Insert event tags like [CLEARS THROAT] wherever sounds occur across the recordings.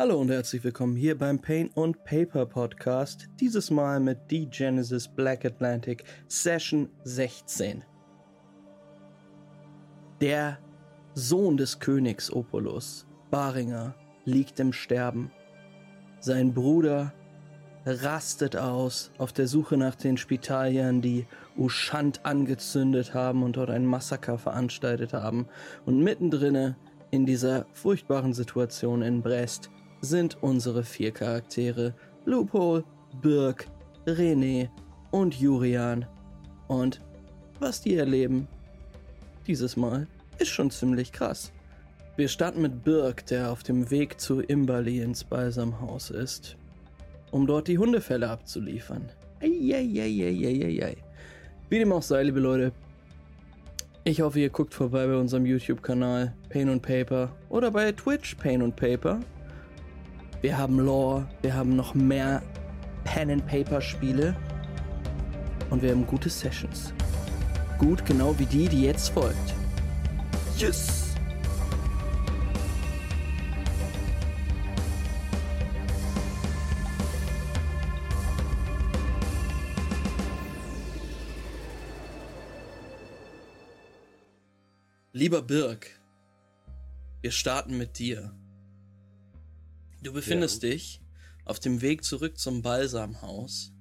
Hallo und herzlich willkommen hier beim Pain und Paper Podcast. Dieses Mal mit The Genesis Black Atlantic Session 16. Der Sohn des Königs Opolus, Baringer, liegt im Sterben. Sein Bruder rastet aus auf der Suche nach den Spitaliern, die Ushant angezündet haben und dort ein Massaker veranstaltet haben. Und mittendrin in dieser furchtbaren Situation in Brest sind unsere vier Charaktere Loophole, Birk, René und Jurian. Und was die erleben, dieses Mal, ist schon ziemlich krass. Wir starten mit Birk, der auf dem Weg zu Imberly ins Balsamhaus ist, um dort die Hundefälle abzuliefern. Eieieiei. Wie dem auch sei, liebe Leute, ich hoffe, ihr guckt vorbei bei unserem YouTube-Kanal Pain und Paper oder bei Twitch Pain und Paper. Wir haben Lore, wir haben noch mehr Pen and Paper Spiele und wir haben gute Sessions. Gut, genau wie die, die jetzt folgt. Yes! Lieber Birk, wir starten mit dir. Du befindest ja. dich auf dem Weg zurück zum Balsamhaus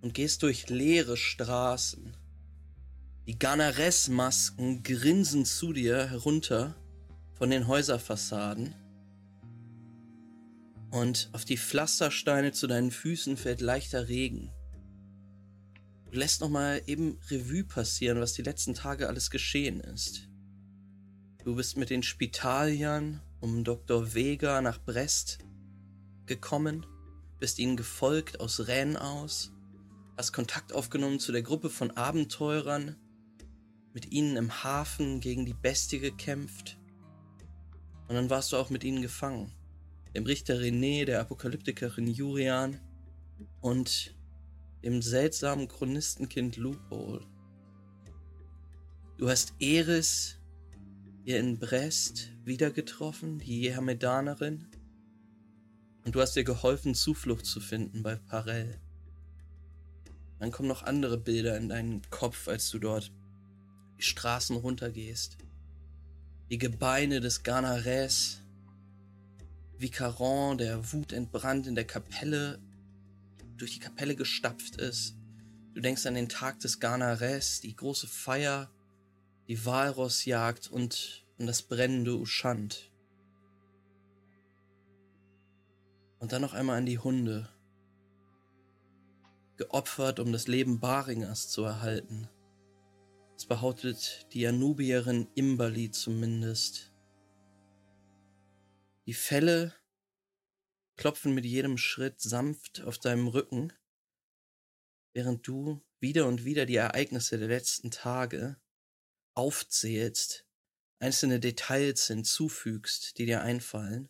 und gehst durch leere Straßen. Die Ganares-Masken grinsen zu dir herunter von den Häuserfassaden. Und auf die Pflastersteine zu deinen Füßen fällt leichter Regen. Du lässt nochmal eben Revue passieren, was die letzten Tage alles geschehen ist. Du bist mit den Spitaliern um Dr. Vega nach Brest gekommen, bist ihnen gefolgt aus Rennes aus, hast Kontakt aufgenommen zu der Gruppe von Abenteurern, mit ihnen im Hafen gegen die Bestie gekämpft und dann warst du auch mit ihnen gefangen. Dem Richter René, der Apokalyptikerin Jurian und dem seltsamen Chronistenkind Loophole. Du hast Eris hier in Brest wieder getroffen, die Jehamedanerin. Und du hast ihr geholfen, Zuflucht zu finden bei Parell. Dann kommen noch andere Bilder in deinen Kopf, als du dort die Straßen runtergehst. Die Gebeine des Ganares, Vicaron, der wutentbrannt in der Kapelle, durch die Kapelle gestapft ist. Du denkst an den Tag des Ganares, die große Feier, die Walrossjagd und, und das brennende Uschant. Und dann noch einmal an die Hunde. Geopfert, um das Leben Baringers zu erhalten. Das behauptet die Anubierin Imberly zumindest. Die Felle klopfen mit jedem Schritt sanft auf deinem Rücken, während du wieder und wieder die Ereignisse der letzten Tage aufzählst, einzelne Details hinzufügst, die dir einfallen,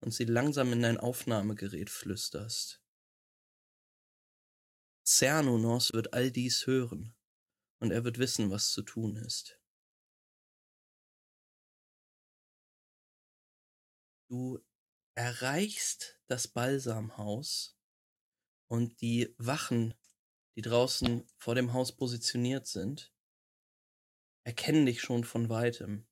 und sie langsam in dein Aufnahmegerät flüsterst. Cernunos wird all dies hören, und er wird wissen, was zu tun ist. Du erreichst das Balsamhaus und die Wachen, die draußen vor dem Haus positioniert sind, erkennen dich schon von weitem.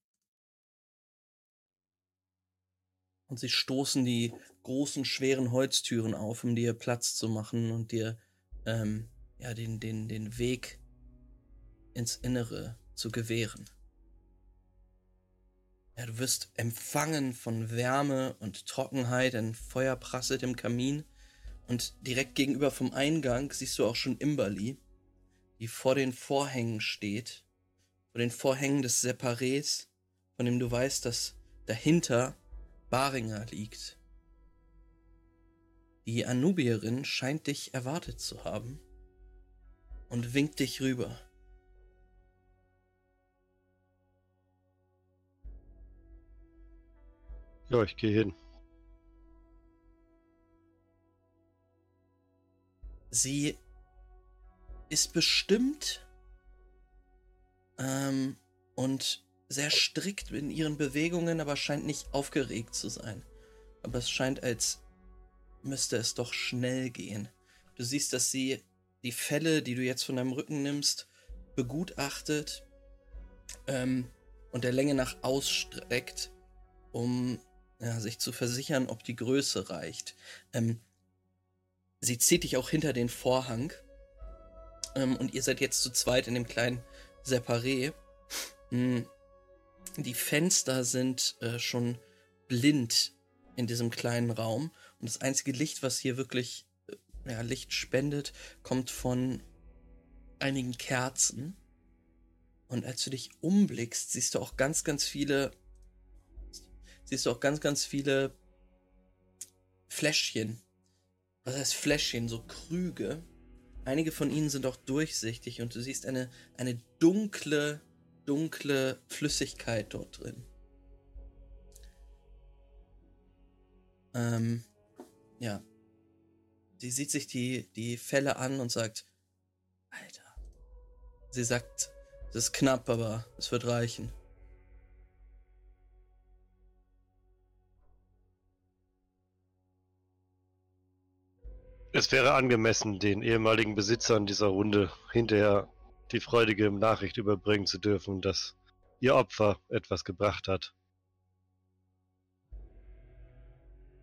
Und sie stoßen die großen, schweren Holztüren auf, um dir Platz zu machen und dir ähm, ja, den, den, den Weg ins Innere zu gewähren. Ja, du wirst empfangen von Wärme und Trockenheit, ein Feuer prasselt im Kamin und direkt gegenüber vom Eingang siehst du auch schon Imberly, die vor den Vorhängen steht vor den Vorhängen des Separés, von dem du weißt, dass dahinter Baringer liegt. Die Anubierin scheint dich erwartet zu haben und winkt dich rüber. Ja, ich gehe hin. Sie ist bestimmt ähm, und sehr strikt in ihren Bewegungen, aber scheint nicht aufgeregt zu sein. aber es scheint, als müsste es doch schnell gehen. Du siehst, dass sie die Felle, die du jetzt von deinem Rücken nimmst, begutachtet ähm, und der Länge nach ausstreckt, um ja, sich zu versichern, ob die Größe reicht. Ähm, sie zieht dich auch hinter den Vorhang ähm, und ihr seid jetzt zu zweit in dem kleinen Separé. Mhm. Die Fenster sind äh, schon blind in diesem kleinen Raum und das einzige Licht, was hier wirklich äh, ja, Licht spendet, kommt von einigen Kerzen. Und als du dich umblickst, siehst du auch ganz, ganz viele, siehst du auch ganz, ganz viele Fläschchen. Was heißt Fläschchen? So Krüge. Einige von ihnen sind auch durchsichtig und du siehst eine, eine dunkle, dunkle Flüssigkeit dort drin. Ähm, ja. Sie sieht sich die, die Fälle an und sagt, Alter. Sie sagt, es ist knapp, aber es wird reichen. Es wäre angemessen, den ehemaligen Besitzern dieser Runde hinterher die freudige Nachricht überbringen zu dürfen, dass ihr Opfer etwas gebracht hat.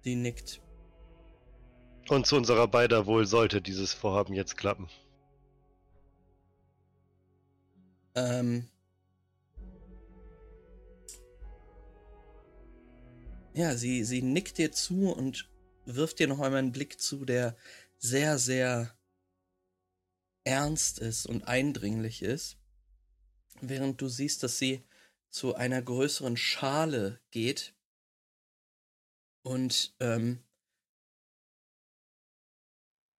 Sie nickt. Und zu unserer beider Wohl sollte dieses Vorhaben jetzt klappen. Ähm. Ja, sie, sie nickt dir zu und wirft dir noch einmal einen Blick zu, der sehr, sehr ernst ist und eindringlich ist. Während du siehst, dass sie zu einer größeren Schale geht und ähm,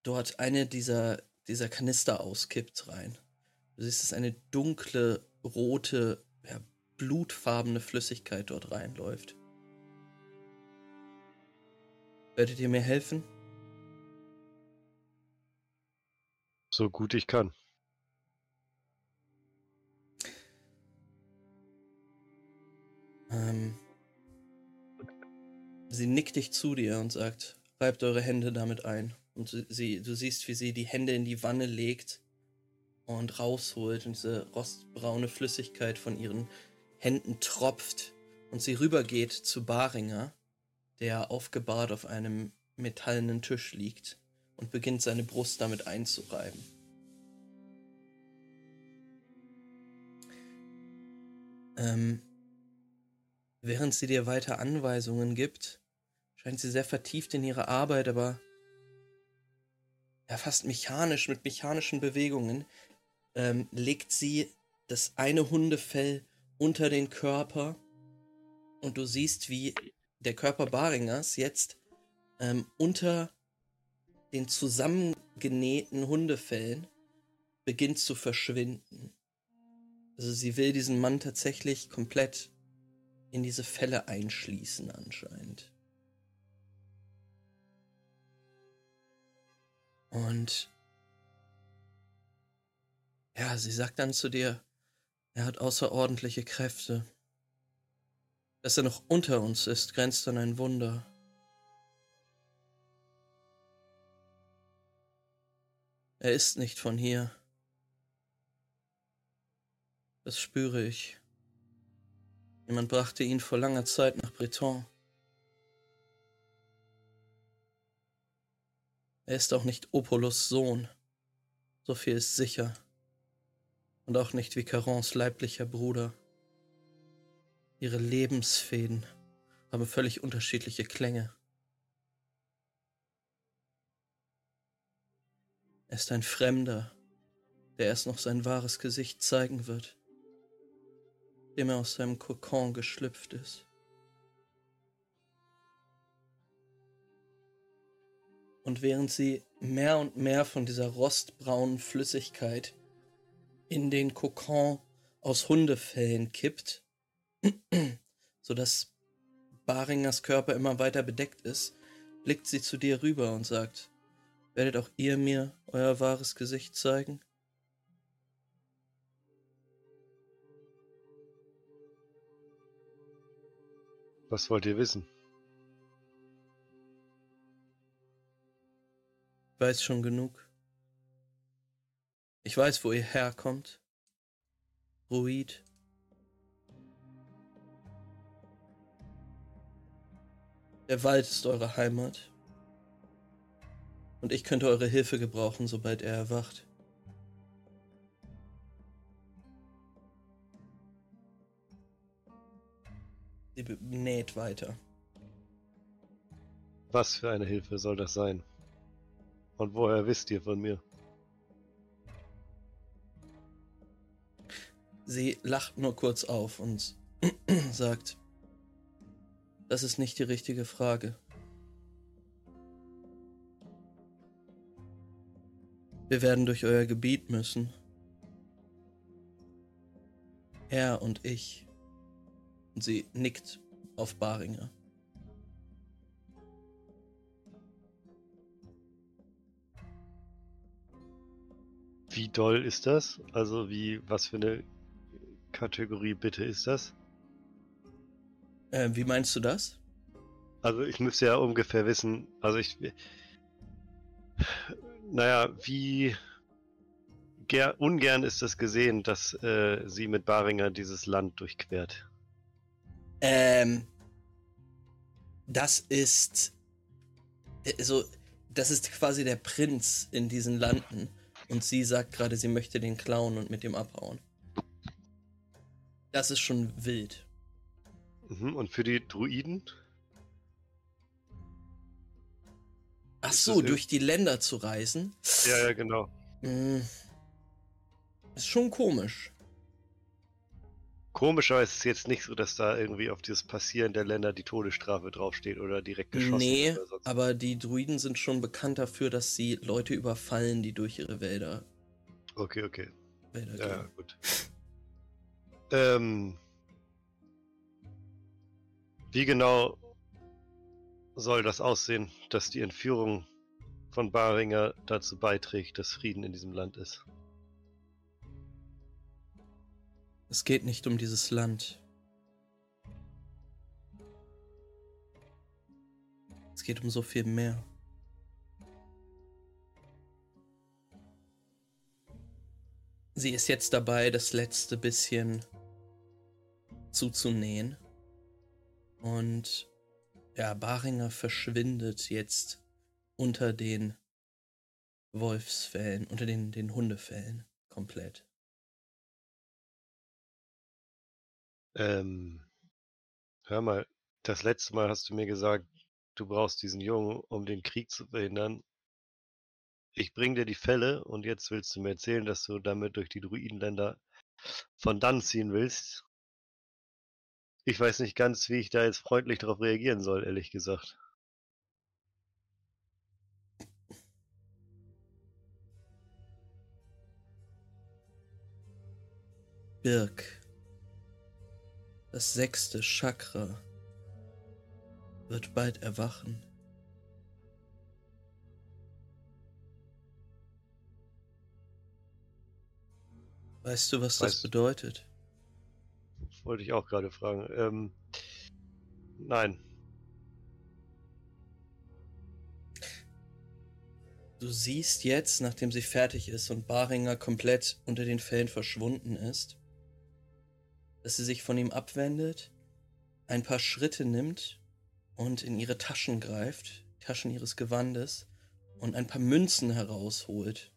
dort eine dieser, dieser Kanister auskippt rein. Du siehst, dass eine dunkle, rote, ja, blutfarbene Flüssigkeit dort reinläuft. Werdet ihr mir helfen? So gut ich kann. Ähm, sie nickt dich zu dir und sagt, reibt eure Hände damit ein. Und sie, du siehst, wie sie die Hände in die Wanne legt und rausholt und diese rostbraune Flüssigkeit von ihren Händen tropft und sie rübergeht zu Baringer, der aufgebahrt auf einem metallenen Tisch liegt und beginnt seine Brust damit einzureiben. Ähm, während sie dir weiter Anweisungen gibt, scheint sie sehr vertieft in ihre Arbeit, aber ja fast mechanisch, mit mechanischen Bewegungen, ähm, legt sie das eine Hundefell unter den Körper und du siehst, wie der Körper Baringers jetzt ähm, unter den zusammengenähten Hundefällen beginnt zu verschwinden. Also sie will diesen Mann tatsächlich komplett in diese Fälle einschließen anscheinend. Und ja, sie sagt dann zu dir, er hat außerordentliche Kräfte. Dass er noch unter uns ist, grenzt an ein Wunder. Er ist nicht von hier. Das spüre ich. Jemand brachte ihn vor langer Zeit nach Breton. Er ist auch nicht Opolus Sohn. So viel ist sicher und auch nicht wie Carons leiblicher Bruder. Ihre Lebensfäden haben völlig unterschiedliche Klänge. Er ist ein Fremder, der erst noch sein wahres Gesicht zeigen wird, dem er aus seinem Kokon geschlüpft ist. Und während sie mehr und mehr von dieser rostbraunen Flüssigkeit in den Kokon aus Hundefällen kippt, sodass Baringers Körper immer weiter bedeckt ist, blickt sie zu dir rüber und sagt, werdet auch ihr mir euer wahres Gesicht zeigen? Was wollt ihr wissen? Ich weiß schon genug. Ich weiß, wo ihr herkommt. Ruid Der Wald ist eure Heimat. Und ich könnte eure Hilfe gebrauchen, sobald er erwacht. Sie näht weiter. Was für eine Hilfe soll das sein? Und woher wisst ihr von mir? Sie lacht nur kurz auf und [CLEARS THROAT] sagt, das ist nicht die richtige Frage. Wir werden durch euer Gebiet müssen. Er und ich. Und sie nickt auf Baringer. Wie doll ist das? Also wie, was für eine Kategorie bitte ist das? Äh, wie meinst du das? Also ich müsste ja ungefähr wissen, also ich, naja, wie ger ungern ist das gesehen, dass äh, sie mit Baringer dieses Land durchquert? Ähm, das ist, also, das ist quasi der Prinz in diesen Landen. Und sie sagt gerade, sie möchte den klauen und mit dem abhauen. Das ist schon wild. Mhm, und für die Druiden? Ach so, durch die Länder zu reisen? Ja, ja, genau. Hm. Ist schon komisch. Komischer ist es jetzt nicht so, dass da irgendwie auf dieses Passieren der Länder die Todesstrafe draufsteht oder direkt geschossen nee, wird. Nee, aber die Druiden sind schon bekannt dafür, dass sie Leute überfallen, die durch ihre Wälder. Okay, okay. Wälder ja, gehen. gut. ähm, wie genau soll das aussehen, dass die Entführung von Baringer dazu beiträgt, dass Frieden in diesem Land ist? Es geht nicht um dieses Land. Es geht um so viel mehr. Sie ist jetzt dabei, das letzte bisschen zuzunähen. Und ja, Baringer verschwindet jetzt unter den Wolfsfällen, unter den, den Hundefällen komplett. Ähm, hör mal, das letzte Mal hast du mir gesagt, du brauchst diesen Jungen, um den Krieg zu verhindern. Ich bring dir die Fälle und jetzt willst du mir erzählen, dass du damit durch die Druidenländer von dann ziehen willst. Ich weiß nicht ganz, wie ich da jetzt freundlich darauf reagieren soll, ehrlich gesagt. Birk. Das sechste Chakra wird bald erwachen. Weißt du, was weißt das bedeutet? Wollte ich auch gerade fragen. Ähm, nein. Du siehst jetzt, nachdem sie fertig ist und Baringer komplett unter den Fällen verschwunden ist, dass sie sich von ihm abwendet, ein paar Schritte nimmt und in ihre Taschen greift, Taschen ihres Gewandes, und ein paar Münzen herausholt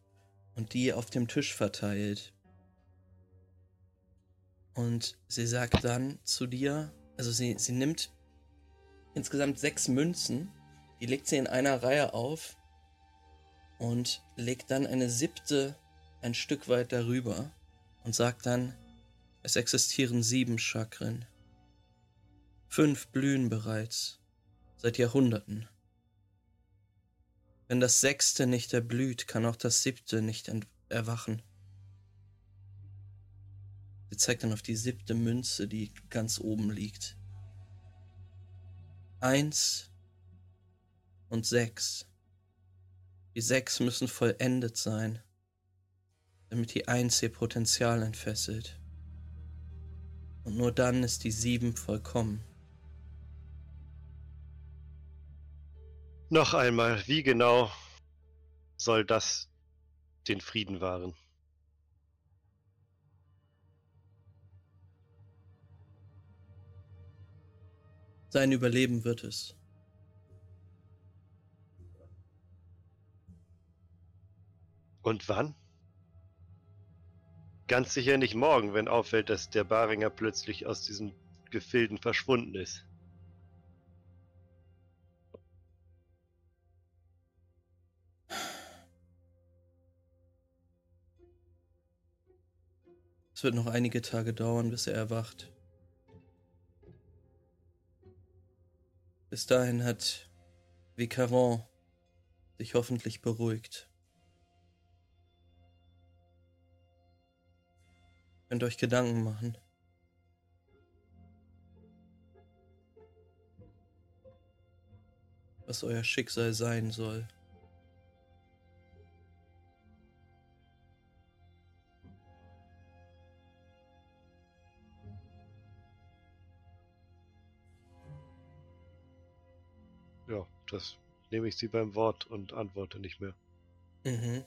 und die auf dem Tisch verteilt. Und sie sagt dann zu dir, also sie, sie nimmt insgesamt sechs Münzen, die legt sie in einer Reihe auf und legt dann eine siebte ein Stück weit darüber und sagt dann, es existieren sieben Chakren. Fünf blühen bereits, seit Jahrhunderten. Wenn das sechste nicht erblüht, kann auch das siebte nicht erwachen. Sie zeigt dann auf die siebte Münze, die ganz oben liegt. Eins und sechs. Die sechs müssen vollendet sein, damit die Eins ihr Potenzial entfesselt. Und nur dann ist die sieben vollkommen. Noch einmal, wie genau soll das den Frieden wahren? Sein Überleben wird es. Und wann? Ganz sicher nicht morgen, wenn auffällt, dass der Baringer plötzlich aus diesen Gefilden verschwunden ist. Es wird noch einige Tage dauern, bis er erwacht. Bis dahin hat Vicaron sich hoffentlich beruhigt. Könnt euch Gedanken machen. Was euer Schicksal sein soll. Das nehme ich sie beim Wort und antworte nicht mehr. Mhm.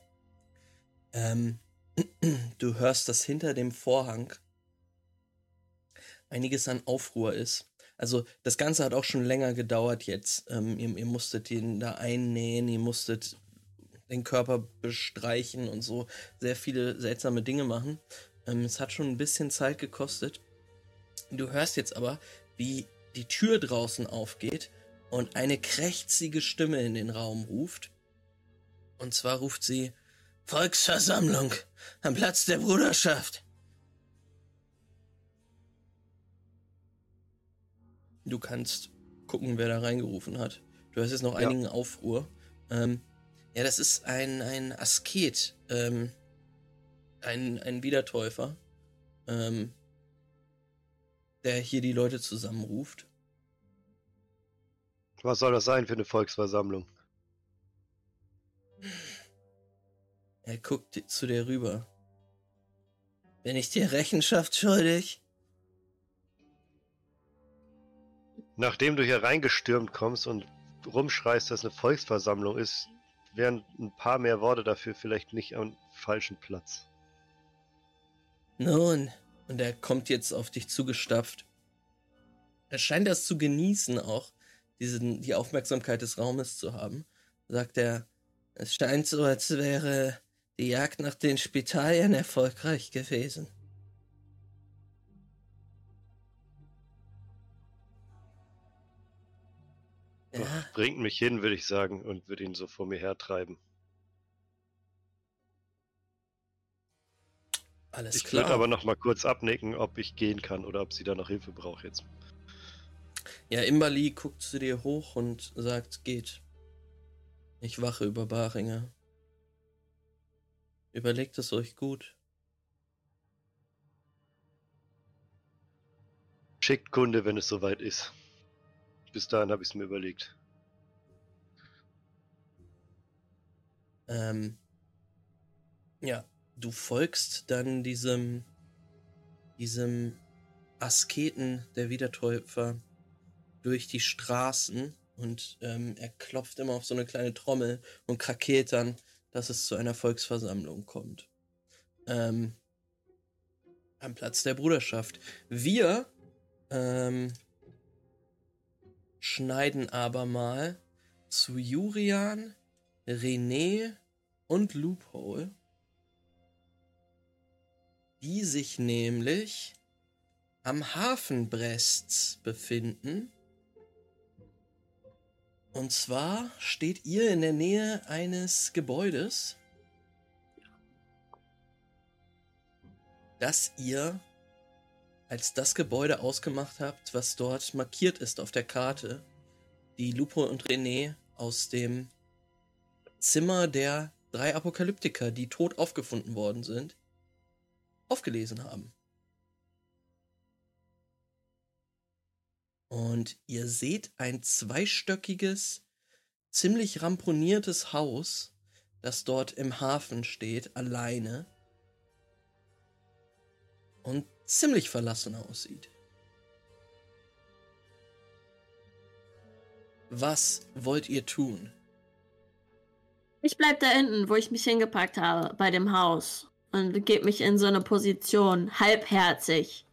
Ähm, [CLEARS THROAT] du hörst, dass hinter dem Vorhang einiges an Aufruhr ist. Also das Ganze hat auch schon länger gedauert jetzt. Ähm, ihr, ihr musstet ihn da einnähen, ihr musstet den Körper bestreichen und so sehr viele seltsame Dinge machen. Ähm, es hat schon ein bisschen Zeit gekostet. Du hörst jetzt aber, wie die Tür draußen aufgeht und eine krächzige Stimme in den Raum ruft. Und zwar ruft sie Volksversammlung am Platz der Bruderschaft. Du kannst gucken, wer da reingerufen hat. Du hast jetzt noch ja. einigen Aufruhr. Ähm, ja, das ist ein, ein Asket, ähm, ein, ein Wiedertäufer, ähm, der hier die Leute zusammenruft. Was soll das sein für eine Volksversammlung? Er guckt zu dir rüber. Bin ich dir Rechenschaft schuldig? Nachdem du hier reingestürmt kommst und rumschreist, dass eine Volksversammlung ist, wären ein paar mehr Worte dafür vielleicht nicht am falschen Platz. Nun, und er kommt jetzt auf dich zugestapft. Er scheint das zu genießen auch, diesen, die Aufmerksamkeit des Raumes zu haben, sagt er, es scheint so, als wäre die Jagd nach den Spitalien erfolgreich gewesen. Ja. Bringt mich hin, würde ich sagen, und würde ihn so vor mir hertreiben. Alles ich klar. Ich würde aber noch mal kurz abnicken, ob ich gehen kann oder ob sie da noch Hilfe braucht jetzt. Ja, Imbali guckt zu dir hoch und sagt, geht. Ich wache über Baringer. Überlegt es euch gut. Schickt Kunde, wenn es soweit ist. Bis dahin habe ich es mir überlegt. Ähm, ja, du folgst dann diesem, diesem Asketen der Wiedertäufer durch die Straßen und ähm, er klopft immer auf so eine kleine Trommel und krakeelt dann, dass es zu einer Volksversammlung kommt. Ähm, am Platz der Bruderschaft. Wir ähm, schneiden aber mal zu Jurian, René und Loophole, die sich nämlich am Hafen Brests befinden und zwar steht ihr in der Nähe eines Gebäudes, das ihr als das Gebäude ausgemacht habt, was dort markiert ist auf der Karte, die Lupo und René aus dem Zimmer der drei Apokalyptiker, die tot aufgefunden worden sind, aufgelesen haben. Und ihr seht ein zweistöckiges, ziemlich ramponiertes Haus, das dort im Hafen steht, alleine. Und ziemlich verlassen aussieht. Was wollt ihr tun? Ich bleib da hinten, wo ich mich hingepackt habe, bei dem Haus. Und gebe mich in so eine Position, halbherzig.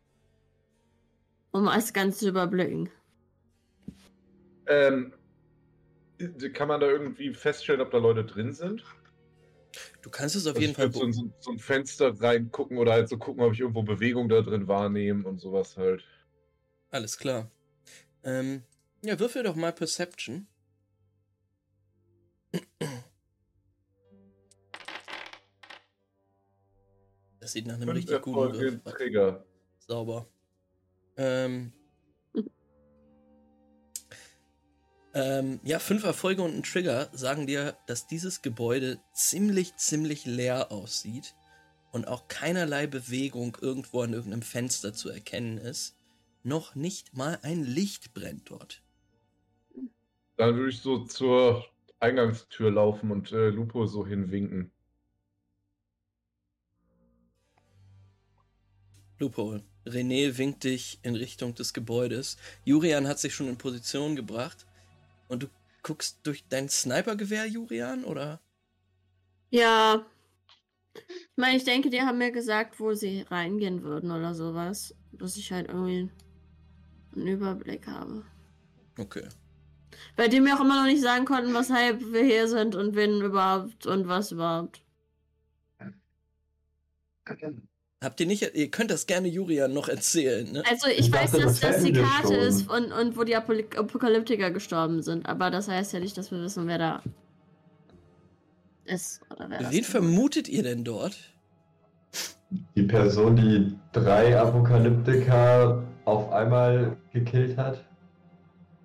Um alles Ganze zu überblicken. Ähm, kann man da irgendwie feststellen, ob da Leute drin sind? Du kannst es auf Also jeden Fall. so, so, so ein Fenster reingucken oder halt so gucken, ob ich irgendwo Bewegung da drin wahrnehme und sowas halt. Alles klar. Ähm, ja, würfel doch mal Perception. Das sieht nach einem Fünf richtig guten Würfel. Sauber. Ähm, ähm, ja, fünf Erfolge und ein Trigger sagen dir, dass dieses Gebäude ziemlich, ziemlich leer aussieht und auch keinerlei Bewegung irgendwo an irgendeinem Fenster zu erkennen ist. Noch nicht mal ein Licht brennt dort. Dann würde ich so zur Eingangstür laufen und äh, Lupo so hinwinken. Lupo, René winkt dich in Richtung des Gebäudes. Jurian hat sich schon in Position gebracht. Und du guckst durch dein Snipergewehr, Jurian, oder? Ja. Ich meine, ich denke, die haben mir gesagt, wo sie reingehen würden oder sowas. Dass ich halt irgendwie einen Überblick habe. Okay. Bei dem wir auch immer noch nicht sagen konnten, weshalb wir hier sind und wen überhaupt und was überhaupt. Habt ihr nicht, ihr könnt das gerne Jurian noch erzählen, ne? Also ich, Ich weiß, dachte, dass das das die Karte schon. ist und, und wo die Apokalyptiker gestorben sind. Aber das heißt ja nicht, dass wir wissen, wer da ist. Oder wer das Wen ist. vermutet ihr denn dort? Die Person, die drei Apokalyptiker auf einmal gekillt hat.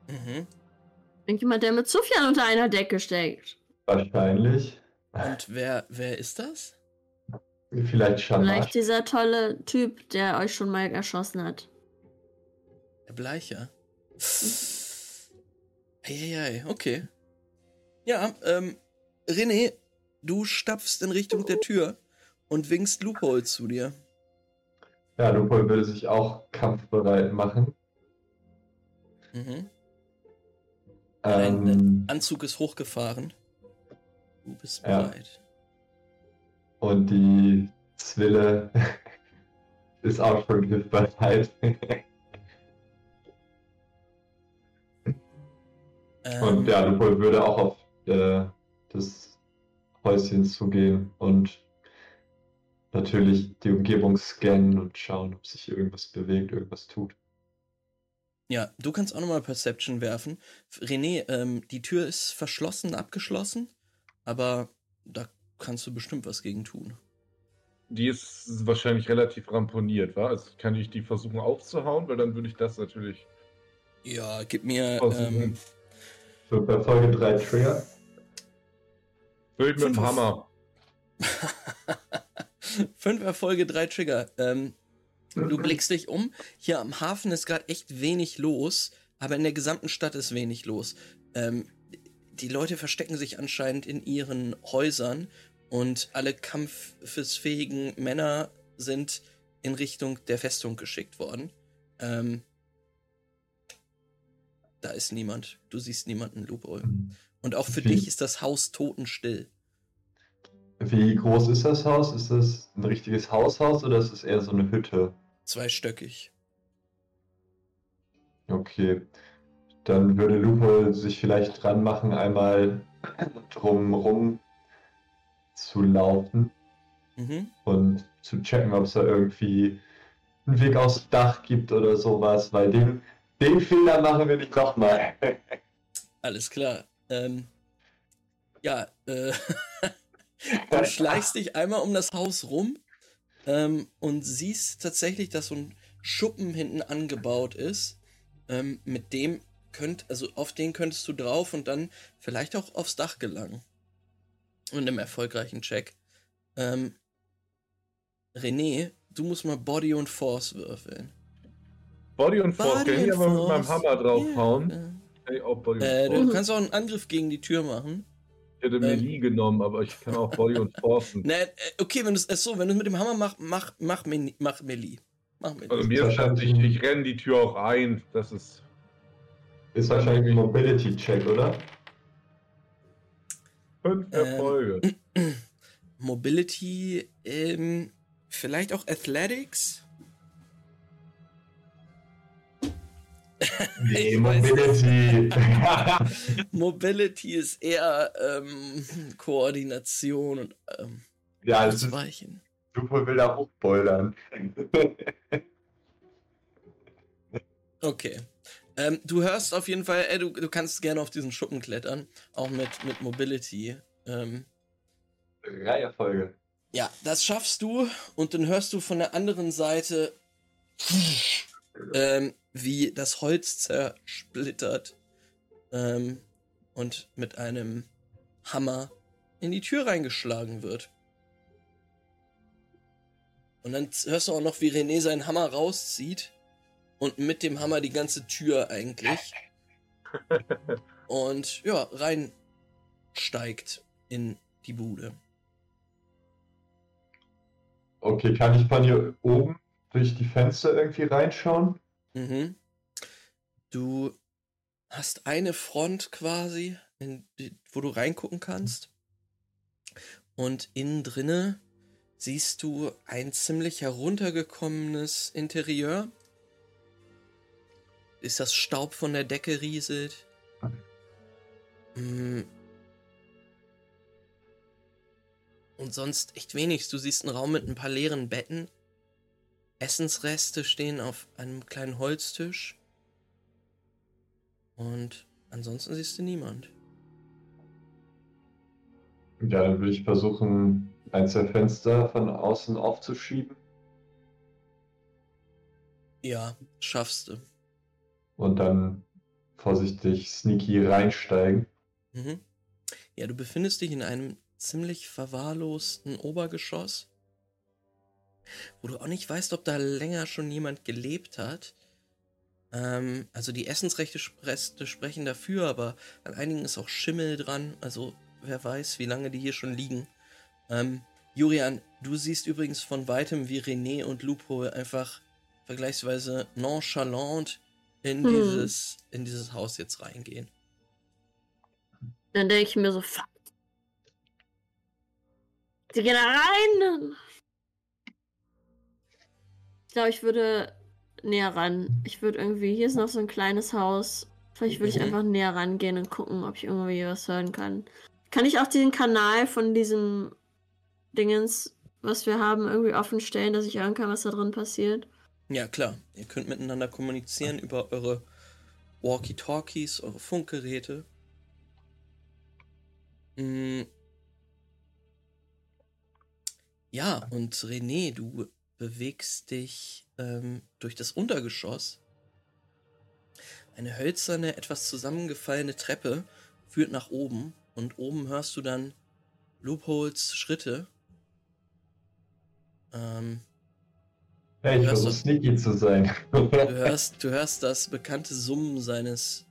Mhm. Irgendjemand, der mit Sufjan unter einer Decke steckt. Wahrscheinlich. Und wer, wer ist das? Vielleicht Shamash. Vielleicht dieser tolle Typ, der euch schon mal erschossen hat. Der Bleicher. Eieiei, okay. Ja, ähm, René, du stapfst in Richtung der Tür und winkst Loophole zu dir. Ja, Lupol würde sich auch kampfbereit machen. Mhm. Dein Ähm, Anzug ist hochgefahren. Du bist Ja. Und die Zwille [LAUGHS] ist auch schon griffbereit. Ähm, Und ja, Lupol würde auch auf äh, das Häuschen zugehen und natürlich die Umgebung scannen und schauen, ob sich hier irgendwas bewegt, irgendwas tut. Ja, du kannst auch nochmal Perception werfen. René, ähm, die Tür ist verschlossen, abgeschlossen, aber da kannst du bestimmt was gegen tun. Die ist wahrscheinlich relativ ramponiert, wa? Also kann ich die versuchen aufzuhauen, weil dann würde ich das natürlich Ja, gib mir ähm, So, bei Folge 3 Trigger. Würde ich mit dem Fünf. Hammer. [LAUGHS] fünf Erfolge, drei Trigger. Ähm, du blickst dich um. Hier am Hafen ist gerade echt wenig los, aber in der gesamten Stadt ist wenig los. Ähm, die Leute verstecken sich anscheinend in ihren Häusern und alle kampfesfähigen Männer sind in Richtung der Festung geschickt worden. Ähm, da ist niemand. Du siehst niemanden, Lupo. Und auch für Wie- dich ist das Haus totenstill. Wie groß ist das Haus? Ist das ein richtiges Haushaus oder ist es eher so eine Hütte? Zweistöckig. Okay. Dann würde Lupo sich vielleicht dran machen, einmal drumrum zu laufen Mhm. und zu checken, ob es da irgendwie einen Weg aufs Dach gibt oder sowas, weil den, den Fehler machen wir nicht nochmal. [LAUGHS] Alles klar. Ähm, ja, äh, [LAUGHS] du schleichst dich einmal um das Haus rum ähm, und siehst tatsächlich, dass so ein Schuppen hinten angebaut ist. Ähm, mit dem könnt, also auf den könntest du drauf und dann vielleicht auch aufs Dach gelangen. Und im erfolgreichen Check. Ähm, René, du musst mal Body und Force würfeln. Body und Force, kann ich aber mit meinem Hammer draufhauen? Ja. Kann ich auch Body und Äh, Force. du kannst auch einen Angriff gegen die Tür machen. Ich hätte Melee genommen, aber ich kann auch Body und Force. [LAUGHS] Ne, äh, okay, wenn du es so, wenn du mit dem Hammer mach, mach, mach, mach Melee. Mach Melee. Also mir ist das, ich, ich renne die Tür auch ein. Das ist. Ist wahrscheinlich ein Mobility-Check, oder? Fünf Ähm, Erfolge. [CLEARS THROAT] Mobility, ähm, vielleicht auch Athletics? [LAUGHS] Nee, Mobility. [LAUGHS] Mobility ist eher ähm, Koordination und ähm, ja, ist Ausweichen. super will da hochbouldern. [LAUGHS] Okay. Ähm, du hörst auf jeden Fall, äh, du, du kannst gerne auf diesen Schuppen klettern, auch mit, mit Mobility. Ähm, Drei Erfolge. ja, das schaffst du und dann hörst du von der anderen Seite, ähm, wie das Holz zersplittert ähm, und mit einem Hammer in die Tür reingeschlagen wird. Und dann hörst du auch noch, wie René seinen Hammer rauszieht und mit dem Hammer die ganze Tür eigentlich [LAUGHS] und ja, reinsteigt in die Bude. Okay, kann ich von hier oben durch die Fenster irgendwie reinschauen? Mhm. Du hast eine Front quasi, die, wo du reingucken kannst. Und innen drinne siehst du ein ziemlich heruntergekommenes Interieur. Ist das Staub von der Decke rieselt. Mm. Und sonst echt wenig. Du siehst einen Raum mit ein paar leeren Betten. Essensreste stehen auf einem kleinen Holztisch. Und ansonsten siehst du niemand. Ja, dann würde ich versuchen, eins der Fenster von außen aufzuschieben Ja, schaffst du. Und dann vorsichtig sneaky reinsteigen. Mhm. Ja, du befindest dich in einem ziemlich verwahrlosten Obergeschoss, wo du auch nicht weißt, ob da länger schon jemand gelebt hat. Ähm, also die Essensrechte sprechen dafür, aber an einigen ist auch Schimmel dran. Also wer weiß, wie lange die hier schon liegen. Ähm, Jurian, du siehst übrigens von weitem, wie René und Lupo einfach vergleichsweise nonchalant in, Hm. dieses, in dieses Haus jetzt reingehen. Dann denke ich mir so, fuck. Die gehen da rein. Ich glaube, ich würde näher ran. Ich würde irgendwie, hier ist noch so ein kleines Haus. Vielleicht würde ich Mhm. einfach näher rangehen und gucken, ob ich irgendwie was hören kann. Kann ich auch den Kanal von diesem Dingens, was wir haben, irgendwie offen stellen, dass ich hören kann, was da drin passiert? Ja, klar. Ihr könnt miteinander kommunizieren über eure Walkie-Talkies, eure Funkgeräte. Mm. Ja, und René, du bewegst dich ähm, durch das Untergeschoss. Eine hölzerne, etwas zusammengefallene Treppe führt nach oben und oben hörst du dann Loopholes Schritte. Ähm, Hey, ich Ja, versuche sneaky zu sein. Du [LAUGHS] hörst, du hörst das bekannte Summen seines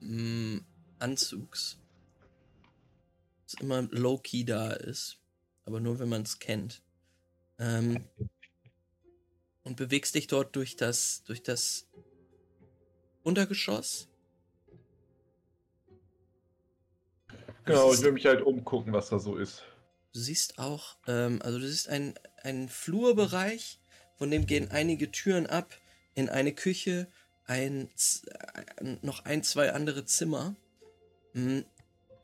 mm, Anzugs. Das immer low-key da ist. Aber nur, wenn man es kennt. Ähm, und bewegst dich dort durch das, durch das Untergeschoss. Du Genau, ich will mich halt umgucken, was da so ist. Du siehst auch, ähm, also du siehst einen, einen Flurbereich, von dem gehen einige Türen ab in eine Küche, ein, äh, noch ein, zwei andere Zimmer. Hm,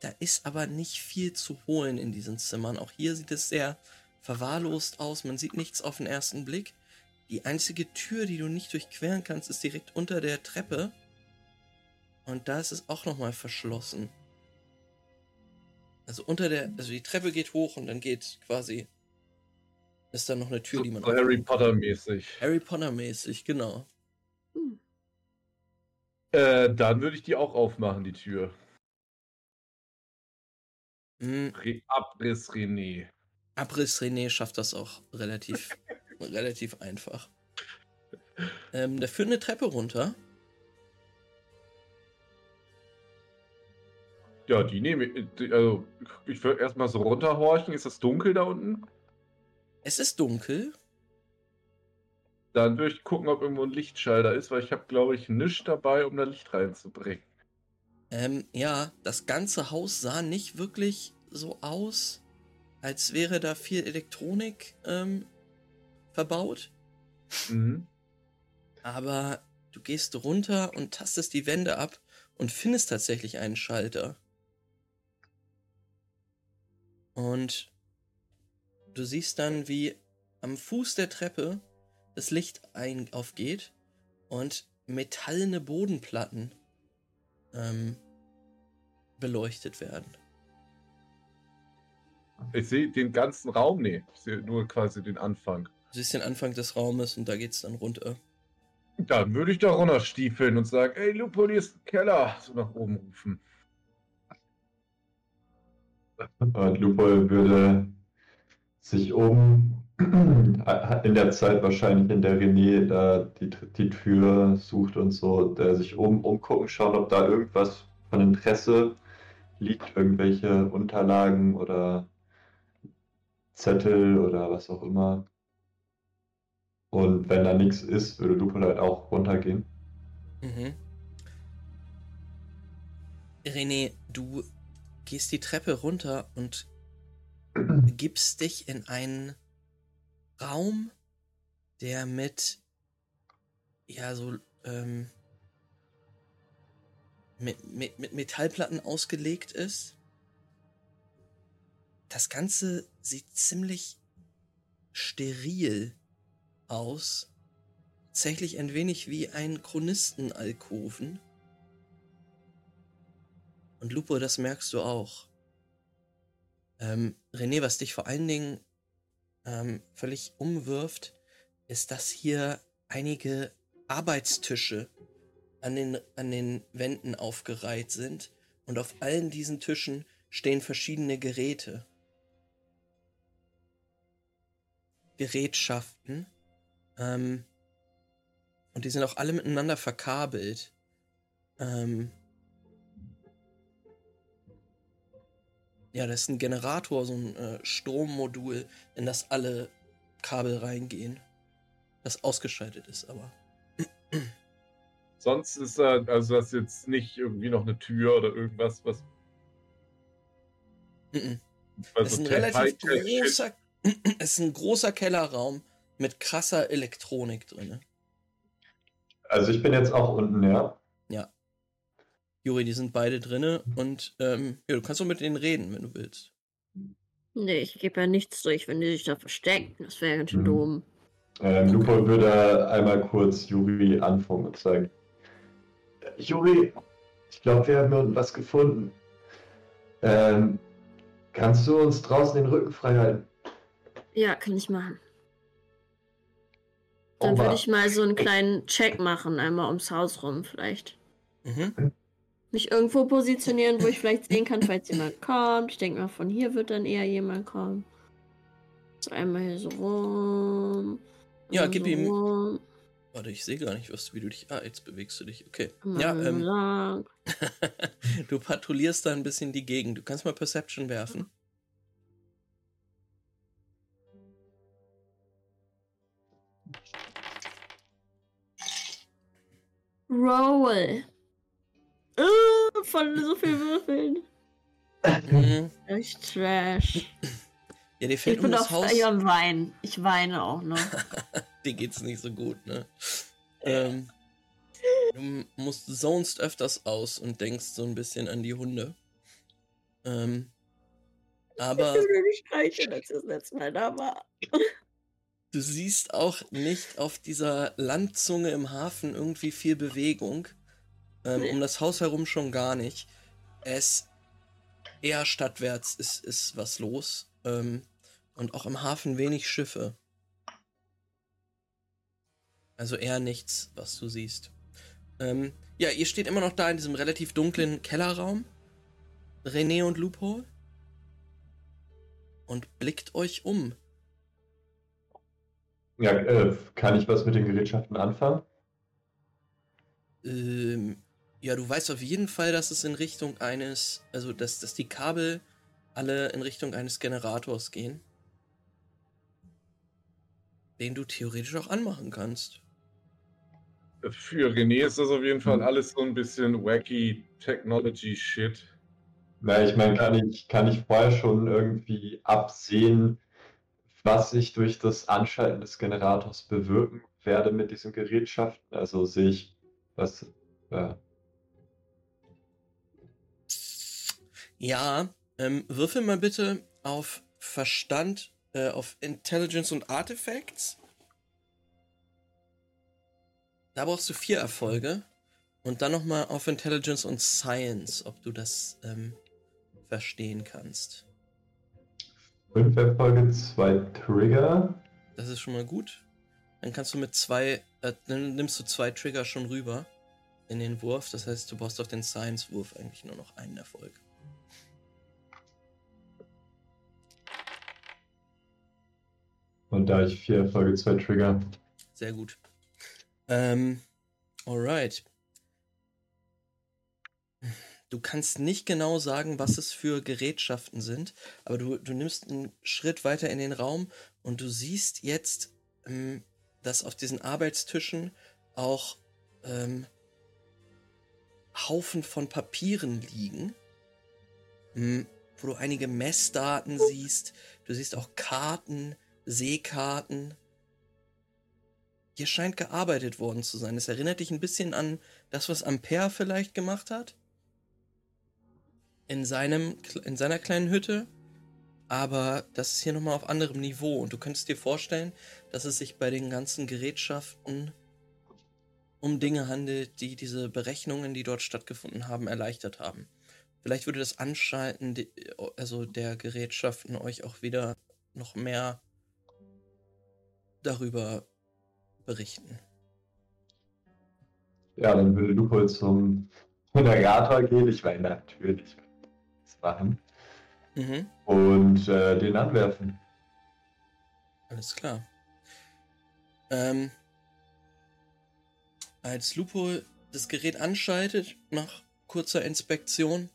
Da ist aber nicht viel zu holen in diesen Zimmern. Auch hier sieht es sehr verwahrlost aus. Man sieht nichts auf den ersten Blick. Die einzige Tür, die du nicht durchqueren kannst, ist direkt unter der Treppe. Und da ist es auch nochmal verschlossen. Also unter der, also die Treppe geht hoch und dann geht quasi, ist da noch eine Tür, die man So Harry aufmachen kann. Potter mäßig. Harry Potter mäßig, genau. Hm. Äh, dann würde ich die auch aufmachen, die Tür. Hm, Re Abriss René. Abriss René schafft das auch relativ, [LAUGHS] relativ einfach. Ähm, da führt eine Treppe runter. Ja, die nehme ich. die- Also, ich würde erstmal so runterhorchen. Ist es dunkel da unten? Es ist dunkel. Dann würde ich gucken, ob irgendwo ein Lichtschalter ist, weil ich habe, glaube ich, nichts dabei, um da Licht reinzubringen. Ähm, ja, das ganze Haus sah nicht wirklich so aus, als wäre da viel Elektronik ähm, verbaut. Mhm. Aber du gehst runter und tastest die Wände ab und findest tatsächlich einen Schalter. Und du siehst dann, wie am Fuß der Treppe das Licht ein aufgeht und metallene Bodenplatten ähm, beleuchtet werden. Ich sehe den ganzen Raum, nee, ich sehe nur quasi den Anfang. Du siehst den Anfang des Raumes und da geht's dann runter. Dann würde ich da runterstiefeln und sagen, ey Lupo, hier ist ein Keller. So nach oben rufen. Und Lupo würde sich oben [CLEARS THROAT] in der Zeit wahrscheinlich, in der René da die, die Tür sucht und so, der sich oben umgucken, schauen, ob da irgendwas von Interesse liegt, irgendwelche Unterlagen oder Zettel oder was auch immer. Und wenn da nichts ist, würde Lupo halt auch runtergehen. Mhm. René, du gehst die Treppe runter und [CLEARS THROAT] begibst dich in einen Raum, der mit, ja, so, ähm, mit, mit, mit Metallplatten ausgelegt ist. Das Ganze sieht ziemlich steril aus. Tatsächlich ein wenig wie ein Chronistenalkoven. Und Lupo, das merkst du auch. Ähm, René, was dich vor allen Dingen ähm, völlig umwirft, ist, dass hier einige Arbeitstische an den, an den Wänden aufgereiht sind. Und auf allen diesen Tischen stehen verschiedene Geräte. Gerätschaften. Ähm, und die sind auch alle miteinander verkabelt. Ähm, ja, das ist ein Generator, so ein äh, Strommodul, in das alle Kabel reingehen. Das ausgeschaltet ist, aber. Sonst ist da, also das ist jetzt nicht irgendwie noch eine Tür oder irgendwas, was. Es ist ein relativ großer, [CLEARS THROAT] es ist ein großer Kellerraum mit krasser Elektronik drin. Also ich bin jetzt auch unten, ja. Juri, die sind beide drinne und ähm, ja, du kannst auch mit denen reden, wenn du willst. Nee, ich gebe ja nichts durch, wenn die sich da verstecken. Das wäre ganz schön Mhm. dumm. Ähm, Lupo würde einmal kurz Juri anfangen und sagen: Juri, ich glaube, wir haben hier unten was gefunden. Ähm, kannst du uns draußen den Rücken frei halten? Ja, kann ich machen. Dann würde ich mal so einen kleinen Check machen, einmal ums Haus rum vielleicht. Mhm. Mich irgendwo positionieren, wo ich vielleicht sehen kann, falls jemand kommt. Ich denke mal, von hier wird dann eher jemand kommen. So einmal hier so rum. Ja, gib so ihm- Rum, Warte, ich sehe gar nicht, was, wie du dich. Ah, jetzt bewegst du dich. Okay. einmal Ja, ähm, lang. [LAUGHS] du patrouillierst da ein bisschen die Gegend. Du kannst mal Perception werfen. Roll. Uh, von so viel Würfeln. Mhm. Echt Trash. Ja, dir Ich fällt um bin das auf Haus. Am Weinen. Ich weine auch noch. [LAUGHS] dir geht's nicht so gut, ne? Ähm, du musst zonest öfters aus und denkst so ein bisschen an die Hunde. Ähm, aber Ich will nicht streicheln, als ich das letzte Mal da war. du siehst auch nicht auf dieser Landzunge im Hafen irgendwie viel Bewegung. Ähm, Nee. um das Haus herum schon gar nicht. Es eher stadtwärts ist, ist was los. Ähm, und auch im Hafen wenig Schiffe. Also eher nichts, was du siehst. Ähm, ja, ihr steht immer noch da in diesem relativ dunklen Kellerraum. René und Loophole. Und blickt euch um. Ja, äh, kann ich was mit den Gerätschaften anfangen? Ähm, ja, du weißt auf jeden Fall, dass es in Richtung eines, also dass, dass die Kabel alle in Richtung eines Generators gehen. Den du theoretisch auch anmachen kannst. Für René ist das auf jeden Fall Mhm. alles so ein bisschen wacky Technology-Shit. Na, ich meine, kann ich, kann ich vorher schon irgendwie absehen, was ich durch das Anschalten des Generators bewirken werde mit diesen Gerätschaften? Also sehe ich, was. Ja. Ja, ähm, würfel mal bitte auf Verstand, äh, auf Intelligence und Artifacts. Da brauchst du vier Erfolge. Und dann nochmal auf Intelligence und Science, ob du das ähm, verstehen kannst. Fünf Erfolge, zwei Trigger. Das ist schon mal gut. Dann kannst du mit zwei, äh, dann nimmst du zwei Trigger schon rüber in den Wurf. Das heißt, du brauchst auf den Science-Wurf eigentlich nur noch einen Erfolg. Und da ich vier Erfolge, zwei Trigger. Sehr gut. Ähm, alright. Du kannst nicht genau sagen, was es für Gerätschaften sind, aber du, du nimmst einen Schritt weiter in den Raum und du siehst jetzt, ähm, dass auf diesen Arbeitstischen auch ähm, Haufen von Papieren liegen, ähm, wo du einige Messdaten siehst. Du siehst auch Karten, Seekarten. Hier scheint gearbeitet worden zu sein. Es erinnert dich ein bisschen an das, was Ampere vielleicht gemacht hat. In, seinem, in seiner kleinen Hütte. Aber das ist hier nochmal auf anderem Niveau. Und du könntest dir vorstellen, dass es sich bei den ganzen Gerätschaften um Dinge handelt, die diese Berechnungen, die dort stattgefunden haben, erleichtert haben. Vielleicht würde das Anschalten also der Gerätschaften euch auch wieder noch mehr darüber berichten. Ja, dann würde Lupo zum Generator gehen. Ich meine, natürlich das machen. Mhm. Und äh, den anwerfen. Alles klar. Ähm, als Lupo das Gerät anschaltet, nach kurzer Inspektion,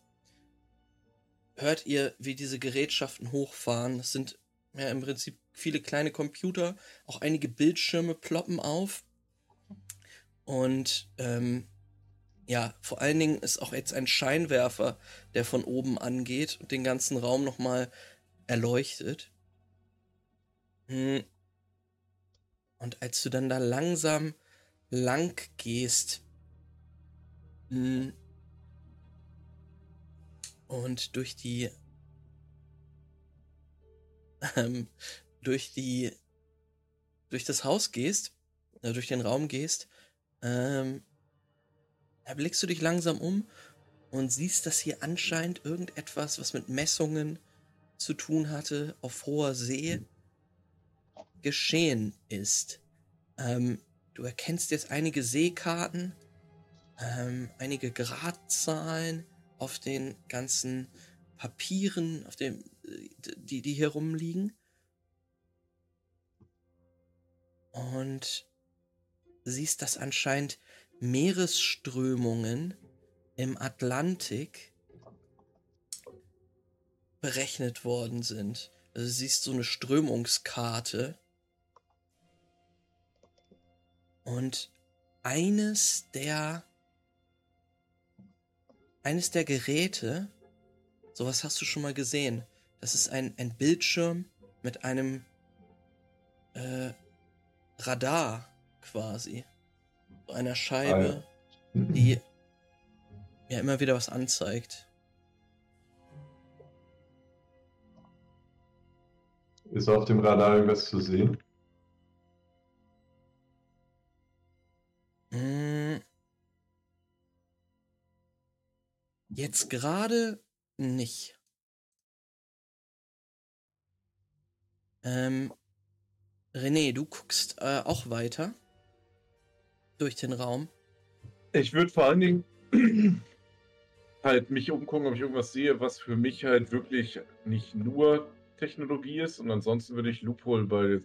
hört ihr, wie diese Gerätschaften hochfahren. Das sind ja im Prinzip viele kleine Computer, auch einige Bildschirme ploppen auf. Und ähm, ja, vor allen Dingen ist auch jetzt ein Scheinwerfer, der von oben angeht und den ganzen Raum nochmal erleuchtet. Hm. Und als du dann da langsam lang gehst hm, und durch die ähm, durch die durch das Haus gehst, äh, durch den Raum gehst, ähm, erblickst du dich langsam um und siehst, dass hier anscheinend irgendetwas, was mit Messungen zu tun hatte, auf hoher See geschehen ist. Ähm, du erkennst jetzt einige Seekarten, ähm, einige Gradzahlen auf den ganzen Papieren, auf dem, die, die hier rumliegen. Und siehst, dass anscheinend Meeresströmungen im Atlantik berechnet worden sind. Also du siehst so eine Strömungskarte. Und eines der eines der Geräte, sowas hast du schon mal gesehen. Das ist ein, ein Bildschirm mit einem äh, Radar quasi. So einer Scheibe, Ah, ja. die mir immer wieder was anzeigt. Ist auf dem Radar irgendwas zu sehen? Mm. Jetzt gerade nicht. Ähm, René, du guckst äh, auch weiter durch den Raum. Ich würde vor allen Dingen [CLEARS THROAT] halt mich umgucken, ob ich irgendwas sehe, was für mich halt wirklich nicht nur Technologie ist. Und ansonsten würde ich Loophole bei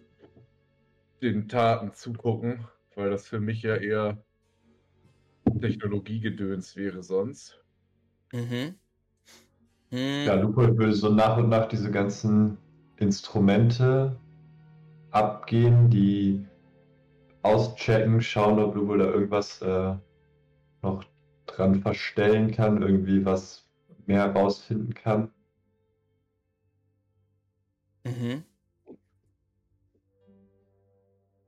den Taten zugucken, weil das für mich ja eher Technologiegedöns wäre sonst. Mhm. Hm, Ja, Lupo würde so nach und nach diese ganzen Instrumente abgehen, die auschecken, schauen, ob Lupo da irgendwas äh, noch dran verstellen kann, irgendwie was mehr herausfinden kann. Mhm.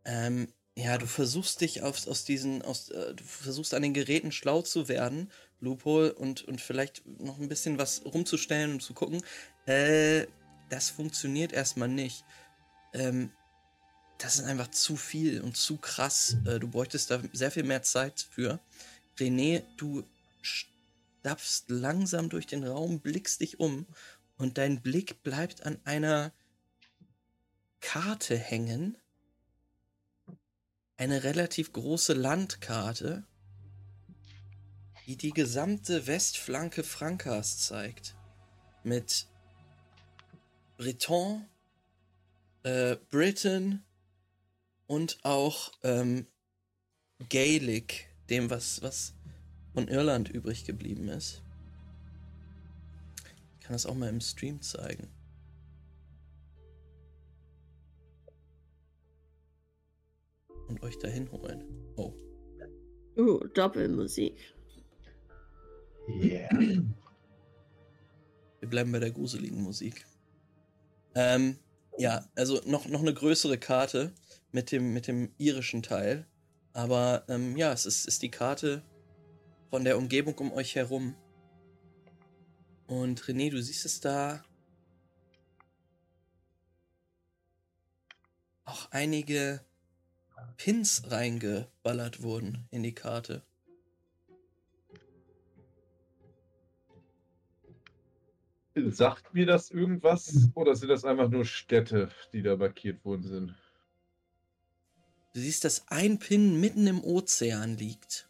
Ähm, ja, du versuchst dich aus, aus diesen, aus, äh, du versuchst an den Geräten schlau zu werden, Loophole, und, und vielleicht noch ein bisschen was rumzustellen und zu gucken. Äh, das funktioniert erstmal nicht. Ähm, das ist einfach zu viel und zu krass. Äh, du bräuchtest da sehr viel mehr Zeit für. René, du stapfst langsam durch den Raum, blickst dich um und dein Blick bleibt an einer Karte hängen. Eine relativ große Landkarte, die die gesamte Westflanke Frankas zeigt. Mit Breton, äh, Britain und auch ähm, Gaelic, dem was, was von Irland übrig geblieben ist. Ich kann das auch mal im Stream zeigen. Und euch dahin holen. Oh. Uh, Doppelmusik. Yeah. Wir bleiben bei der gruseligen Musik. Ähm, ja, also noch, noch eine größere Karte mit dem, mit dem irischen Teil. Aber ähm, ja, es ist, ist die Karte von der Umgebung um euch herum. Und René, du siehst es da. Auch einige Pins reingeballert wurden in die Karte. Sagt mir das irgendwas oder sind das einfach nur Städte, die da markiert worden sind? Du siehst, dass ein Pin mitten im Ozean liegt.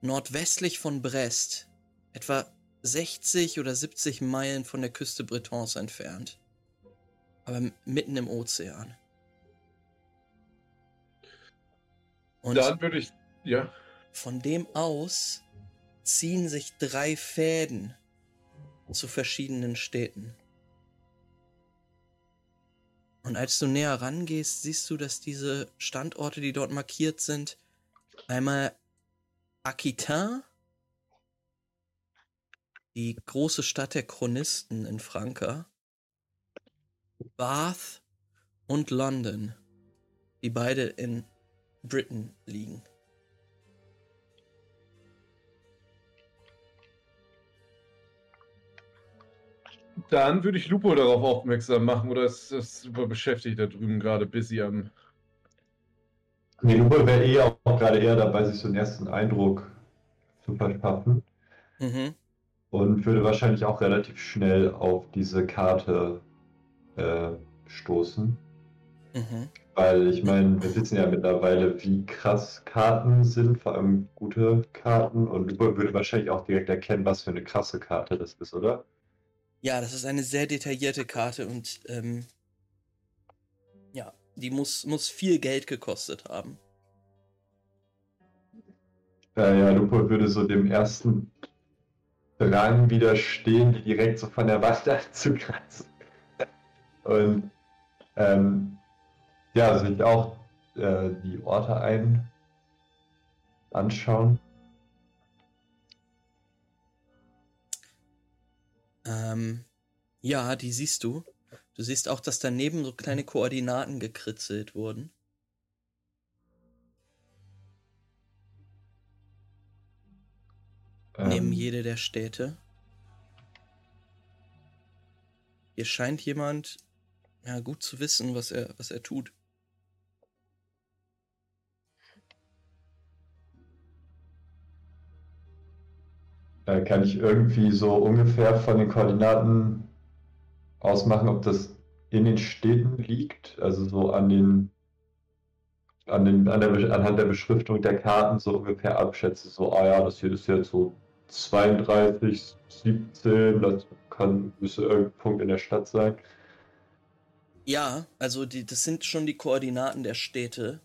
Nordwestlich von Brest. Etwa 60 oder 70 Meilen von der Küste Bretons entfernt. Aber mitten im Ozean. Und Dann würde ich, ja, von dem aus ziehen sich drei Fäden zu verschiedenen Städten. Und als du näher rangehst, siehst du, dass diese Standorte, die dort markiert sind, einmal Aquitain, die große Stadt der Chronisten in Franka, Bath und London, die beide in Britain liegen. Dann würde ich Lupo darauf aufmerksam machen oder ist das super beschäftigt da drüben gerade busy am. Nee, Lupo wäre eh auch gerade eher dabei, sich so einen ersten Eindruck zu verschaffen. Mhm. Und würde wahrscheinlich auch relativ schnell auf diese Karte äh, stoßen. Mhm. Weil ich meine, wir wissen ja mittlerweile, wie krass Karten sind, vor allem gute Karten. Und Lupo würde wahrscheinlich auch direkt erkennen, was für eine krasse Karte das ist, oder? Ja, das ist eine sehr detaillierte Karte und ähm, ja, die muss, muss viel Geld gekostet haben. Ja, ja, Lupo würde so dem ersten Drang widerstehen, die direkt so von der Wand [LAUGHS] anzukratzen. Und ähm, ja, sich auch äh, die Orte ein anschauen. Ähm, ja, die siehst du. Du siehst auch, dass daneben so kleine Koordinaten gekritzelt wurden. Neben Ähm, jede der Städte. Hier scheint jemand ja gut zu wissen, was er, was er tut. Äh, kann ich irgendwie so ungefähr von den Koordinaten ausmachen, ob das in den Städten liegt, also so an den, an den, an der, anhand der Beschriftung der Karten so ungefähr abschätze, so, ah ja, das hier ist jetzt so 32, 17, das kann müsste irgendein Punkt in der Stadt sein. Ja, also die, das sind schon die Koordinaten der Städte.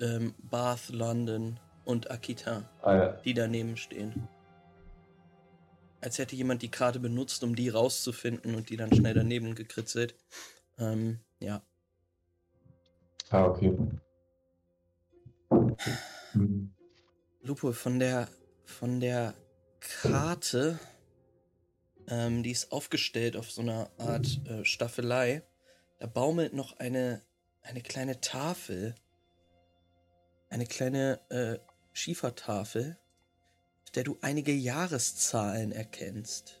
Ähm, Bath, London und Aquitain, Ah ja, die daneben stehen. Als hätte jemand die Karte benutzt, um die rauszufinden und die dann schnell daneben gekritzelt. Ähm, ja. ah, okay. Lupo, von der, von der Karte, ähm, die ist aufgestellt auf so einer Art äh, Staffelei. Da baumelt noch eine, eine kleine Tafel. Eine kleine äh, Schiefertafel, der du einige Jahreszahlen erkennst.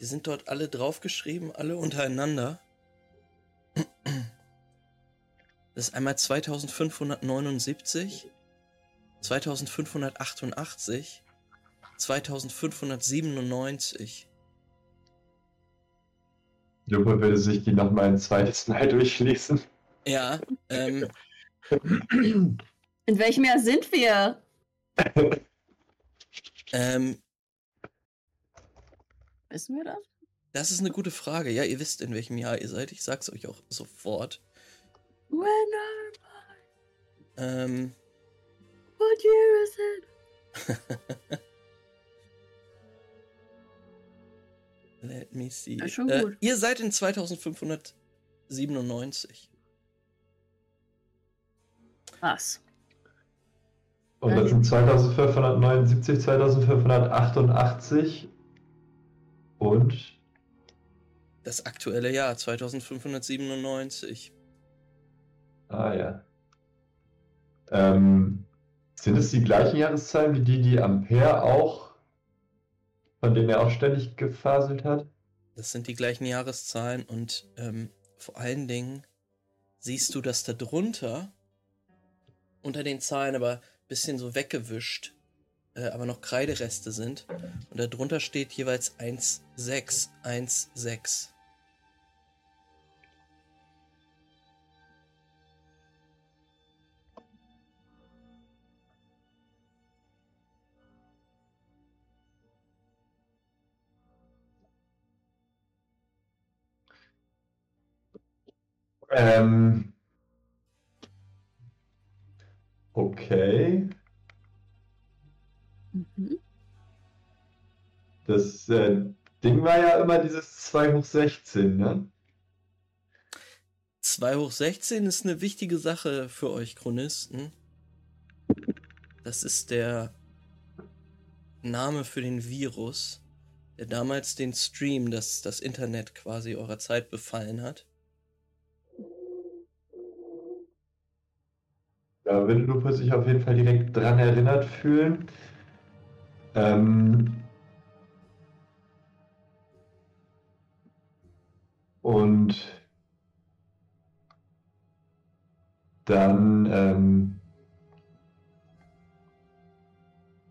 Die sind dort alle draufgeschrieben, alle untereinander. Das ist einmal 2579, 2588, 2597. Lupo würde sich die nochmal ein zweites Mal [LAUGHS] durchlesen. Ja, ähm, [CLEARS THROAT] In welchem Jahr sind wir? ähm, Wissen wir das? das ist eine gute Frage. Ja, ihr wisst, in welchem Jahr ihr seid. Ich sag's euch auch sofort. When are, Ähm, what year is it? [LAUGHS] let me see. Ja, schon Äh, gut. ihr seid in 2597. Was? Und das sind 2579, 2588 und Das aktuelle Jahr, 2597. Ah ja. Ähm, sind es die gleichen Jahreszahlen wie die, die Ampere auch, von denen er auch ständig gefaselt hat? Das sind die gleichen Jahreszahlen und ähm, vor allen Dingen siehst du, dass da drunter unter den Zahlen aber bisschen so weggewischt, äh, aber noch Kreidereste sind. Und darunter steht jeweils 1616. Ähm, okay. Mhm. Das äh, Ding war ja immer dieses 2 hoch 16, ne? 2 hoch 16 ist eine wichtige Sache für euch Chronisten. Das ist der Name für den Virus, der damals den Stream, das, das Internet quasi eurer Zeit befallen hat. Würde Lupo sich auf jeden Fall direkt dran erinnert fühlen. Ähm, und dann ähm,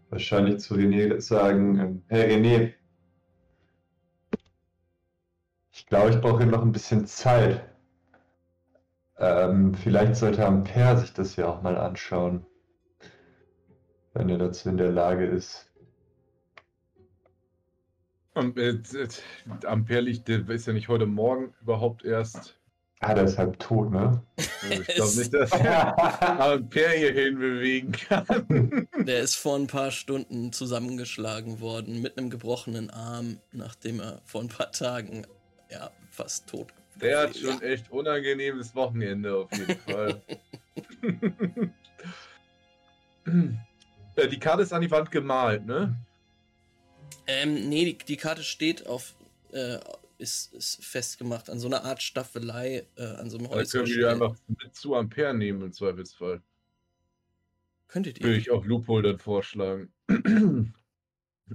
wahrscheinlich zu René sagen, ähm, hey René, ich glaube, ich brauche noch ein bisschen Zeit. Ähm, vielleicht sollte Ampere sich das ja auch mal anschauen, wenn er dazu in der Lage ist. Äh, äh, Ampere liegt, der ist ja nicht heute Morgen überhaupt erst. Ah, der ist halb tot, ne? Also ich glaube nicht, dass [LAUGHS] Ampere hierhin bewegen kann. Der ist vor ein paar Stunden zusammengeschlagen worden mit einem gebrochenen Arm, nachdem er vor ein paar Tagen ja fast tot Der hat schon echt unangenehmes Wochenende auf jeden [LAUGHS] Fall. Die Karte ist an die Wand gemalt, ne? Ähm, nee, die, die Karte steht auf, äh, ist, ist festgemacht an so einer Art Staffelei, äh, an so einem Dann können wir die einfach mit zu Ampere nehmen im Zweifelsfall. Könntet Würde ihr. ich auch Loophole dann vorschlagen.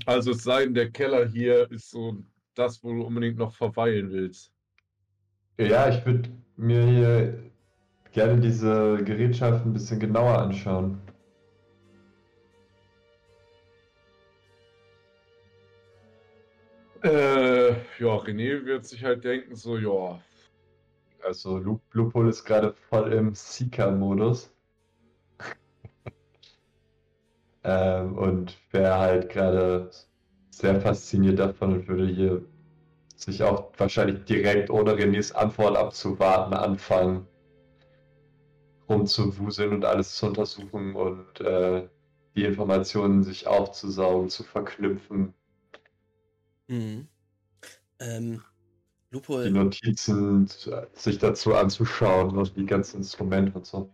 Also es sei denn, der Keller hier ist so das, wo du unbedingt noch verweilen willst. Ja, ich würde mir hier gerne diese Gerätschaften ein bisschen genauer anschauen. Äh, ja, René wird sich halt denken, so, ja, Also Lu Lupol ist gerade voll im Seeker-Modus. [LAUGHS] ähm, und wäre halt gerade sehr fasziniert davon und würde hier sich auch wahrscheinlich direkt ohne Renés Antwort abzuwarten anfangen, rumzuwuseln und alles zu untersuchen und äh, die Informationen sich aufzusaugen, zu verknüpfen, Mhm. Ähm, die Lupo, Notizen zu- sich dazu anzuschauen und die ganzen Instrumente und so.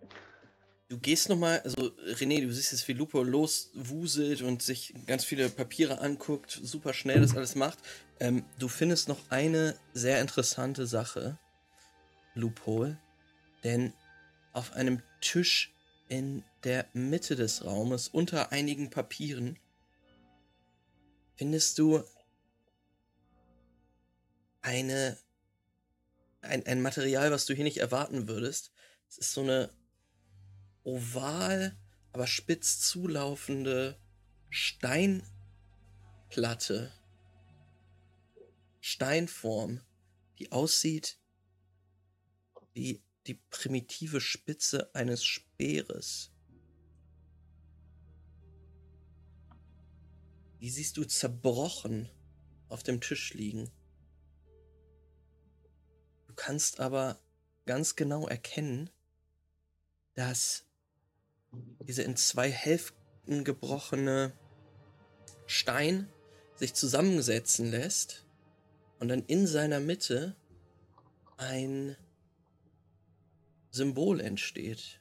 Du gehst nochmal, also René, du siehst jetzt, wie Lupo loswuselt und sich ganz viele Papiere anguckt, super schnell das alles macht. Ähm, du findest noch eine sehr interessante Sache, Loophole, denn auf einem Tisch in der Mitte des Raumes unter einigen Papieren findest du eine ein, ein Material, was du hier nicht erwarten würdest. Es ist so eine oval, aber spitz zulaufende Steinplatte. Steinform, die aussieht wie die primitive Spitze eines Speeres. Die siehst du zerbrochen auf dem Tisch liegen. Du kannst aber ganz genau erkennen, dass diese in zwei Hälften gebrochene Stein sich zusammensetzen lässt und dann in seiner Mitte ein Symbol entsteht.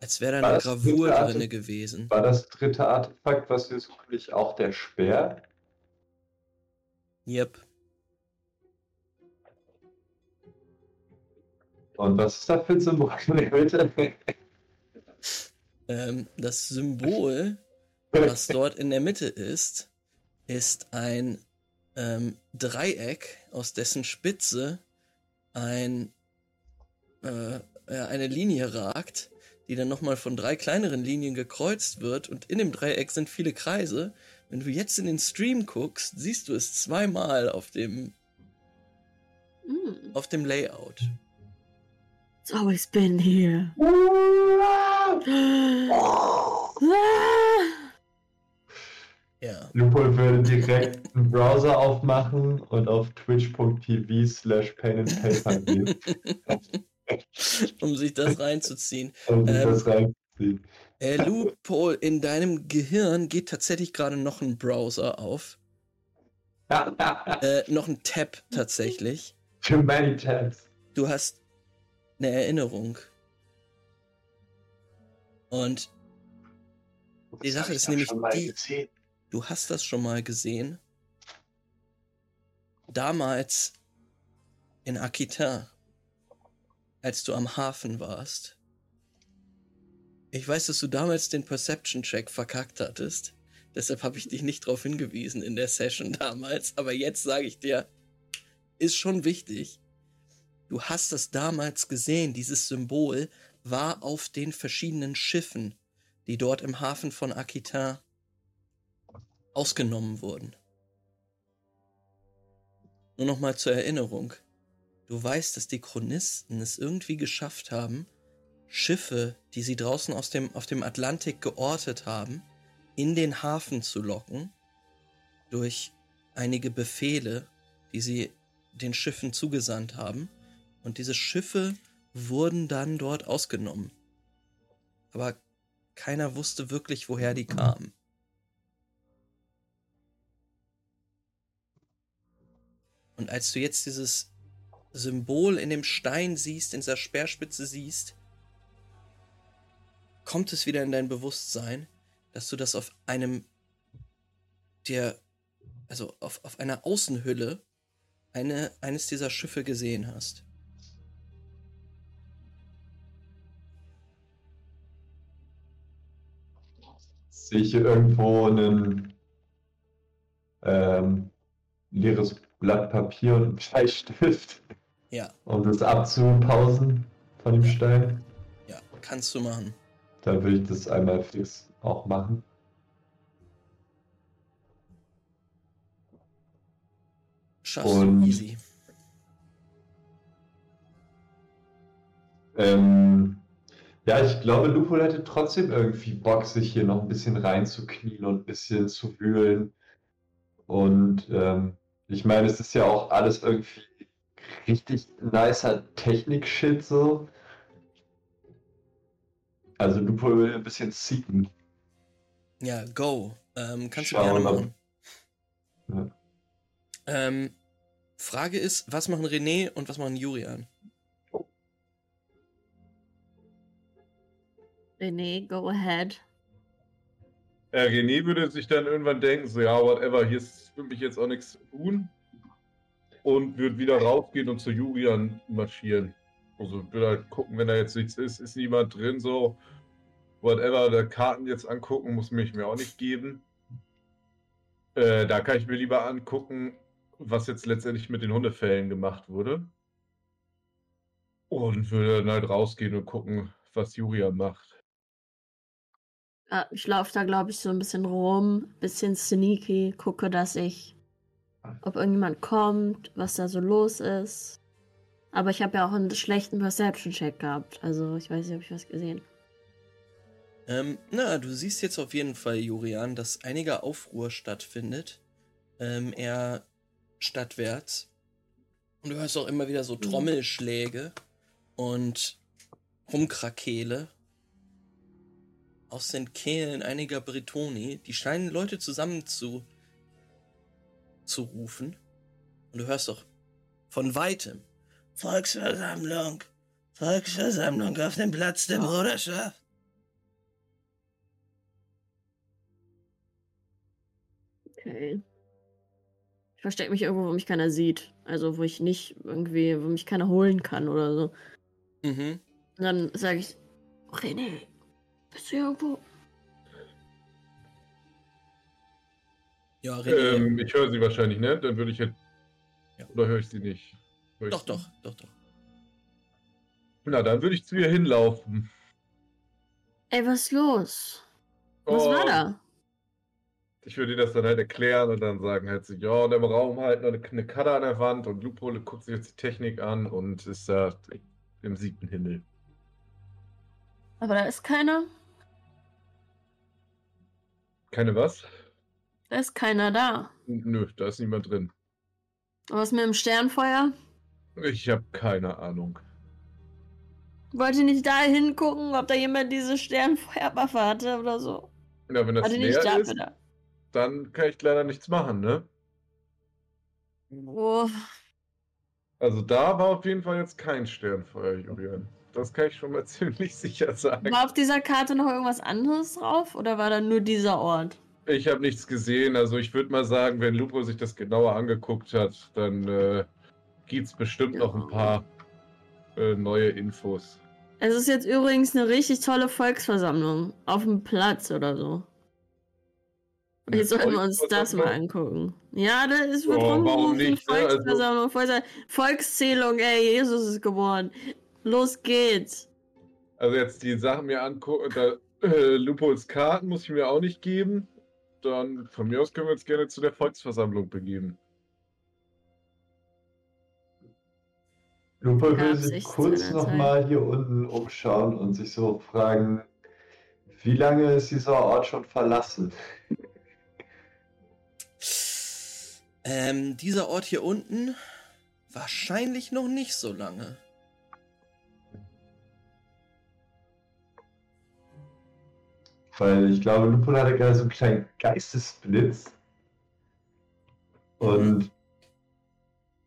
Als wäre da eine Gravur drinne gewesen. War das dritte Artefakt, was wir suchen, auch der Speer? Yep. Und was ist da für ein Symbol in der Mitte? Ähm, das Symbol, was dort in der Mitte ist, ist ein ähm, Dreieck, aus dessen Spitze ein, äh, eine Linie ragt, die dann nochmal von drei kleineren Linien gekreuzt wird und in dem Dreieck sind viele Kreise. Wenn du jetzt in den Stream guckst, siehst du es zweimal auf dem, Hm. auf dem Layout. It's always been here. Ja. Lupol würde direkt einen Browser aufmachen und auf twitch.tv slash pen and paper gehen, um sich das reinzuziehen. um sich Ähm, das reinzuziehen. Äh, Loophole, in deinem Gehirn geht tatsächlich gerade noch ein Browser auf. Äh, noch ein Tab tatsächlich. Too many tabs. Du hast eine Erinnerung. Und Die Sache ist nämlich die- gesehen. du hast das schon mal gesehen. Damals in Aquitaine, als du am Hafen warst. Ich weiß, dass du damals den Perception-Check verkackt hattest. Deshalb habe ich dich nicht darauf hingewiesen in der Session [LAUGHS] damals. Aber jetzt sage ich dir, ist schon wichtig. Du hast das damals gesehen. Dieses Symbol war auf den verschiedenen Schiffen, die dort im Hafen von Aquitaine ausgenommen wurden. Nur noch mal zur Erinnerung. Du weißt, dass die Chronisten es irgendwie geschafft haben, Schiffe, die sie draußen aus dem, auf dem Atlantik geortet haben, in den Hafen zu locken, durch einige Befehle, die sie den Schiffen zugesandt haben. Und diese Schiffe wurden dann dort ausgenommen. Aber keiner wusste wirklich, woher die kamen. Und als du jetzt dieses Symbol in dem Stein siehst, in dieser Speerspitze siehst, kommt es wieder in dein Bewusstsein, dass du das auf einem der, also auf, auf einer Außenhülle eine, eines dieser Schiffe gesehen hast. Sehe ich hier irgendwo ein ähm, leeres Blatt Papier und einen Bleistift, Ja, um das abzupausen von dem Stein? ja, kannst du machen. Dann würde ich das einmal fix auch machen. Schaffst Und- du easy. Ähm, ja, ich glaube, Lupo hätte trotzdem irgendwie Bock, sich hier noch ein bisschen reinzuknien und ein bisschen zu wühlen. Und ähm, ich meine, es ist ja auch alles irgendwie richtig nicer Technik-Shit so. Also Lupo will ein bisschen seeken. Ja, go. Ähm, kannst du Schauen, gerne ob- machen. Ja. Ähm, Frage ist, was machen René und was machen Julian? René, go ahead. Ja, René würde sich dann irgendwann denken, so ja, whatever, hier ist für mich jetzt auch nichts zu tun. Und würde wieder rausgehen und zu Julian marschieren. Also würde halt gucken, wenn da jetzt nichts ist, ist niemand drin, so whatever, der Karten jetzt angucken, muss mich mir auch nicht geben. Äh, da kann ich mir lieber angucken, was jetzt letztendlich mit den Hundefällen gemacht wurde. Und würde dann halt rausgehen und gucken, was Julian macht. Ja, ich laufe da, glaube ich, so ein bisschen rum, bisschen sneaky, gucke, dass ich, ob irgendjemand kommt, was da so los ist. Aber ich habe ja auch einen schlechten Perception-Check gehabt. Also ich weiß nicht, ob ich was gesehen. Ähm, na, du siehst jetzt auf jeden Fall, Jurian, dass einiger Aufruhr stattfindet. Ähm, eher stadtwärts. Und du hörst auch immer wieder so Trommelschläge und Rumkrakele aus den Kehlen einiger Bretoni. Die scheinen Leute zusammen zu, zu rufen. Und du hörst auch von weitem Volksversammlung, Volksversammlung auf dem Platz der Bruderschaft. Okay. Ich verstecke mich irgendwo, wo mich keiner sieht. Also wo ich nicht irgendwie, wo mich keiner holen kann oder so. Mhm. Und dann sage ich, René, bist du hier irgendwo? Ja, René. Ähm, ich höre sie wahrscheinlich, ne? Dann würde ich jetzt. Ja. Oder höre ich sie nicht? Hör ich doch, sie? doch, doch, doch. Na, dann würde ich zu ihr hinlaufen. Ey, was ist los? Was Oh, war da? Ich würde ihr das dann halt erklären und dann sagen halt so, ja, und im Raum halt noch eine, eine Karte an der Wand und Lupole guckt sich jetzt die Technik an und ist da im siebten Himmel. Aber da ist keiner. Keine was? Da ist keiner da. Nö, da ist niemand drin. Was mit dem Sternfeuer? Ich habe keine Ahnung. Wollt ihr nicht da hingucken, ob da jemand diese Sternfeuerwaffe hatte oder so? Ja, wenn das nicht leer da, ist, bitte. dann kann ich leider nichts machen, ne? Oh, Also da war auf jeden Fall jetzt kein Sternfeuer, Julian. Das kann ich schon mal [LAUGHS] ziemlich sicher sagen. war auf dieser Karte noch irgendwas anderes drauf oder war da nur dieser Ort? Ich habe nichts gesehen. Also ich würde mal sagen, wenn Lupo sich das genauer angeguckt hat, dann äh, gibt es bestimmt noch ein paar äh, neue Infos. Es ist jetzt übrigens eine richtig tolle Volksversammlung. Auf dem Platz oder so. Jetzt sollten wir uns das mal angucken. Ja, da ist wird Oh, warum rumgerufen, nicht, ne? Also- Volksversammlung, Volks- Volkszählung, ey, Jesus ist geboren. Los geht's. Also jetzt die Sachen mir angucken, da äh, Lupos Karten muss ich mir auch nicht geben. Dann von mir aus können wir uns gerne zu der Volksversammlung begeben. Lupo will sich kurz nochmal hier unten umschauen und sich so fragen, wie lange ist dieser Ort schon verlassen? Ähm, dieser Ort hier unten wahrscheinlich noch nicht so lange. Weil ich glaube, Lupo hatte gerade so einen kleinen Geistesblitz. Und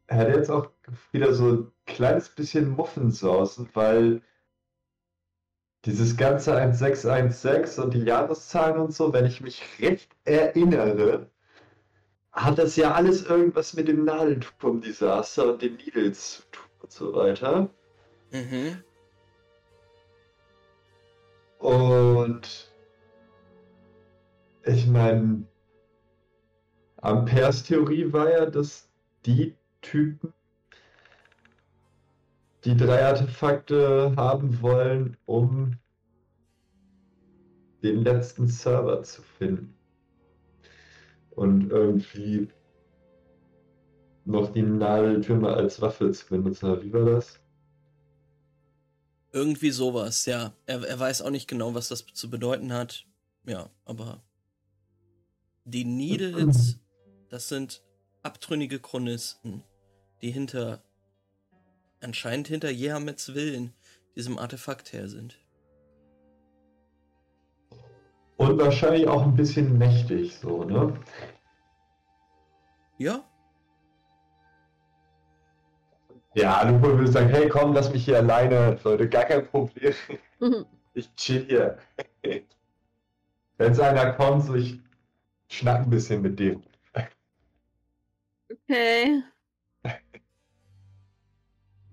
er hat jetzt auch wieder so ein kleines bisschen Muffensausen, weil dieses ganze 1616 und die Jahreszahlen und so, wenn ich mich recht erinnere, hat das ja alles irgendwas mit dem Nadelturm-Desaster und den Needles zu tun und so weiter. Mhm. Und ich meine, Ampères Theorie war ja, dass die Typen, die drei Artefakte haben wollen, um den letzten Server zu finden. Und irgendwie noch die Nadeltürme als Waffe zu benutzen. Wie war das? Irgendwie sowas, ja. Er, er weiß auch nicht genau, was das zu bedeuten hat. Ja, aber die Needles, das sind abtrünnige Chronisten, die hinter, anscheinend hinter Jehamets Willen, diesem Artefakt her sind. Und wahrscheinlich auch ein bisschen mächtig, so, ne? Ja, Ja, Lupol würde sagen, hey komm, lass mich hier alleine, Leute, gar kein Problem. [LAUGHS] Ich chill hier. Wenn es einer kommt, so ich schnack ein bisschen mit dem. Okay. [LAUGHS]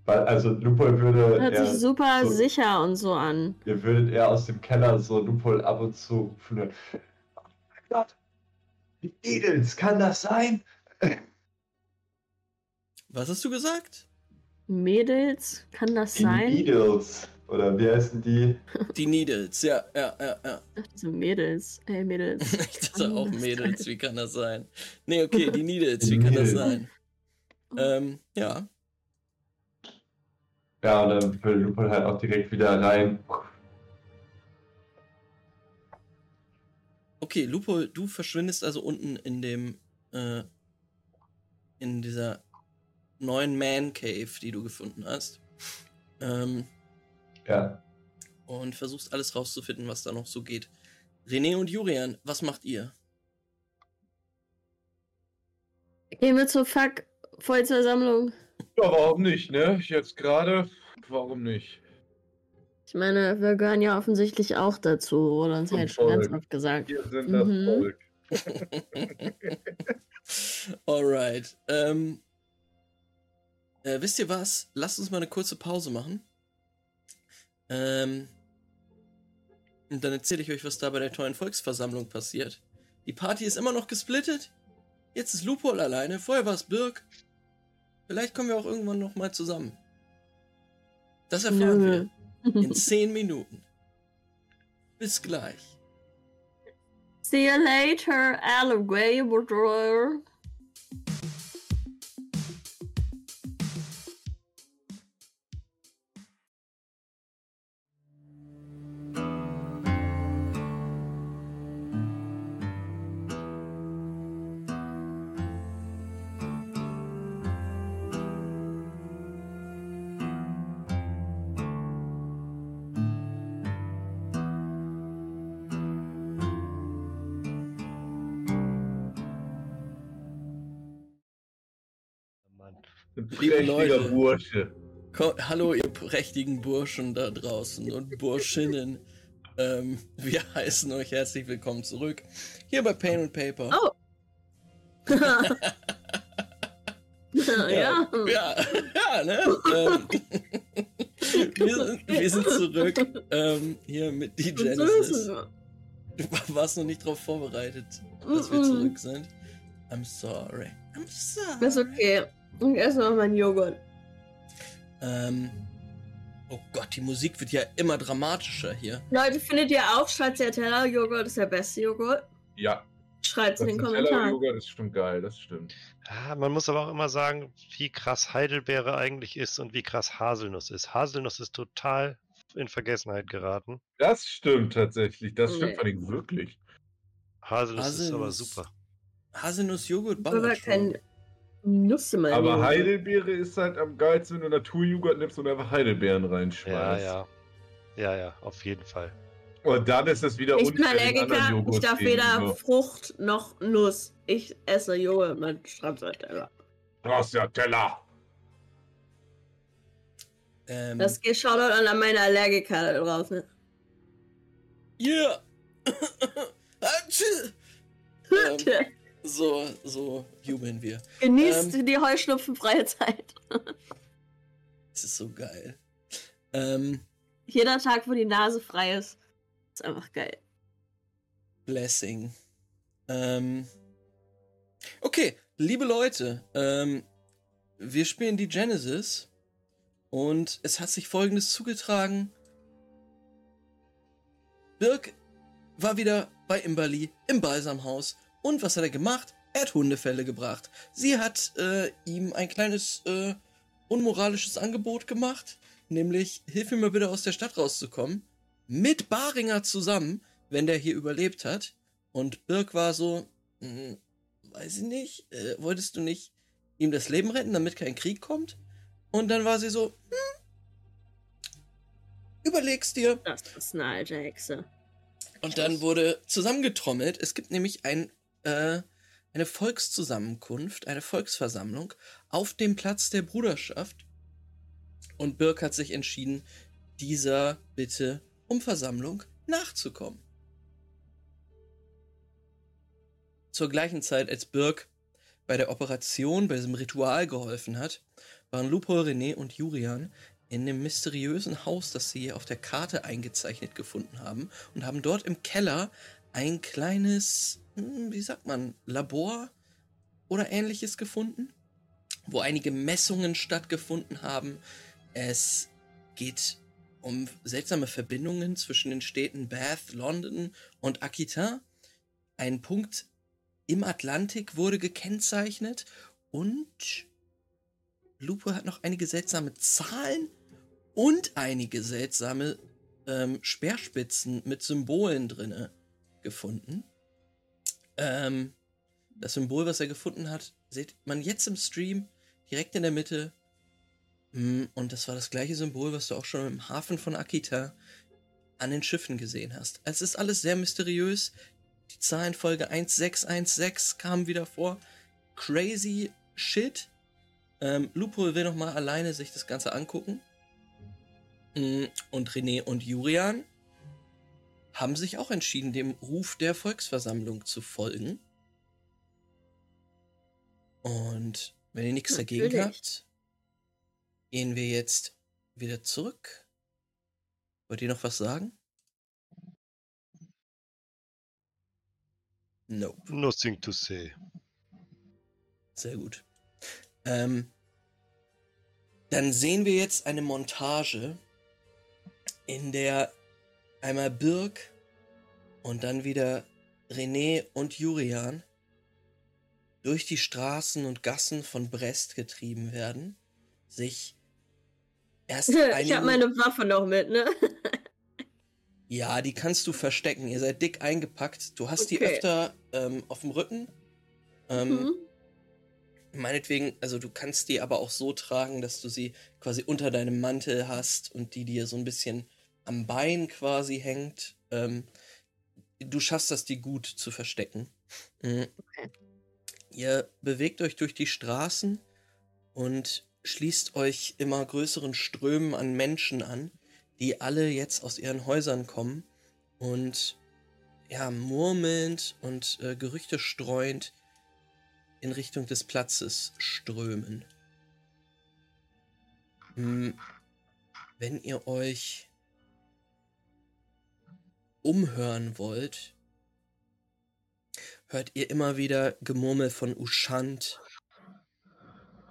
Weil, also Lupol würde Hört sich super so- sicher und so an. ihr würdet eher aus dem Keller so Lupol ab und zu rufen. Oh mein Gott, die Edels, kann das sein? Was hast du gesagt? Mädels, kann das Die sein? Edels. Oder wie heißen die? Die Needles, ja, ja, ja, ja. Ach, diese Mädels. Hey, Mädels. [LAUGHS] Ich dachte auch Mädels, wie kann das sein? Nee, okay, die Needles, wie kann das sein? Ähm, ja. Ja, und dann würde Lupol halt auch direkt wieder rein. Okay, Lupo, du verschwindest also unten in dem, äh, in dieser neuen Man Cave, die du gefunden hast. Ähm, Ja. und versuchst alles rauszufinden, was da noch so geht. René und Jurian, was macht ihr? Gehen wir zur Fuck Vollversammlung. Ja, warum nicht, ne? Jetzt gerade, warum nicht? Ich meine, wir gehören ja offensichtlich auch dazu, wurde uns halt schon ganz oft gesagt. Wir sind das Mhm. Volk. [LAUGHS] Alright. Ähm, äh, wisst ihr was? Lasst uns mal eine kurze Pause machen. Ähm, und dann erzähle ich euch, was da bei der tollen Volksversammlung passiert. Die Party ist immer noch gesplittet. Jetzt ist Lupol alleine. Vorher war es Birk. Vielleicht kommen wir auch irgendwann noch mal zusammen. Das erfahren Nö. wir [LAUGHS] in 10 Minuten. Bis gleich. See you later, alligator. Leute. Bursche. Ko Hallo, ihr prächtigen Burschen da draußen und Burschinnen. ähm, wir [LAUGHS] heißen euch herzlich willkommen zurück. Hier bei Pain and Paper. Oh. [LAUGHS] ja. Ja, ja, ne? ähm, [LAUGHS] wir, sind, wir sind zurück. Ähm, hier mit die Genesis. es. Du warst noch nicht darauf vorbereitet, dass wir zurück sind. I'm sorry. I'm sorry. Ist okay. Und erstmal mein Joghurt. Ähm, oh Gott, die Musik wird ja immer dramatischer hier. Leute, findet ihr auch Stracciatella-Joghurt ist der beste Joghurt? Ja, Schreibt in das den Kommentaren. Joghurt ist schon geil, das stimmt. Ja, man muss aber auch immer sagen, wie krass Heidelbeere eigentlich ist und wie krass Haselnuss ist. Haselnuss ist total in Vergessenheit geraten. Das stimmt tatsächlich, das stimmt Nee. vor allem wirklich. Haselnuss, ist aber Haselnuss. super. Haselnuss-Joghurt Aber ballert kein schon. Nüsse mein Aber Joghurt. Heidelbeere ist halt am geilsten, wenn du Naturjoghurt nimmst und einfach Heidelbeeren Ja, reinschmeißt. ja. Ja, ja, auf jeden Fall. Und dann ist es wieder Ich bin Allergiker, ich darf weder gegenüber. Frucht noch Nuss. Ich esse Joghurt mit Stracciatella. Stracciatella. Ähm, Das geht Shoutout an meine Allergiker da draußen. yeah. [COUGHS] [LAUGHS] Ähm, so, so jubeln wir. Genießt ähm, die heuschnupfenfreie Zeit. [LAUGHS] Es ist so geil. Ähm, Jeder Tag, wo die Nase frei ist, ist einfach geil. Blessing. Ähm, okay, liebe Leute, ähm, wir spielen die Genesis und es hat sich folgendes zugetragen. Birk war wieder bei Imberly im Balsamhaus und was hat er gemacht? Er hat Hundefälle gebracht. Sie hat äh, ihm ein kleines äh, unmoralisches Angebot gemacht, nämlich hilf mir mal bitte aus der Stadt rauszukommen, mit Baringer zusammen, wenn der hier überlebt hat. Und Birk war so, hm, weiß ich nicht, äh, wolltest du nicht ihm das Leben retten, damit kein Krieg kommt? Und dann war sie so, hm, überlegst dir. Das ist eine alte Hexe. Und dann wurde zusammengetrommelt. Es gibt nämlich ein, äh, eine Volkszusammenkunft, eine Volksversammlung auf dem Platz der Bruderschaft. Und Birk hat sich entschieden, dieser Bitte um Versammlung nachzukommen. Zur gleichen Zeit, als Birk bei der Operation, bei diesem Ritual geholfen hat, waren Lupo, René und Jurian in dem mysteriösen Haus, das sie auf der Karte eingezeichnet gefunden haben und haben dort im Keller ein kleines, hm, wie sagt man, Labor oder ähnliches gefunden, wo einige Messungen stattgefunden haben. Es geht um seltsame Verbindungen zwischen den Städten Bath, London und Aquitaine. Ein Punkt im Atlantik wurde gekennzeichnet und Lupo hat noch einige seltsame Zahlen und einige seltsame ähm, Speerspitzen mit Symbolen drinne gefunden. Ähm, das Symbol, was er gefunden hat, sieht man jetzt im Stream direkt in der Mitte. Hm, und das war das gleiche Symbol, was du auch schon im Hafen von Akita an den Schiffen gesehen hast. Es ist alles sehr mysteriös. Die Zahlenfolge 1616 kam wieder vor. Crazy Shit. Ähm, Lupo will nochmal alleine sich das Ganze angucken. Hm, und René und Jurian haben sich auch entschieden, dem Ruf der Volksversammlung zu folgen. Und wenn ihr nichts Natürlich. dagegen habt, gehen wir jetzt wieder zurück. Wollt ihr noch was sagen? Nope. Nothing to say. Sehr gut. Ähm, dann sehen wir jetzt eine Montage, in der einmal Birk und dann wieder René und Jurian durch die Straßen und Gassen von Brest getrieben werden, sich erst [LAUGHS] ich habe meine Waffe noch mit, ne? [LAUGHS] Ja, die kannst du verstecken. Ihr seid dick eingepackt. Du hast die Okay. öfter ähm, auf dem Rücken. Ähm, Mhm. Meinetwegen, also du kannst die aber auch so tragen, dass du sie quasi unter deinem Mantel hast und die dir so ein bisschen am Bein quasi hängt. Ähm, du schaffst das, die gut zu verstecken. Mhm. Ihr bewegt euch durch die Straßen und schließt euch immer größeren Strömen an Menschen an, die alle jetzt aus ihren Häusern kommen und ja, murmelnd und äh, Gerüchte streuend in Richtung des Platzes strömen. Hm, Wenn ihr euch umhören wollt, hört ihr immer wieder Gemurmel von Ushant,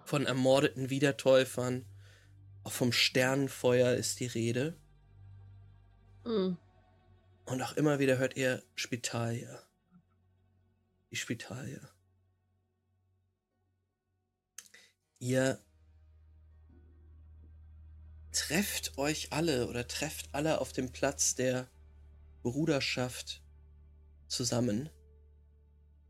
von ermordeten Wiedertäufern, auch vom Sternenfeuer ist die Rede. Mhm. Und auch immer wieder hört ihr Spitalia. Die Spitalia. Ihr trefft euch alle oder trefft alle auf dem Platz der Bruderschaft zusammen.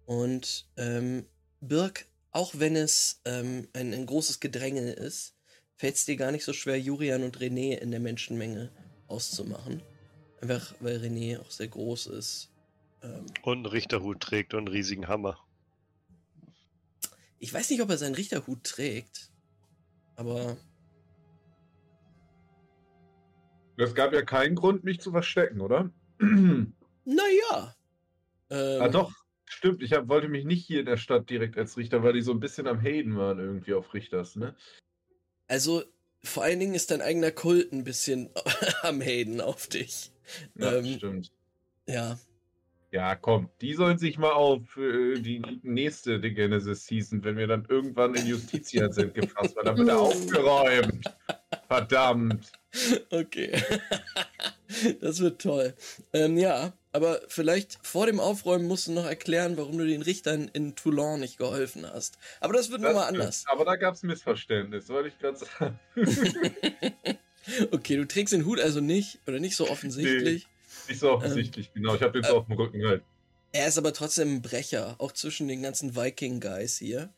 Und ähm, Birk, auch wenn es ähm, ein, ein großes Gedränge ist, fällt es dir gar nicht so schwer, Jurian und René in der Menschenmenge auszumachen. Einfach weil René auch sehr groß ist. Ähm, Und einen Richterhut trägt und einen riesigen Hammer. ich weiß nicht, ob er seinen Richterhut trägt, aber Es gab ja keinen Grund, mich zu verstecken, oder? Naja. Ähm, ah, doch. Stimmt, ich hab, wollte mich nicht hier in der Stadt direkt als Richter, weil die so ein bisschen am Haten waren irgendwie auf Richters, ne? Also, vor allen Dingen ist dein eigener Kult ein bisschen [LAUGHS] am Haten auf dich. Ja, Ähm, stimmt. Ja. Ja, komm, die sollen sich mal auf äh, die nächste The Genesis Season, wenn wir dann irgendwann in Justitia sind, gefasst, weil dann wird er [LAUGHS] aufgeräumt. Verdammt. Okay. das wird toll. Ähm, ja, aber vielleicht vor dem Aufräumen musst du noch erklären, warum du den Richtern in Toulon nicht geholfen hast. Aber das wird Das nochmal anders. Aber da gab es Missverständnis, wollte ich gerade sagen. [LAUGHS] okay, du trägst den Hut also nicht oder nicht so offensichtlich. Nicht so offensichtlich, genau. Ich habe jetzt äh, auf dem Rücken halt. Er ist aber trotzdem ein Brecher, auch zwischen den ganzen Viking-Guys hier.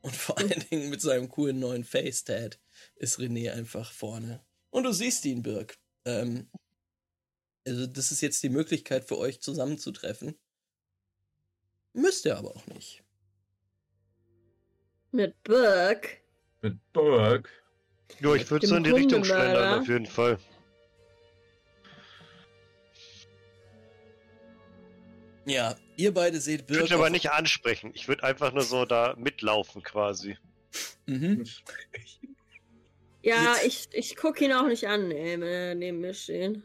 Und vor [LAUGHS] allen Dingen mit seinem coolen neuen Face-Tat ist René einfach vorne. Und du siehst ihn, Birk. Ähm, also, das ist jetzt die Möglichkeit für euch zusammenzutreffen. Müsst ihr aber auch nicht. Mit Burke. Mit Burke. Ja, ich würde so in die Richtung schlendern, auf jeden Fall. Ja, ihr beide seht Ich Birk. würde aber nicht ansprechen. Ich würde einfach nur so da mitlaufen quasi. Mhm. Ja, Jetzt- ich, ich gucke ihn auch nicht an, ey, wenn er neben mir steht.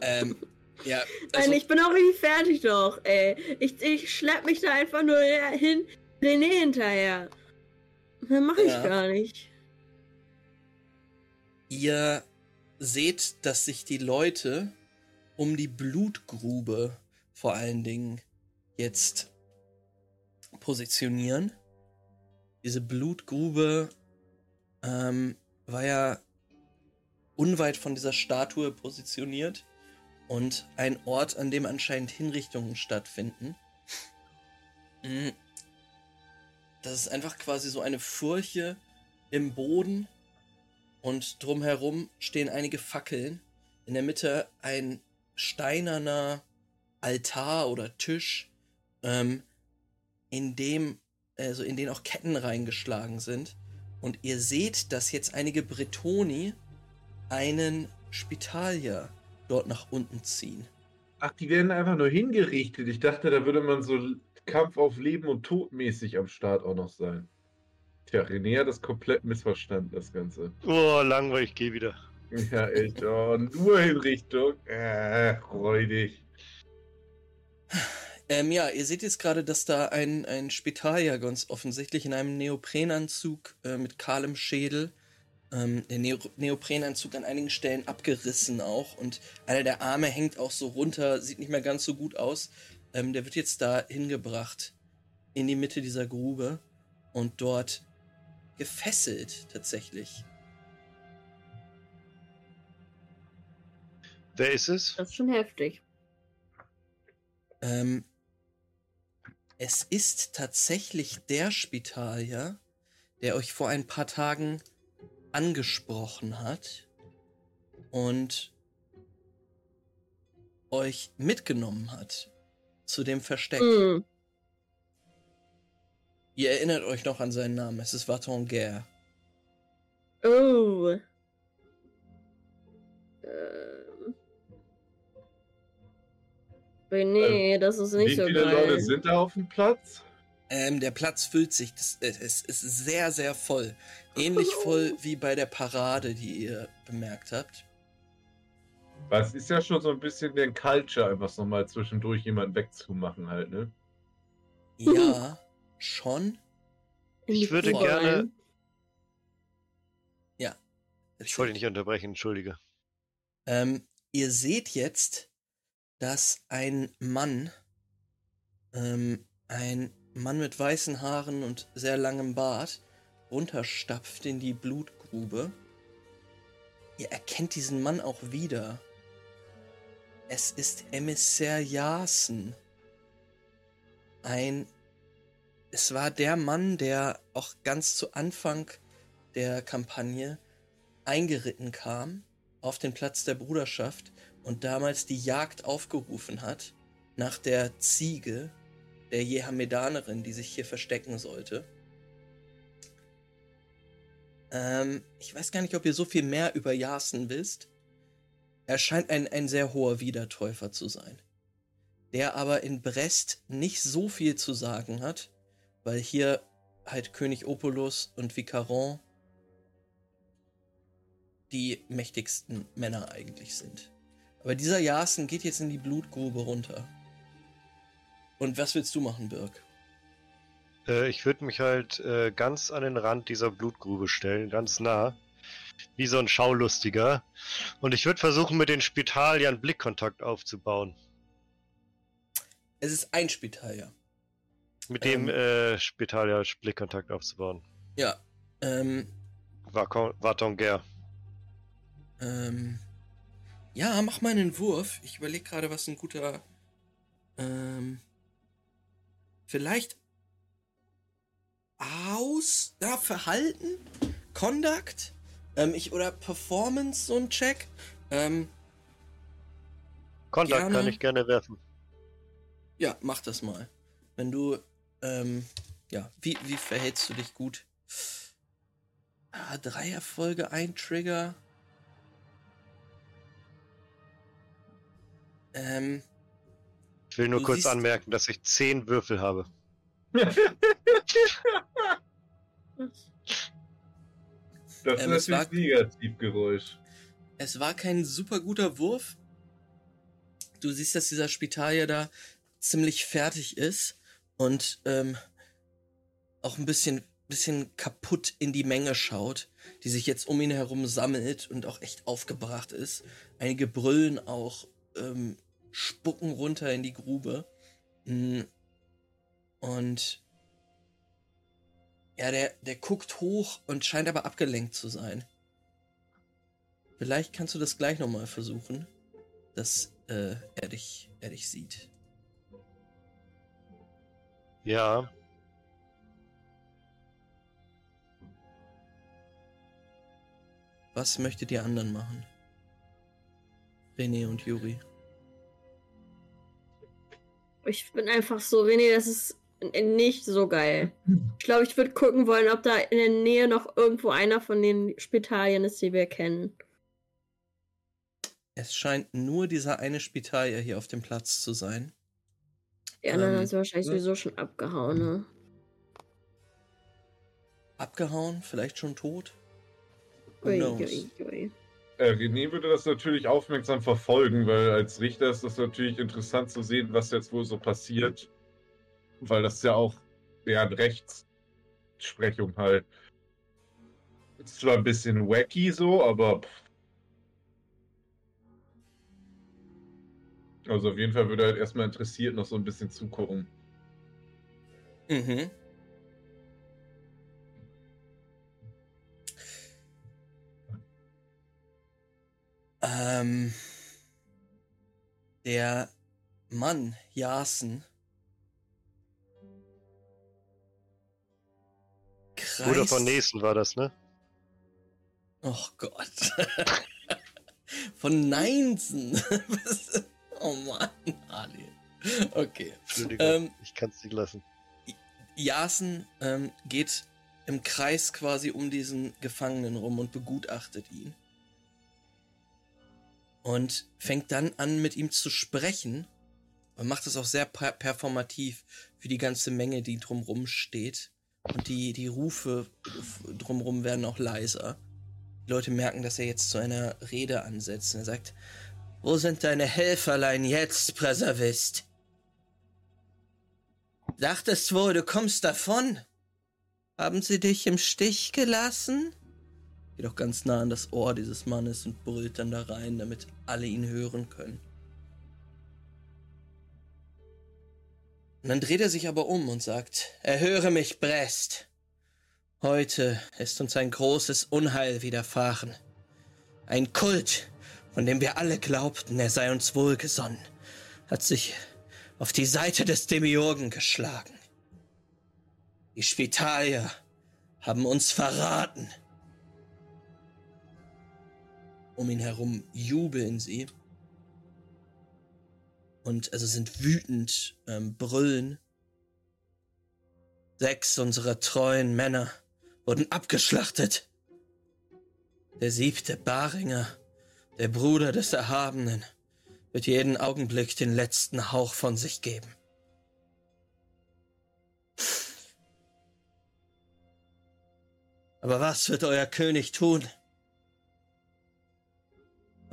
Ähm, [LAUGHS] ja, Nein, also, ich bin auch richtig fertig doch, ey. Ich, ich schlepp mich da einfach nur hin, René hinterher. Mehr mache ich Ja. gar nicht. ihr seht, dass sich die Leute um die Blutgrube vor allen Dingen jetzt positionieren. Diese Blutgrube ähm, war ja unweit von dieser Statue positioniert und ein Ort, an dem anscheinend Hinrichtungen stattfinden. Mm. Das ist einfach quasi so eine Furche im Boden und drumherum stehen einige Fackeln. In der Mitte ein steinerner Altar oder Tisch, ähm, in dem, also in den auch Ketten reingeschlagen sind. Und ihr seht, dass jetzt einige Bretoni einen Spitalier dort nach unten ziehen. Ach, die werden einfach nur hingerichtet. Ich dachte, da würde man so Kampf auf Leben und Tod mäßig am Start auch noch sein. Tja, René hat das komplett missverstanden, das Ganze. Oh, langweilig, geh wieder. Ja, echt. Oh, nur Hinrichtung. Äh, räudig. [SIGHS] Ähm, ja, ihr seht jetzt gerade, dass da ein, ein Spitalier ganz offensichtlich in einem Neoprenanzug äh, mit kahlem Schädel, ähm, der Neo Neoprenanzug an einigen Stellen abgerissen auch und einer der Arme hängt auch so runter, sieht nicht mehr ganz so gut aus. Ähm, der wird jetzt da hingebracht in die Mitte dieser Grube und dort gefesselt tatsächlich. Wer ist es? Das ist schon heftig. Ähm, es ist tatsächlich der Spitalier, der euch vor ein paar Tagen angesprochen hat und euch mitgenommen hat zu dem Versteck. Hm. Ihr erinnert euch noch an seinen Namen. Es ist Vatonguer. Oh. Ähm. René, das ist nicht Wie so viele geil. Leute sind da auf dem Platz? Ähm, der Platz füllt sich. Äh, es ist sehr, sehr voll. Ähnlich voll wie bei der Parade, die ihr bemerkt habt. Was ist ja schon so ein bisschen der Culture, einfach nochmal zwischendurch jemanden wegzumachen halt, ne? Ja, schon. In die Ich würde Grube gerne- rein. Ich wollte dich nicht unterbrechen, entschuldige. Ähm, ihr seht jetzt, dass ein Mann, ähm, ein Mann mit weißen Haaren und sehr langem Bart, runterstapft in die Blutgrube. Ihr erkennt diesen Mann auch wieder. Es ist Emissär Jasen. Ein. Es war der Mann, der auch ganz zu Anfang der Kampagne eingeritten kam auf den Platz der Bruderschaft und damals die Jagd aufgerufen hat nach der Ziege, der Jehamedanerin, die sich hier verstecken sollte. Ähm, ich weiß gar nicht, ob ihr so viel mehr über Jasen wisst. Er scheint ein, ein sehr hoher Wiedertäufer zu sein, der aber in Brest nicht so viel zu sagen hat, weil hier halt König Opulus und Vicaron die mächtigsten Männer eigentlich sind. Aber dieser Jasen geht jetzt in die Blutgrube runter. Und was willst du machen, Birk? Äh, ich würde mich halt äh, ganz an den Rand dieser Blutgrube stellen, ganz nah. Wie so ein Schaulustiger. Und ich würde versuchen, mit den Spitaliern Blickkontakt aufzubauen. Es ist ein Spitalier. Mit dem Ähm. äh, Spitalier Blickkontakt aufzubauen. Ja. Ähm, Vartonger. ähm, ja, mach mal einen Wurf. Ich überlege gerade, was ein guter. Ähm, vielleicht aus. Ja, Verhalten? Conduct? Ähm, ich, oder Performance, so ein Check? Ähm, Kontakt Gerne. kann ich gerne werfen. Ja, mach das mal. Wenn du, ähm, ja, wie, wie verhältst du dich gut? ja, drei Erfolge, ein Trigger. Ähm, Ich will nur kurz siehst- anmerken, dass ich zehn Würfel habe. Das Ähm, ist natürlich Negativgeräusch. es war kein super guter Wurf. Du siehst, dass dieser Spitalier da ziemlich fertig ist und ähm, auch ein bisschen, bisschen kaputt in die Menge schaut, die sich jetzt um ihn herum sammelt und auch echt aufgebracht ist. Einige brüllen auch, ähm, spucken runter in die Grube. Mm. Und ja, der, der guckt hoch und scheint aber abgelenkt zu sein. Vielleicht kannst du das gleich nochmal versuchen, dass äh, er, dich, er dich sieht. Ja. Was möchtet ihr anderen machen? René und Juri. Ich bin einfach so, René, das ist nicht so geil. Ich glaube, ich würde gucken wollen, ob da in der Nähe noch irgendwo einer von den Spitalien ist, die wir kennen. Es scheint nur dieser eine Spitalier hier auf dem Platz zu sein. Die anderen Ähm, sind wahrscheinlich ja. sowieso schon abgehauen, ne? Abgehauen, vielleicht schon tot. Who Ui, knows? ui, ui. Äh, René würde das natürlich aufmerksam verfolgen, weil als Richter ist das natürlich interessant zu sehen, was jetzt wohl so passiert. Weil das ja auch deren Rechtsprechung halt. Ist zwar ein bisschen wacky so, aber. Also auf jeden Fall würde er halt erstmal interessiert noch so ein bisschen zugucken. Mhm. Ähm, der Mann, Jasen, Bruder von kreist- Nächsten war das, ne? Oh Gott. [LAUGHS] Von Neinsen. [LAUGHS] Oh Mann, Ali. Okay. Entschuldigung, Ähm, ich kann es nicht lassen. Jasen ähm, geht im Kreis quasi um diesen Gefangenen rum und begutachtet ihn. Und fängt dann an, mit ihm zu sprechen. Und macht das auch sehr per performativ für die ganze Menge, die drumrum steht. Und die, die Rufe drumrum werden auch leiser. Die Leute merken, dass er jetzt zu einer Rede ansetzt. Und er sagt, wo sind deine Helferlein jetzt, Präservist? Dachtest wohl, du kommst davon? Haben sie dich im Stich gelassen? Auch ganz nah an das Ohr dieses Mannes und brüllt dann da rein, damit alle ihn hören können. Und dann dreht er sich aber um und sagt, erhöre mich, Brest. Heute ist uns ein großes Unheil widerfahren. Ein Kult, von dem wir alle glaubten, er sei uns wohlgesonnen, hat sich auf die Seite des Demiurgen geschlagen. Die Spitalier haben uns verraten. Um ihn herum jubeln sie. Und also sind wütend, ähm, brüllen. Sechs unserer treuen Männer wurden abgeschlachtet. Der siebte Baringer, der Bruder des Erhabenen, wird jeden Augenblick den letzten Hauch von sich geben. Aber was wird euer König tun?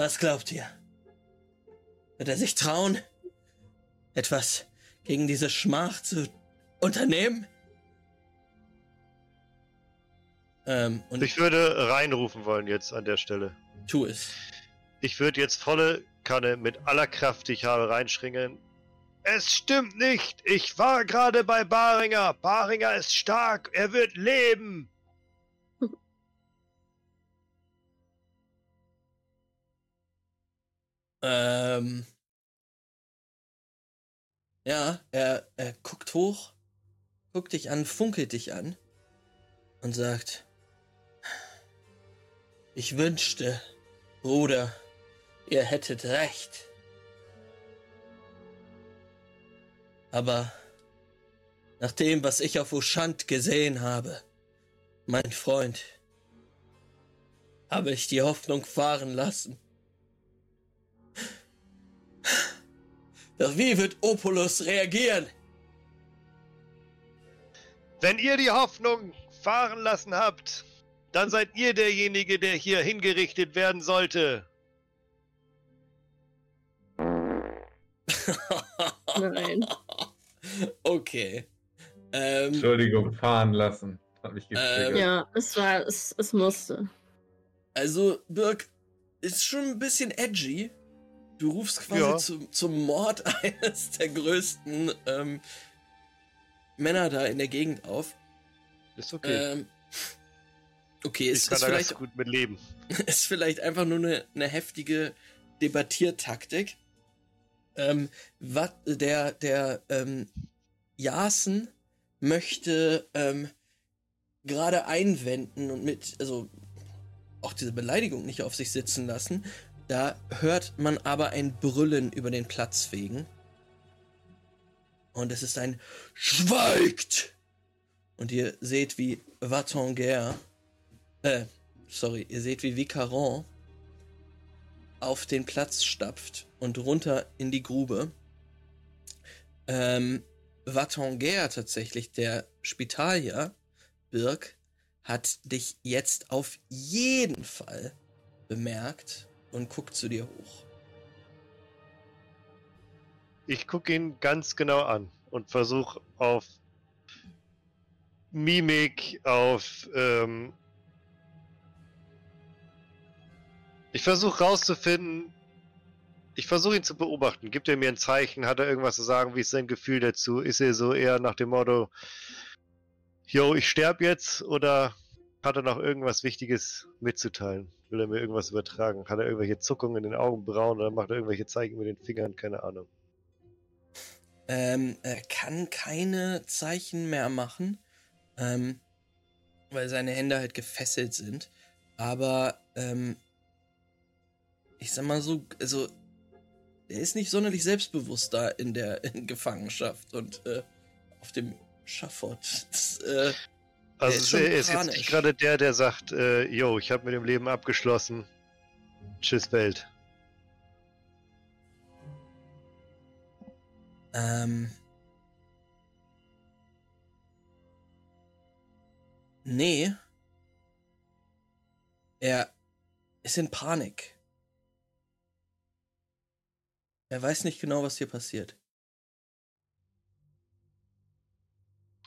Was glaubt ihr? Wird er sich trauen, etwas gegen diese Schmach zu unternehmen? Ähm, und Ich würde reinrufen wollen jetzt an der Stelle. tu es. Ich würde jetzt volle Kanne mit aller Kraft, die ich habe, reinschringen. Es stimmt nicht! Ich war gerade bei Baringer! Baringer ist stark! Er wird leben! Ähm. Ja, er, er guckt hoch, guckt dich an, funkelt dich an und sagt, ich wünschte, Bruder, ihr hättet recht. Aber nach dem, was ich auf Ushant gesehen habe, mein Freund, habe ich die Hoffnung fahren lassen. Wie wird Opulus reagieren? Wenn ihr die Hoffnung fahren lassen habt, dann seid ihr derjenige, der hier hingerichtet werden sollte. Nein. [LAUGHS] okay. Ähm, Entschuldigung, fahren lassen. Hab ich Ähm. Ja, es war, es, es musste. also, Birk ist schon ein bisschen edgy. Du rufst quasi Ja. zu, zum Mord [LAUGHS] eines der größten ähm, Männer da in der Gegend auf. Ist okay. Ähm, okay, ich ist da vielleicht gut mit leben. [LAUGHS] ist vielleicht einfach nur eine, eine heftige Debattiertaktik. Ähm, wat, der der ähm, Jasen möchte ähm, gerade einwenden und mit, also auch diese Beleidigung nicht auf sich sitzen lassen. Da hört man aber ein Brüllen über den Platz fegen. Und es ist ein Schweigt! Und ihr seht, wie Vatanguer, äh, sorry, ihr seht, wie Vicaron auf den Platz stapft und runter in die Grube. Ähm, Vatanguer tatsächlich, der Spitalier, Birk, hat dich jetzt auf jeden Fall bemerkt und guckt zu dir hoch. Ich gucke ihn ganz genau an und versuche auf Mimik, auf. Ähm ich versuche rauszufinden. Ich versuche ihn zu beobachten. Gibt er mir ein Zeichen? Hat er irgendwas zu sagen? Wie ist sein Gefühl dazu? Ist er so eher nach dem Motto, yo, ich sterb jetzt? Oder hat er noch irgendwas Wichtiges mitzuteilen? Will er mir irgendwas übertragen? Hat er irgendwelche Zuckungen in den Augenbrauen oder macht er irgendwelche Zeichen mit den Fingern? Keine Ahnung. Ähm, er kann keine Zeichen mehr machen, ähm, weil seine Hände halt gefesselt sind. Aber, ähm, ich sag mal so, also, er ist nicht sonderlich selbstbewusst da in der in [LAUGHS] Gefangenschaft und äh, auf dem Schafott. Das, äh, Also ist er ist jetzt nicht gerade der, der sagt, äh, yo, ich habe mit dem Leben abgeschlossen. Tschüss Welt. Ähm. Nee. Er ist in Panik. Er weiß nicht genau, was hier passiert.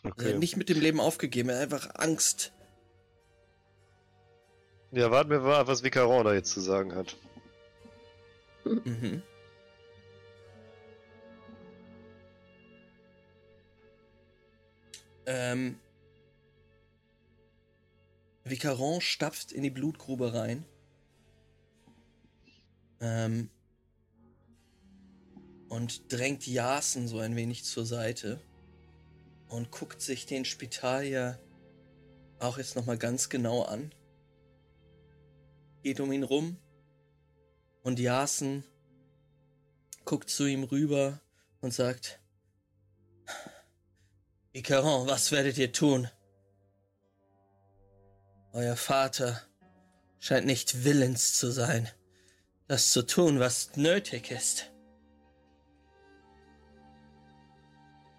Er Okay. hat nicht mit dem Leben aufgegeben, er hat einfach Angst. Ja, warten wir mal, was Vicaron da jetzt zu sagen hat. Mhm. Ähm. Vicaron stapft in die Blutgrube rein. Ähm. Und drängt Jasen so ein wenig zur Seite. Und guckt sich den Spitalier auch jetzt nochmal ganz genau an. Geht um ihn rum. Und Jasen guckt zu ihm rüber und sagt, Icaron, was werdet ihr tun? Euer Vater scheint nicht willens zu sein, das zu tun, was nötig ist.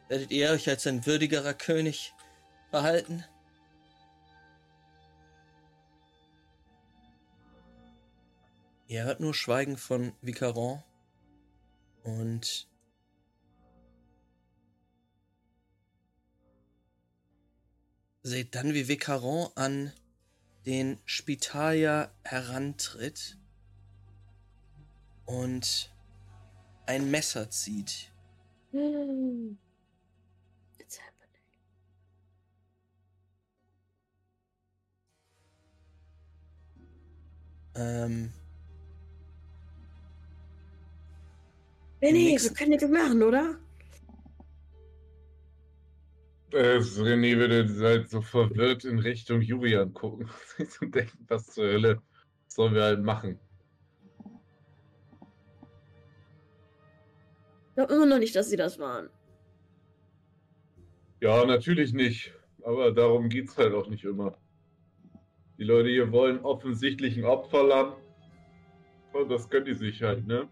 Werdet ihr euch als ein würdigerer König verhalten? Ihr hört nur Schweigen von Vicaron und seht dann, wie Vicaron an den Spitalier herantritt und ein Messer zieht. Ähm, Benny, nächsten- wir können nichts machen, oder? Äh, René würde halt so verwirrt in Richtung Julian gucken [LAUGHS] und denken, was zur Hölle sollen wir halt machen? Ich glaube immer noch nicht, dass sie das waren. Ja, natürlich nicht. Aber darum geht's halt auch nicht immer. Die Leute hier wollen offensichtlich ein Opferlamm. Und das können die sich halt, ne?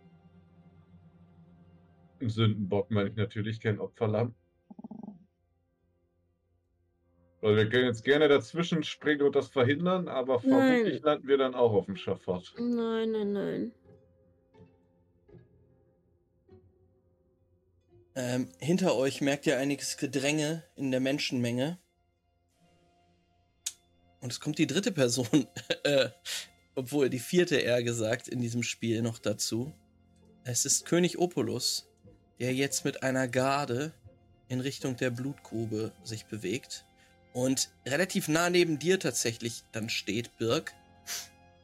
Ein Sündenbock meine ich natürlich, kein Opferlamm. Weil wir können jetzt gerne dazwischen springen und das verhindern, aber vermutlich landen wir dann auch auf dem Schafott. Nein, nein, nein. Ähm, hinter euch merkt ihr einiges Gedränge in der Menschenmenge. Und es kommt die dritte Person, [LAUGHS] äh, obwohl die vierte eher gesagt in diesem Spiel noch dazu. Es ist König Opulus, der jetzt mit einer Garde in Richtung der Blutgrube sich bewegt und relativ nah neben dir tatsächlich dann steht, Birk,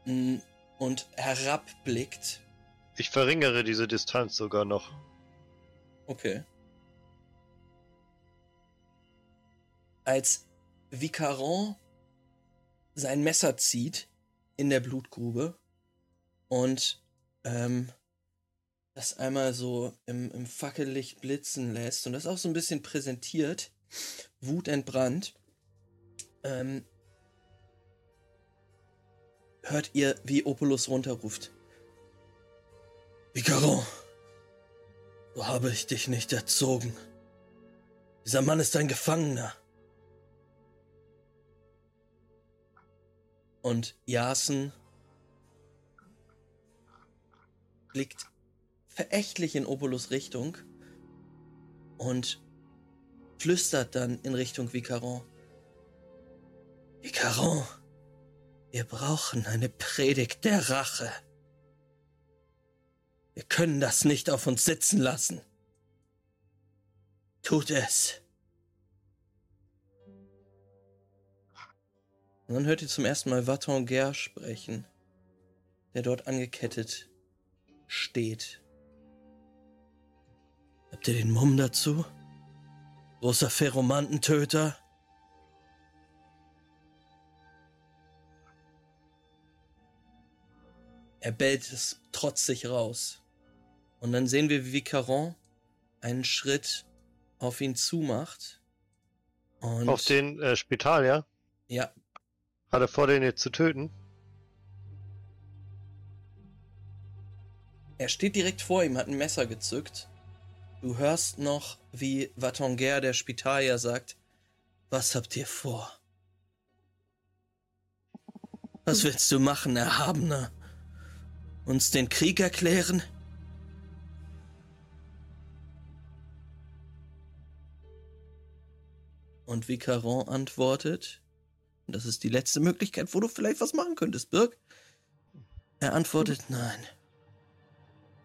mm, und herabblickt. Ich verringere diese Distanz sogar noch. Okay. Als Vicaron sein Messer zieht in der Blutgrube und ähm, das einmal so im, im Fackellicht blitzen lässt und das auch so ein bisschen präsentiert, wutentbrannt, ähm, hört ihr, wie Opulus runterruft. Vicaron, so habe ich dich nicht erzogen. Dieser Mann ist ein Gefangener. Und Jasen blickt verächtlich in Opulus Richtung und flüstert dann in Richtung Vicaron. Vicaron, wir brauchen eine Predigt der Rache. Wir können das nicht auf uns sitzen lassen. Tut es. Und dann hört ihr zum ersten Mal Vatanguer sprechen, der dort angekettet steht. Habt ihr den Mumm dazu? Großer Pheromantentöter? Er bellt es trotzig raus. Und dann sehen wir, wie Caron einen Schritt auf ihn zumacht. Und Auf den äh, Spital, ja? Ja, Hat er vor, den jetzt zu töten? er steht direkt vor ihm, hat ein Messer gezückt. Du hörst noch, wie Vatanguer, der Spitalier, sagt, was habt ihr vor? Was willst du machen, Erhabener? Uns den Krieg erklären? Und Vicaron antwortet, und das ist die letzte Möglichkeit, wo du vielleicht was machen könntest, Birk. Er antwortet, nein.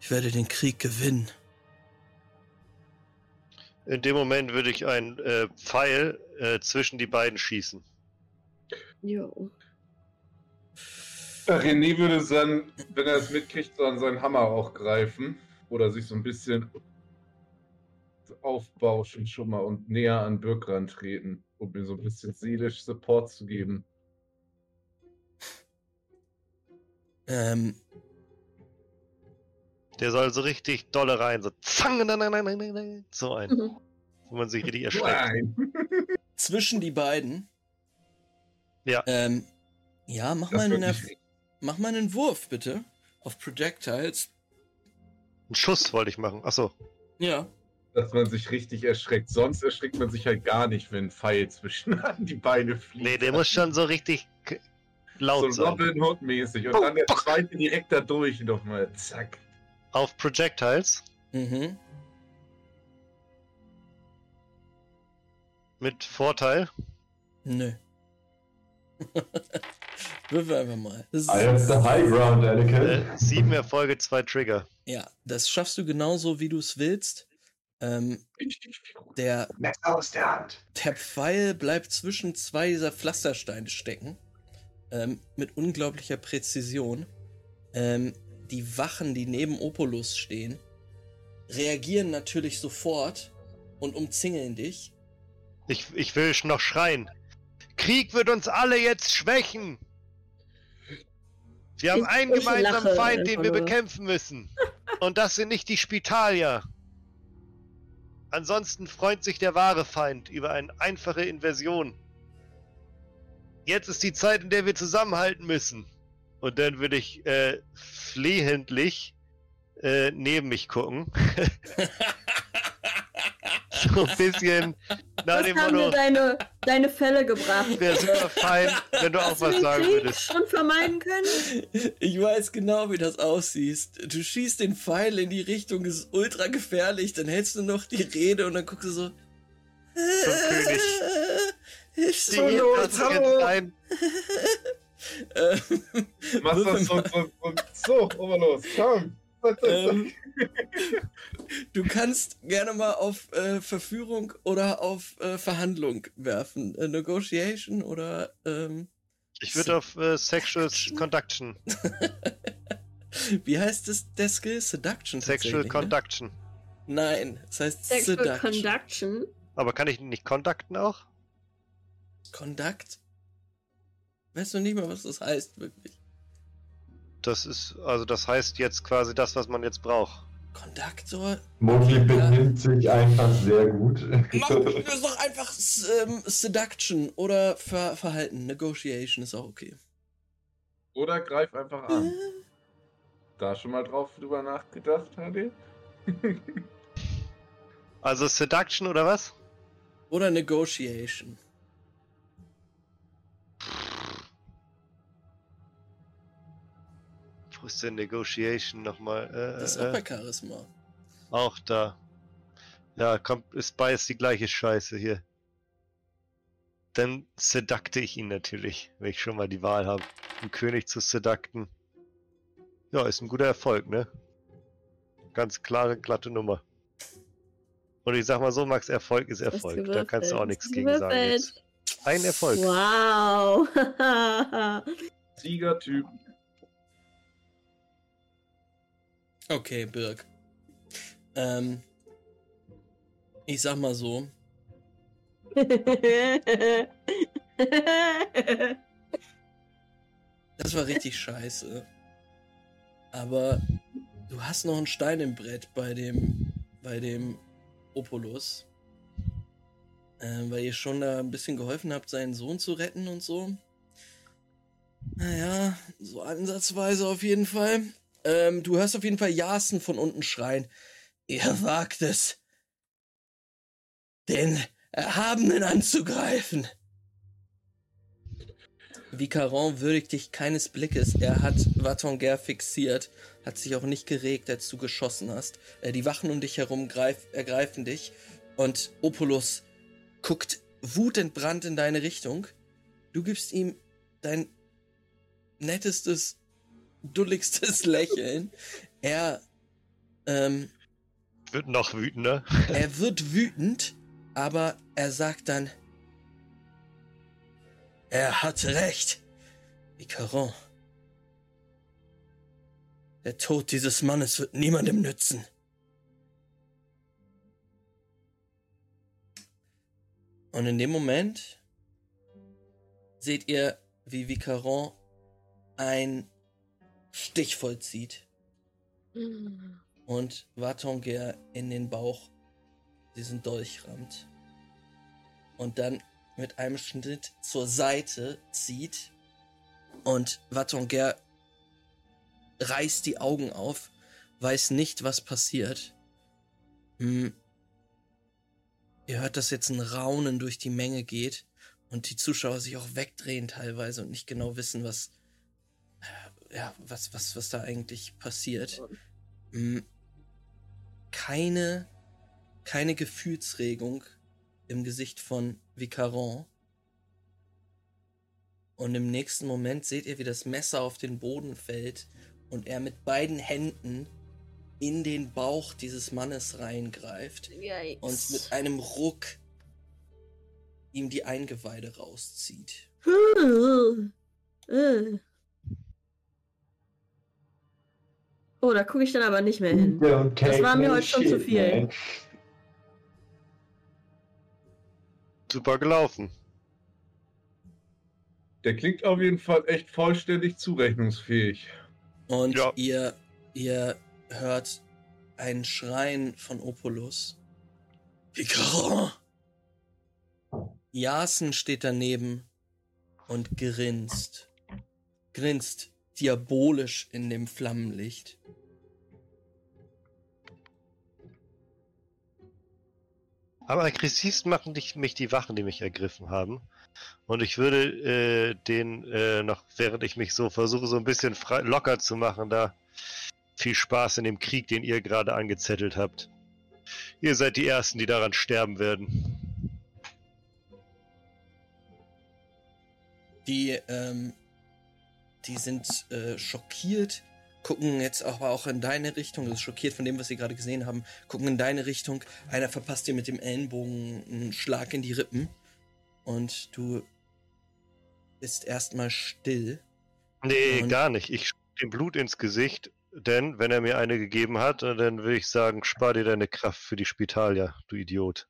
Ich werde den Krieg gewinnen. In dem Moment würde ich einen äh, Pfeil äh, zwischen die beiden schießen. Jo. René würde dann, wenn er es mitkriegt, so an seinen Hammer auch greifen. Oder sich so ein bisschen aufbauschen schon mal und näher an Birk rantreten, um mir so ein bisschen seelisch Support zu geben. Ähm, Der soll so richtig dolle rein, so zang, nein, nein, nein, nein, nein, nein, so ein, Mhm. wo man sich richtig erschreckt. Nein! [LAUGHS] zwischen die beiden. Ja. Ähm, ja, mach Das mal, einen, Erf- mach mal einen Wurf, bitte. Auf Projectiles. Einen Schuss wollte ich machen. Achso. Ja. Dass man sich richtig erschreckt. Sonst erschreckt man sich halt gar nicht, wenn ein Pfeil zwischen [LAUGHS] die Beine fliegt. Nee, der muss schon so richtig laut so sein. Robin Hood mäßig. Und dann der zweite direkt da durch nochmal. Zack. Auf Projectiles Mhm. mit Vorteil. Nö. [LAUGHS] Würfel einfach mal. Das ist, I have the high ground, Anakin. Äh, sieben Erfolge, zwei Trigger. ja, das schaffst du genauso, wie du es willst. Ähm, der, Messer aus der Hand. der Pfeil bleibt zwischen zwei dieser Pflastersteine stecken. Ähm, mit unglaublicher Präzision. Ähm, die Wachen, die neben Opulus stehen, reagieren natürlich sofort und umzingeln dich. Ich, ich will noch schreien. Krieg wird uns alle jetzt schwächen. Wir haben Ich- einen gemeinsamen Feind, den wir bekämpfen müssen. Und das sind nicht die Spitalier. Ansonsten freut sich der wahre Feind über eine einfache Invasion. jetzt ist die Zeit, in der wir zusammenhalten müssen. Und dann würde ich äh, flehentlich äh, neben mich gucken. [LAUGHS] [LAUGHS] so ein bisschen [LAUGHS] nach Was dem haben dir Motto, deine, deine Fälle gebracht? wäre super fein, wenn du auch Hast was sagen Krieg würdest. schon vermeiden können? Ich weiß genau, wie das aussieht. Du schießt den Pfeil in die Richtung, ist ultra gefährlich, dann hältst du noch die Rede und dann guckst du so. König. Hilfst du das jetzt hallo? rein. [LAUGHS] Ähm, Machst das so, so, so, so, Oberlos, komm. Ähm, [LAUGHS] du kannst gerne mal auf äh, Verführung oder auf äh, Verhandlung werfen. Äh, Negotiation oder ähm, Ich würde auf äh, Sexual? Conduction. [LAUGHS] wie heißt das der Skill? Seduction. Sexual ne? Conduction. Nein, das heißt Sexual Seduction. Conduction. Aber kann ich nicht conducten auch? Conduct? Weißt du nicht mal, was das heißt, wirklich? Das ist, also das heißt jetzt quasi das, was man jetzt braucht. Konduktor? Moki benimmt sich einfach sehr gut. Mach das doch einfach ähm, Seduction oder Ver Verhalten. Negotiation ist auch okay. Oder greif einfach an. Da schon mal drauf drüber nachgedacht, HD? [LAUGHS] Also Seduction oder was? Oder Negotiation. Wo ist denn Negotiation nochmal? Äh, Das ist äh, auch bei Charisma. auch da. Ja, kommt, ist beides die gleiche Scheiße hier. Dann sedukte ich ihn natürlich, wenn ich schon mal die Wahl habe, einen König zu sedukten. Ja, ist ein guter Erfolg, ne? Ganz klare, glatte Nummer. Und ich sag mal so, Max, Erfolg ist Erfolg. Da kannst du auch nichts gegen sagen jetzt. Ein Erfolg. Wow. [LAUGHS] Siegertyp. Okay, Birg. Ähm, ich sag mal so. [LAUGHS] Das war richtig scheiße. Aber du hast noch einen Stein im Brett bei dem, bei dem Opulus. Ähm, weil ihr schon da ein bisschen geholfen habt, seinen Sohn zu retten und so. Naja, so ansatzweise auf jeden Fall. Ähm, du hörst auf jeden Fall Jasen von unten schreien. Ihr wagt es, den Erhabenen anzugreifen. Vicaron würdigt dich keines Blickes. Er hat Vatonger fixiert, hat sich auch nicht geregt, als du geschossen hast. Äh, die Wachen um dich herum greif, ergreifen dich und Opulus guckt wutentbrannt in deine Richtung. Du gibst ihm dein nettestes, dulligstes Lächeln. Er, ähm, Wird noch wütender. er wird wütend, aber er sagt dann, er hat recht. Vicaron. Der Tod dieses Mannes wird niemandem nützen. Und in dem Moment seht ihr, wie Vicaron ein Stich vollzieht. Und Vatonger in den Bauch diesen Dolch rammt. Und dann mit einem Schnitt zur Seite zieht. Und Vatonger reißt die Augen auf, weiß nicht, was passiert. Hm. Ihr hört, dass jetzt ein Raunen durch die Menge geht. Und die Zuschauer sich auch wegdrehen teilweise und nicht genau wissen, was ja, was was was da eigentlich passiert. Hm. Keine keine Gefühlsregung im Gesicht von Vicaron. Und im nächsten Moment seht ihr, wie das Messer auf den Boden fällt und er mit beiden Händen in den Bauch dieses Mannes reingreift Yikes. und mit einem Ruck ihm die Eingeweide rauszieht. Oh, da gucke ich dann aber nicht mehr hin. Das war mir heute schon zu viel. man. Super gelaufen. Der klingt auf jeden Fall echt vollständig zurechnungsfähig. Und Ja. ihr, ihr hört ein Schreien von Opulus. Vicaron! Jasen steht daneben und grinst. Grinst diabolisch in dem Flammenlicht. Aber aggressiv machen dich, mich die Wachen, die mich ergriffen haben. Und ich würde äh, den äh, noch, während ich mich so versuche, so ein bisschen frei, locker zu machen, da viel Spaß in dem Krieg, den ihr gerade angezettelt habt. Ihr seid die Ersten, die daran sterben werden. Die, ähm, die sind äh, schockiert, gucken jetzt aber auch in deine Richtung, also schockiert von dem, was sie gerade gesehen haben, gucken in deine Richtung. Einer verpasst dir mit dem Ellenbogen einen Schlag in die Rippen und du bist erstmal still. Nee, Und- gar nicht. Ich dem Blut ins Gesicht, denn wenn er mir eine gegeben hat, äh, dann würde ich sagen, spar dir deine Kraft für die Spitalia, du Idiot.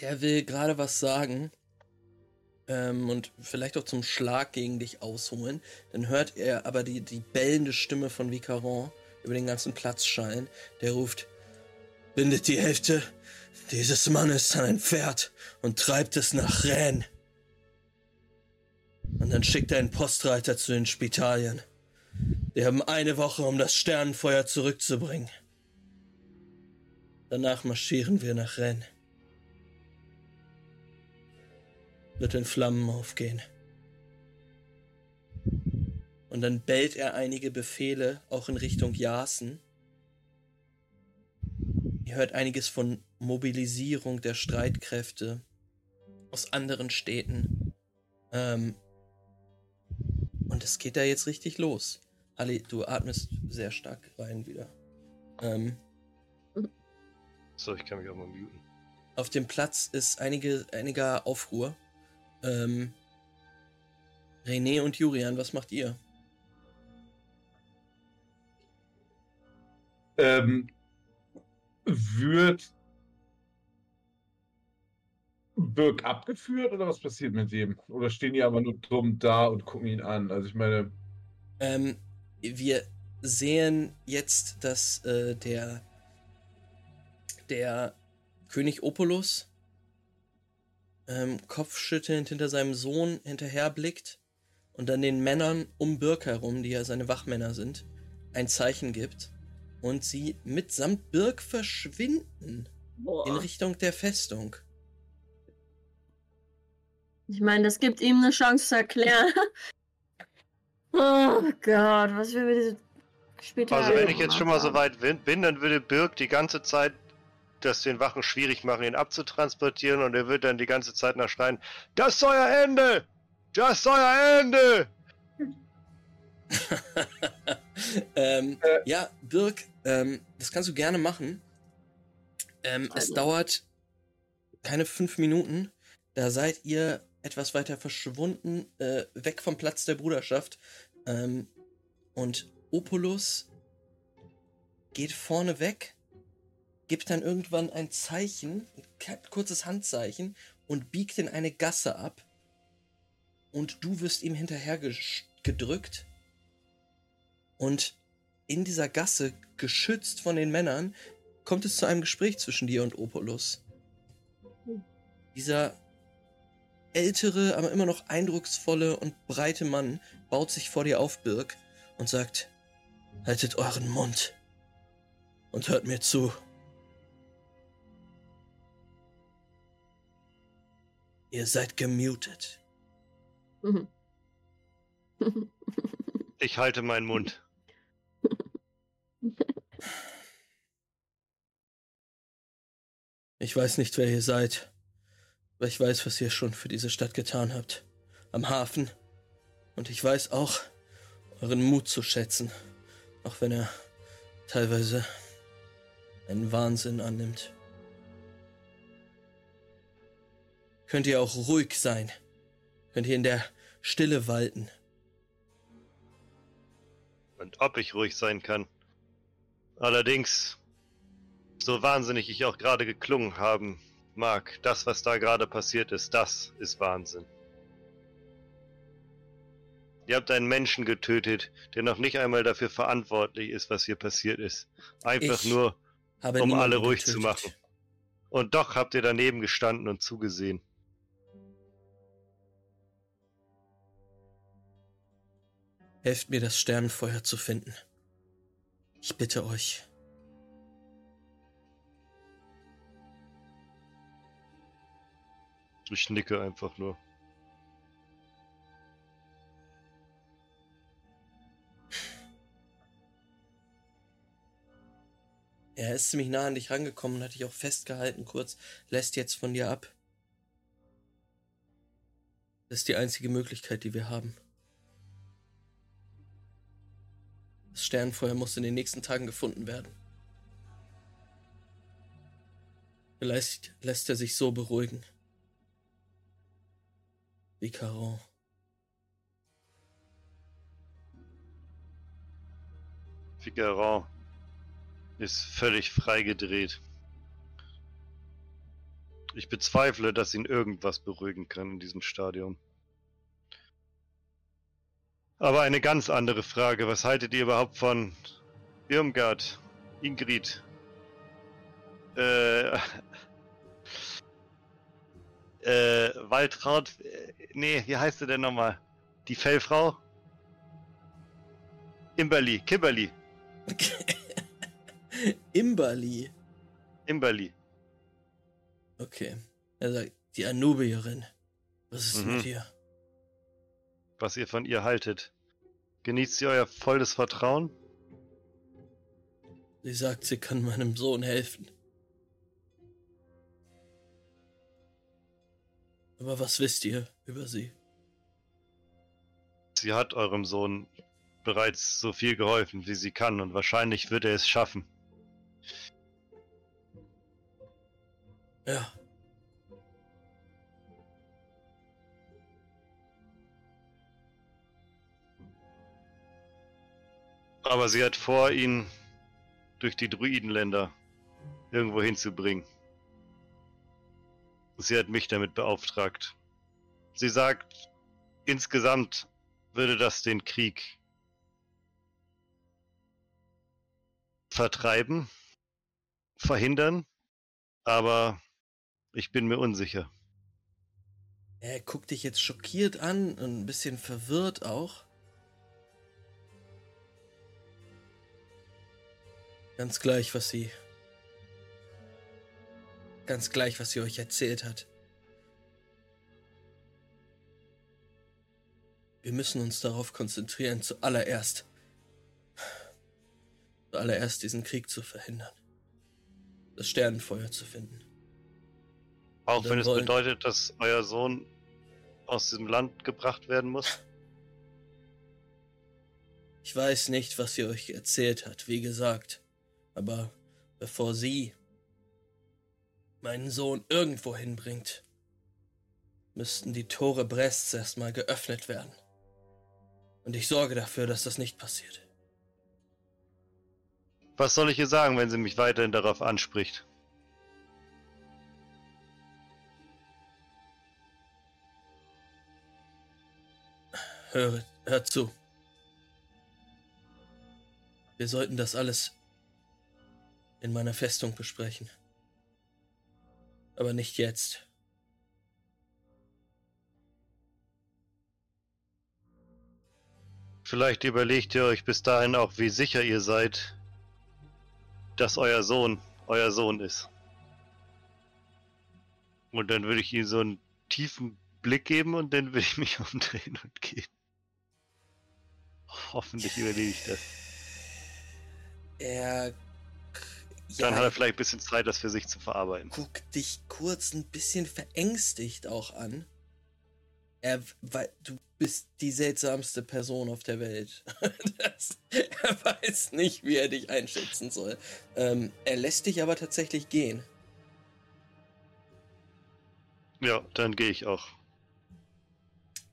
Der will gerade was sagen ähm, und vielleicht auch zum Schlag gegen dich ausholen. Dann hört er aber die, die bellende Stimme von Vicaron über den ganzen Platz schallen. Der ruft: Bindet die Hälfte dieses Mannes an ein Pferd und treibt es nach Rennes. Und dann schickt er einen Postreiter zu den Spitalien. Die haben eine Woche, um das Sternenfeuer zurückzubringen. Danach marschieren wir nach Rennes. Wird in Flammen aufgehen. Und dann bellt er einige Befehle auch in Richtung Jasen. Ihr hört einiges von Mobilisierung der Streitkräfte aus anderen Städten. Ähm, und es geht da jetzt richtig los. Ali, du atmest sehr stark rein wieder. Ähm, So, ich kann mich auch mal muten. auf dem Platz ist einige, einiger Aufruhr. Ähm, René und Julian, was macht ihr? Ähm, wird Birk abgeführt oder was passiert mit dem? Oder stehen die aber nur dumm da und gucken ihn an? Also ich meine, Ähm, wir sehen jetzt, dass äh, der, der König Opulus ähm, kopfschüttelnd hinter seinem Sohn hinterherblickt und dann den Männern um Birk herum, die ja seine Wachmänner sind, ein Zeichen gibt und sie mitsamt Birk verschwinden in Boah. Richtung der Festung. Ich meine, das gibt ihm eine Chance zu erklären. [LAUGHS] oh Gott, was wir mit diesem Spital. Also wenn ich jetzt schon mal so weit bin, dann würde Birk die ganze Zeit das den Wachen schwierig machen, ihn abzutransportieren und er wird dann die ganze Zeit nach schreien, das ist euer Ende! Das ist euer Ende! [LAUGHS] ähm, Äh. ja, Birk, ähm, das kannst du gerne machen. Ähm, es dauert keine fünf Minuten. Da seid ihr etwas weiter verschwunden, äh, weg vom Platz der Bruderschaft. Ähm, und Opulus geht vorne weg, gibt dann irgendwann ein Zeichen, ein kurzes Handzeichen und biegt in eine Gasse ab. Und du wirst ihm hinterher gedrückt. Und in dieser Gasse, geschützt von den Männern, kommt es zu einem Gespräch zwischen dir und Opulus. Dieser ältere, aber immer noch eindrucksvolle und breite Mann baut sich vor dir auf, Birk, und sagt, haltet euren Mund und hört mir zu. Ihr seid gemutet. Mhm. [LAUGHS] Ich halte meinen Mund. [LAUGHS] Ich weiß nicht, wer ihr seid, aber ich weiß, was ihr schon für diese Stadt getan habt. Am Hafen. Und ich weiß auch, euren Mut zu schätzen, auch wenn er teilweise einen Wahnsinn annimmt. Könnt ihr auch ruhig sein? Könnt ihr in der Stille walten? Und ob ich ruhig sein kann. Allerdings, so wahnsinnig ich auch gerade geklungen haben mag, das, was da gerade passiert ist, das ist Wahnsinn. Ihr habt einen Menschen getötet, der noch nicht einmal dafür verantwortlich ist, was hier passiert ist. Einfach Ich nur, um alle ruhig zu getötet. machen. Und doch habt ihr daneben gestanden und zugesehen. Helft mir, das Sternenfeuer zu finden. Ich bitte euch. Ich nicke einfach nur. Er ist ziemlich nah an dich rangekommen, hat dich auch festgehalten kurz, lässt jetzt von dir ab. Das ist die einzige Möglichkeit, die wir haben. Das Sternenfeuer muss in den nächsten Tagen gefunden werden. Vielleicht lässt er sich so beruhigen. Wie Caron. Figaro ist völlig freigedreht. Ich bezweifle, dass ihn irgendwas beruhigen kann in diesem Stadium. Aber eine ganz andere Frage. Was haltet ihr überhaupt von Irmgard, Ingrid? Äh, [LAUGHS] äh, Waltraud, äh, nee, wie heißt sie denn nochmal? Die Fellfrau? Imberly, Kimberly, [LAUGHS] Imberly. Imberly. Okay. Er sagt, die Anubierin. Was ist Mhm. mit ihr? Was ihr von ihr haltet. Genießt sie euer volles Vertrauen? Sie sagt, sie kann meinem Sohn helfen. Aber was wisst ihr über sie? Sie hat eurem Sohn bereits so viel geholfen, wie sie kann, und wahrscheinlich wird er es schaffen. Ja. Aber sie hat vor, ihn durch die Druidenländer irgendwo hinzubringen. Sie hat mich damit beauftragt. Sie sagt, insgesamt würde das den Krieg vertreiben, verhindern, aber ich bin mir unsicher. Er guckt dich jetzt schockiert an und ein bisschen verwirrt auch. Ganz gleich, was sie. Ganz gleich, was sie euch erzählt hat. Wir müssen uns darauf konzentrieren, zuallererst. Zuallererst diesen Krieg zu verhindern. Das Sternenfeuer zu finden. Auch wenn es wollen- bedeutet, dass euer Sohn aus diesem Land gebracht werden muss. Ich weiß nicht, was sie euch erzählt hat, wie gesagt. Aber bevor sie meinen Sohn irgendwo hinbringt, müssten die Tore Brests erstmal geöffnet werden. Und ich sorge dafür, dass das nicht passiert. Was soll ich ihr sagen, wenn sie mich weiterhin darauf anspricht? Hört, hört zu. Wir sollten das alles in meiner Festung besprechen. Aber nicht jetzt. Vielleicht überlegt ihr euch bis dahin auch, wie sicher ihr seid, dass euer Sohn euer Sohn ist. Und dann würde ich ihm so einen tiefen Blick geben und dann würde ich mich [LAUGHS] umdrehen und gehen. Hoffentlich überlebe ich das. Er. Dann hat er vielleicht ein bisschen Zeit, das für sich zu verarbeiten. guckt dich kurz ein bisschen verängstigt auch an. Er, weil du bist die seltsamste Person auf der Welt. [LAUGHS] Das, er weiß nicht, wie er dich einschätzen soll. Ähm, er lässt dich aber tatsächlich gehen. Ja, dann gehe ich auch.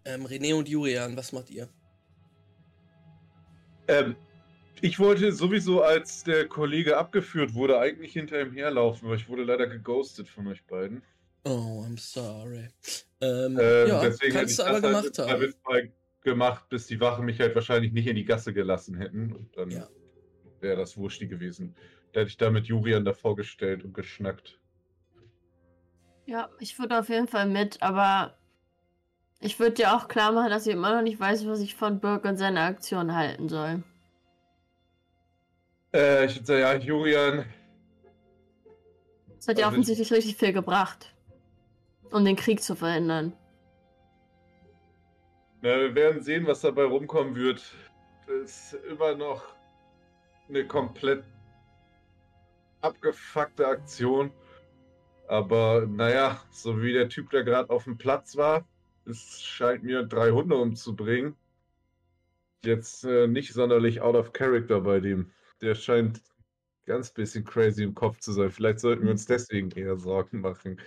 Ähm, René und Julian, was macht ihr? Ähm, ich wollte sowieso, als der Kollege abgeführt wurde, eigentlich hinter ihm herlaufen, aber ich wurde leider geghostet von euch beiden. Oh, I'm sorry. Ähm, Ähm, ja, deswegen hätte kannst ich du aber das halt gemacht mit haben. Gemacht, bis die Wachen mich halt wahrscheinlich nicht in die Gasse gelassen hätten. Und dann Ja. wäre das Wurschi gewesen. Da hätte ich da mit Julian davor gestellt und geschnackt. Ja, ich würde auf jeden Fall mit, aber Ich würde dir auch klar machen, dass ich immer noch nicht weiß, was ich von Burke und seiner Aktion halten soll. Äh, ich würde sagen, ja, Julian. Das hat ja Also- offensichtlich richtig viel gebracht. Um den Krieg zu verhindern. Na, wir werden sehen, was dabei rumkommen wird. Das ist immer noch eine komplett abgefuckte Aktion. Aber naja, so wie der Typ, der gerade auf dem Platz war, es scheint mir drei Hunde umzubringen. Jetzt äh, nicht sonderlich out of character bei dem. Der scheint ganz bisschen crazy im Kopf zu sein. Vielleicht sollten wir uns deswegen eher Sorgen machen.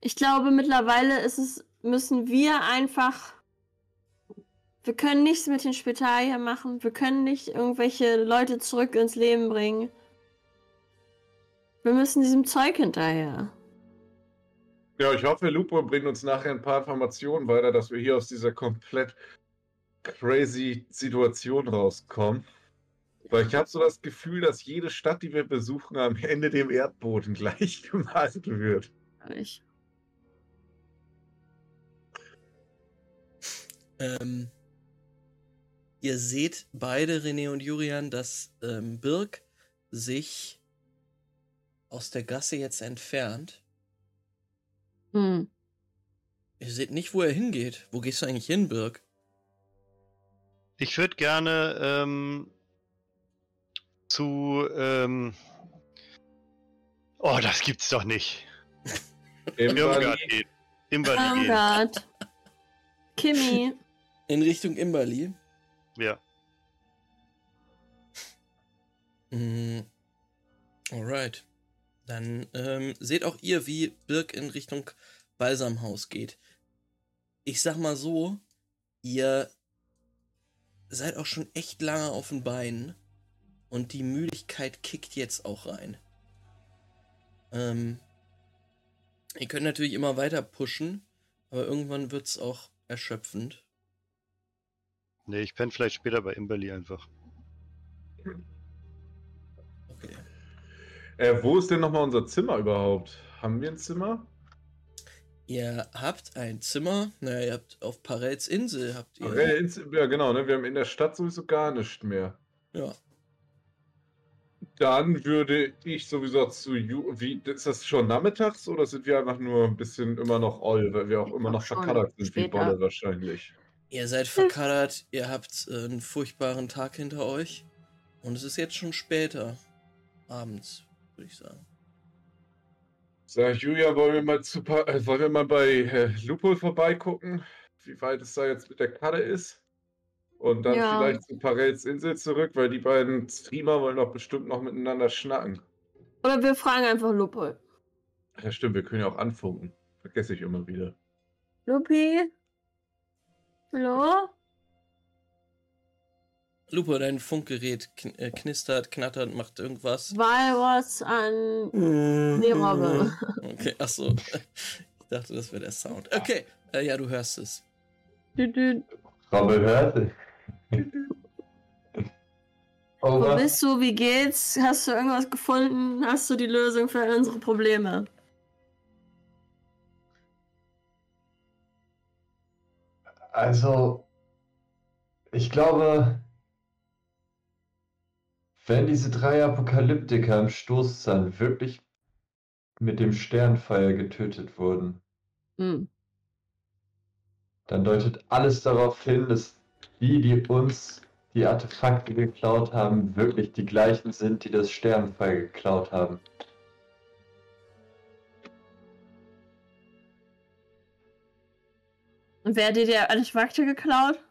Ich glaube, mittlerweile ist es, müssen wir einfach. Wir können nichts mit den Spitalien machen. Wir können nicht irgendwelche Leute zurück ins Leben bringen. Wir müssen diesem Zeug hinterher. Ja, ich hoffe, Lupo bringt uns nachher ein paar Informationen weiter, dass wir hier aus dieser komplett crazy Situation rauskommen. Weil ich habe so das Gefühl, dass jede Stadt, die wir besuchen, am Ende dem Erdboden [LAUGHS] gleich gemalt wird. Ich. Ähm, ihr seht beide, René und Julian, dass ähm, Birk sich aus der Gasse jetzt entfernt. Hm. Ihr seht nicht, wo er hingeht. Wo gehst du eigentlich hin, Birk? Ich würde gerne ähm, zu. Ähm, oh, das gibt's doch nicht. Irmgard gehen. Imberli gehen. Irmgard. Kimmy. In Richtung Imberli. Ja. Mm, alright. Dann ähm, seht auch ihr, wie Birk in Richtung Balsamhaus geht. Ich sag mal so, ihr seid auch schon echt lange auf den Beinen und die Müdigkeit kickt jetzt auch rein. Ähm, ihr könnt natürlich immer weiter pushen, aber irgendwann wird's auch erschöpfend. Nee, ich penne vielleicht später bei Imberli einfach. Okay. Äh, wo ist denn nochmal unser Zimmer überhaupt? Haben wir ein Zimmer? Ihr habt ein Zimmer, naja, ihr habt auf Parels Insel habt ihr. Ja, ins- ja, genau, ne? Wir haben in der Stadt sowieso gar nichts mehr. Ja. Dann würde ich sowieso zu Ju wie ist das schon nachmittags oder sind wir einfach nur ein bisschen immer noch all, weil wir auch immer noch Schon verkaddert sind wie später. Bolle wahrscheinlich. Ihr seid verkaddert, ihr habt äh, einen furchtbaren Tag hinter euch. Und es ist jetzt schon später. Abends, würde ich sagen. Sag Julia, wollen wir mal zu Pa- äh, wollen wir mal bei äh, Lupol vorbeigucken, wie weit es da jetzt mit der Karte ist? Und dann Ja. vielleicht zu Parels Insel zurück, weil die beiden Streamer wollen doch bestimmt noch miteinander schnacken. Oder wir fragen einfach Lupo. Ja, stimmt, wir können ja auch anfunken. Vergesse ich immer wieder. Lupi? Hallo? Lupo, dein Funkgerät kn äh, knistert, knattert, macht irgendwas. Walross an die Robbe. Okay, achso. Ich dachte, das wäre der Sound. Okay, äh, ja, du hörst es. Robbe hört. Oh, Wo was? bist du? Wie geht's? Hast du irgendwas gefunden? Hast du die Lösung für unsere Probleme? Also, ich glaube, wenn diese drei Apokalyptiker im Stoßzahn wirklich mit dem Sternfeuer getötet wurden, Hm. dann deutet alles darauf hin, dass die, die uns die Artefakte geklaut haben, wirklich die gleichen sind, die das Sternfeuer geklaut haben. Und wer hat dir die Artefakte geklaut?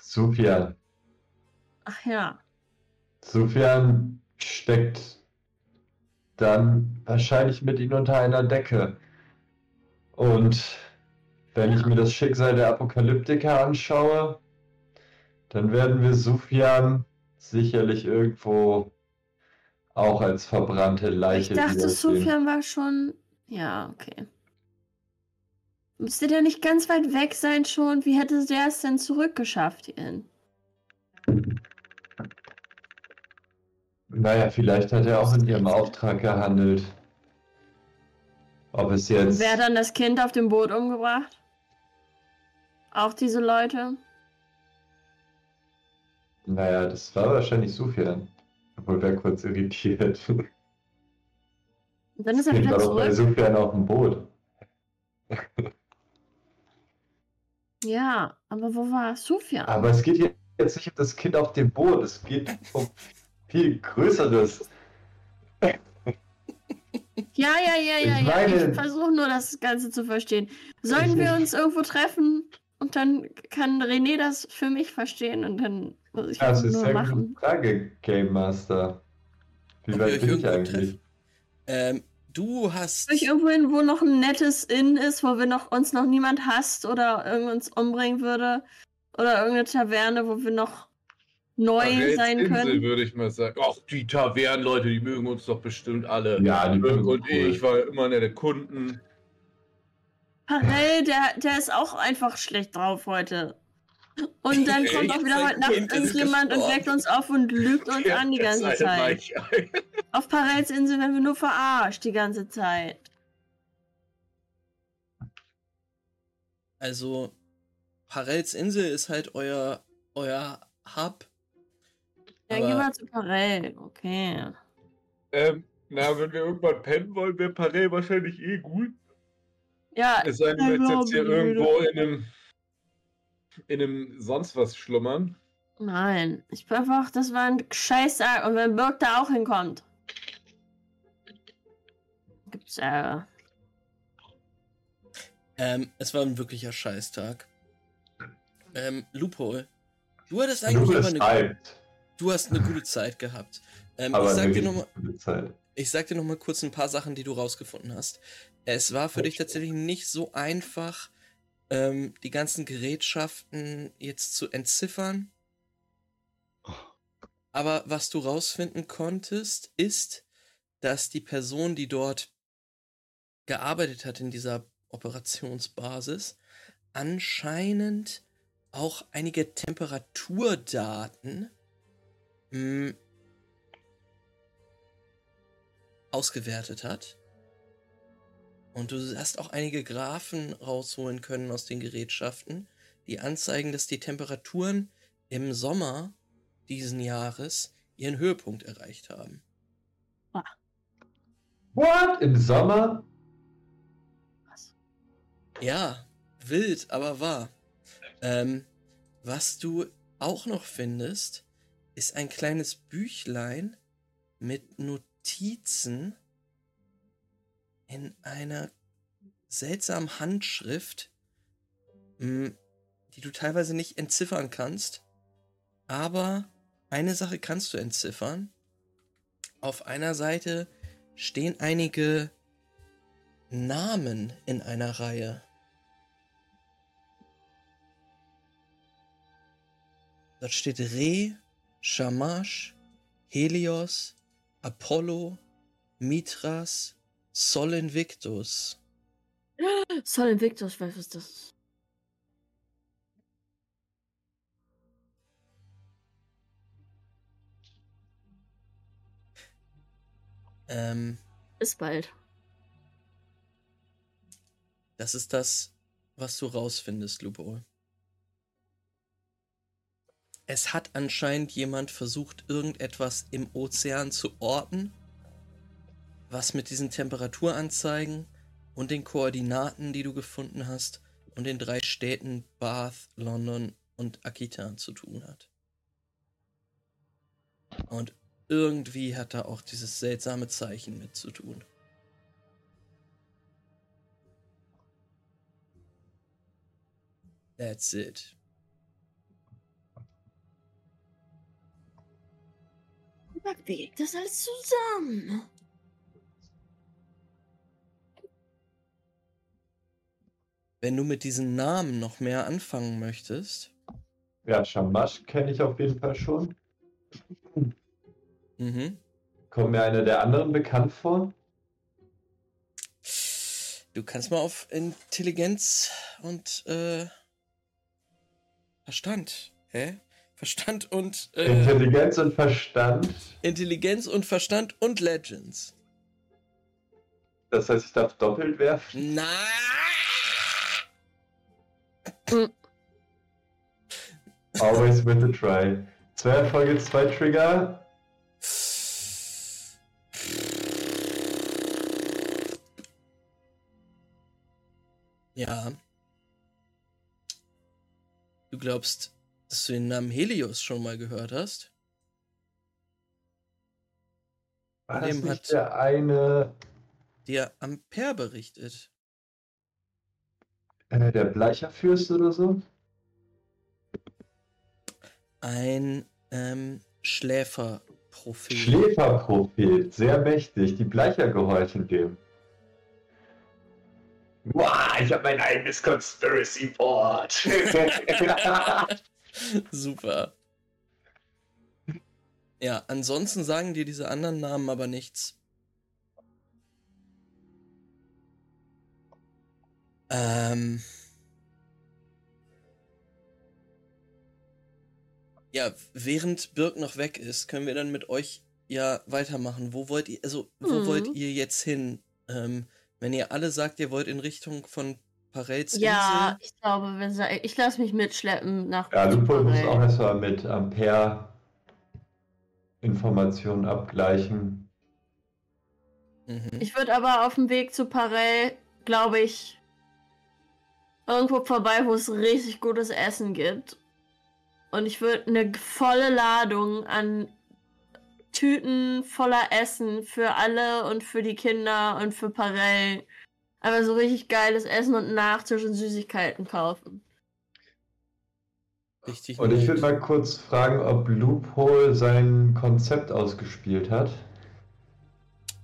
Sufjan. Ach ja. Sufjan steckt dann wahrscheinlich mit ihnen unter einer Decke. Und wenn ich mir das Schicksal der Apokalyptiker anschaue, dann werden wir Sufjan sicherlich irgendwo auch als verbrannte Ich Leiche dachte, wiedersehen. Sufjan war schon. Ja, okay. Müsste der nicht ganz weit weg sein schon? Wie hätte der es denn zurückgeschafft hierhin? Naja, vielleicht hat er auch in ihrem Auftrag gehandelt. Ob es jetzt. wer hat dann das Kind auf dem Boot umgebracht? Auch diese Leute? Naja, das war wahrscheinlich Sufjan. Obwohl wäre kurz irritiert. Und dann ist er wieder war doch bei zurück. Sufjan auf dem Boot. Ja, aber wo war Sufjan? Aber es geht jetzt nicht um das Kind auf dem Boot, es geht um viel Größeres. Ja, ja, ja, ja, Ich ja. Ich versuche nur das Ganze zu verstehen. Sollen wir uns irgendwo treffen und dann kann René das für mich verstehen und dann muss ich Das das ist nur eine machen. Frage, Game Master. Wie weit bin ich eigentlich? Ähm, du hast. Soll ich irgendwo hin, wo noch ein nettes Inn ist, wo wir noch uns noch niemand hasst oder uns umbringen würde? Oder irgendeine Taverne, wo wir noch neu Parels sein Insel, können? würde ich mal sagen. Ach, die Tavernenleute, die mögen uns doch bestimmt alle. Ja, die sind und cool. ich war immer nette Kunden. Parell, der, der ist auch einfach schlecht drauf heute. Und dann kommt auch wieder heute Nacht irgendjemand und weckt uns auf und lügt uns an die ganze Zeit. [LAUGHS] Auf Parels Insel werden wir nur verarscht die ganze Zeit. Also, Parels Insel ist halt euer, euer Hub. Ja, Aber- geh mal zu Parell. Okay. ähm, na, wenn wir irgendwann pennen wollen, wäre Parell wahrscheinlich eh gut. Ja, Es sei denn, wir Ja, jetzt hier ich, irgendwo in einem, in einem sonst was schlummern. nein. Ich bin einfach, das war ein Scheißtag. Und wenn Birk da auch hinkommt, gibt's äh, Ähm, es war ein wirklicher Scheißtag. Ähm, Loophole, du hattest Du eigentlich bist immer eine, alt, du hast eine gute Zeit gehabt. Ähm, ich aber sag eine dir nochmal, gute Zeit. Ich sag dir noch mal kurz ein paar Sachen, die du rausgefunden hast. Es war für dich tatsächlich nicht so einfach, ähm, die ganzen Gerätschaften jetzt zu entziffern. Aber was du rausfinden konntest, ist, dass die Person, die dort gearbeitet hat in dieser Operationsbasis, anscheinend auch einige Temperaturdaten mh, ausgewertet hat. Und du hast auch einige Graphen rausholen können aus den Gerätschaften, die anzeigen, dass die Temperaturen im Sommer diesen Jahres ihren Höhepunkt erreicht haben. What? Im Sommer? Ja, wild, aber wahr. Ähm, was du auch noch findest, ist ein kleines Büchlein mit Notizen in einer seltsamen Handschrift, mh, die du teilweise nicht entziffern kannst. Aber eine Sache kannst du entziffern. Auf einer Seite stehen einige Namen in einer Reihe. Dort steht Re, Shamash, Helios, Apollo, Mithras, Sol Invictus. Sol Invictus, was ist das? Ähm, Bis bald. das ist das, was du rausfindest, Lupol. Es hat anscheinend jemand versucht, irgendetwas im Ozean zu orten, was mit diesen Temperaturanzeigen und den Koordinaten, die du gefunden hast, und den drei Städten Bath, London und Aquitaine zu tun hat. Und irgendwie hat da auch dieses seltsame Zeichen mit zu tun. That's it. Wie geht das alles zusammen? Wenn du mit diesen Namen noch mehr anfangen möchtest, Ja, Shamash kenne ich auf jeden Fall schon. mhm. Kommt mir einer der anderen bekannt vor? du kannst mal auf Intelligenz und äh, Verstand, hä? Verstand und äh, Intelligenz und Verstand. Intelligenz und Verstand und Legends. Das heißt, ich darf doppelt werfen. Na! [LAUGHS] Always with a try. Zwei Erfolge, zwei Trigger. Ja. Du glaubst, dass du den Namen Helios schon mal gehört hast? War Dem das nicht hat- der eine, Der Ampere berichtet. äh, der Bleicherfürst oder so? Ein ähm, Schläferprophet. Schläferprophet, sehr mächtig. Die Bleicher gehorchen dem. Wow, ich habe mein eigenes Conspiracy Board. [LAUGHS] [LAUGHS] [LAUGHS] Super. Ja, ansonsten sagen dir diese anderen Namen aber nichts. Ähm. Ja, während Birk noch weg ist, können wir dann mit euch ja weitermachen. Wo wollt ihr, also, wo Mhm. wollt ihr jetzt hin? Ähm, wenn ihr alle sagt, ihr wollt in Richtung von Parels Ja, ich glaube, wir sa- ich lasse mich mitschleppen nach ja, Lupol muss auch erstmal mit Ampere Informationen abgleichen. Mhm. Ich würde aber auf dem Weg zu Parell, glaube ich, irgendwo vorbei, wo es richtig gutes Essen gibt. Und ich würde eine volle Ladung an Tüten voller Essen für alle und für die Kinder und für Parell. Aber so richtig geiles Essen und Nachtisch und Süßigkeiten kaufen. Richtig. Und ich würde mal kurz fragen, ob Loophole sein Konzept ausgespielt hat.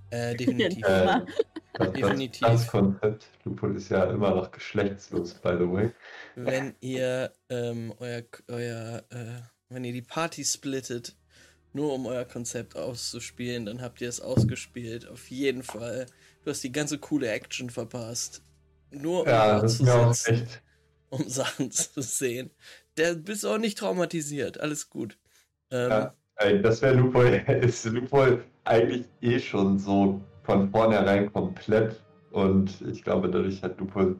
Äh, [LAUGHS] definitiv. Äh, Ja. Das, Definitiv. Das, das Konzept. Loophole ist ja immer noch geschlechtslos, by the way. wenn ihr ähm, euer, euer äh, wenn ihr die Party splittet, nur um euer Konzept auszuspielen, dann habt ihr es ausgespielt. Auf jeden Fall. Du hast die ganze coole Action verpasst. Nur um Ja, ist zu sitzen, um [LAUGHS] Sachen zu sehen. Der bist auch nicht traumatisiert. Alles gut. Ähm, Ja, das wäre Loophole. [LAUGHS] Ist Loophole eigentlich eh schon so von vornherein komplett. Und ich glaube, dadurch hat Loophole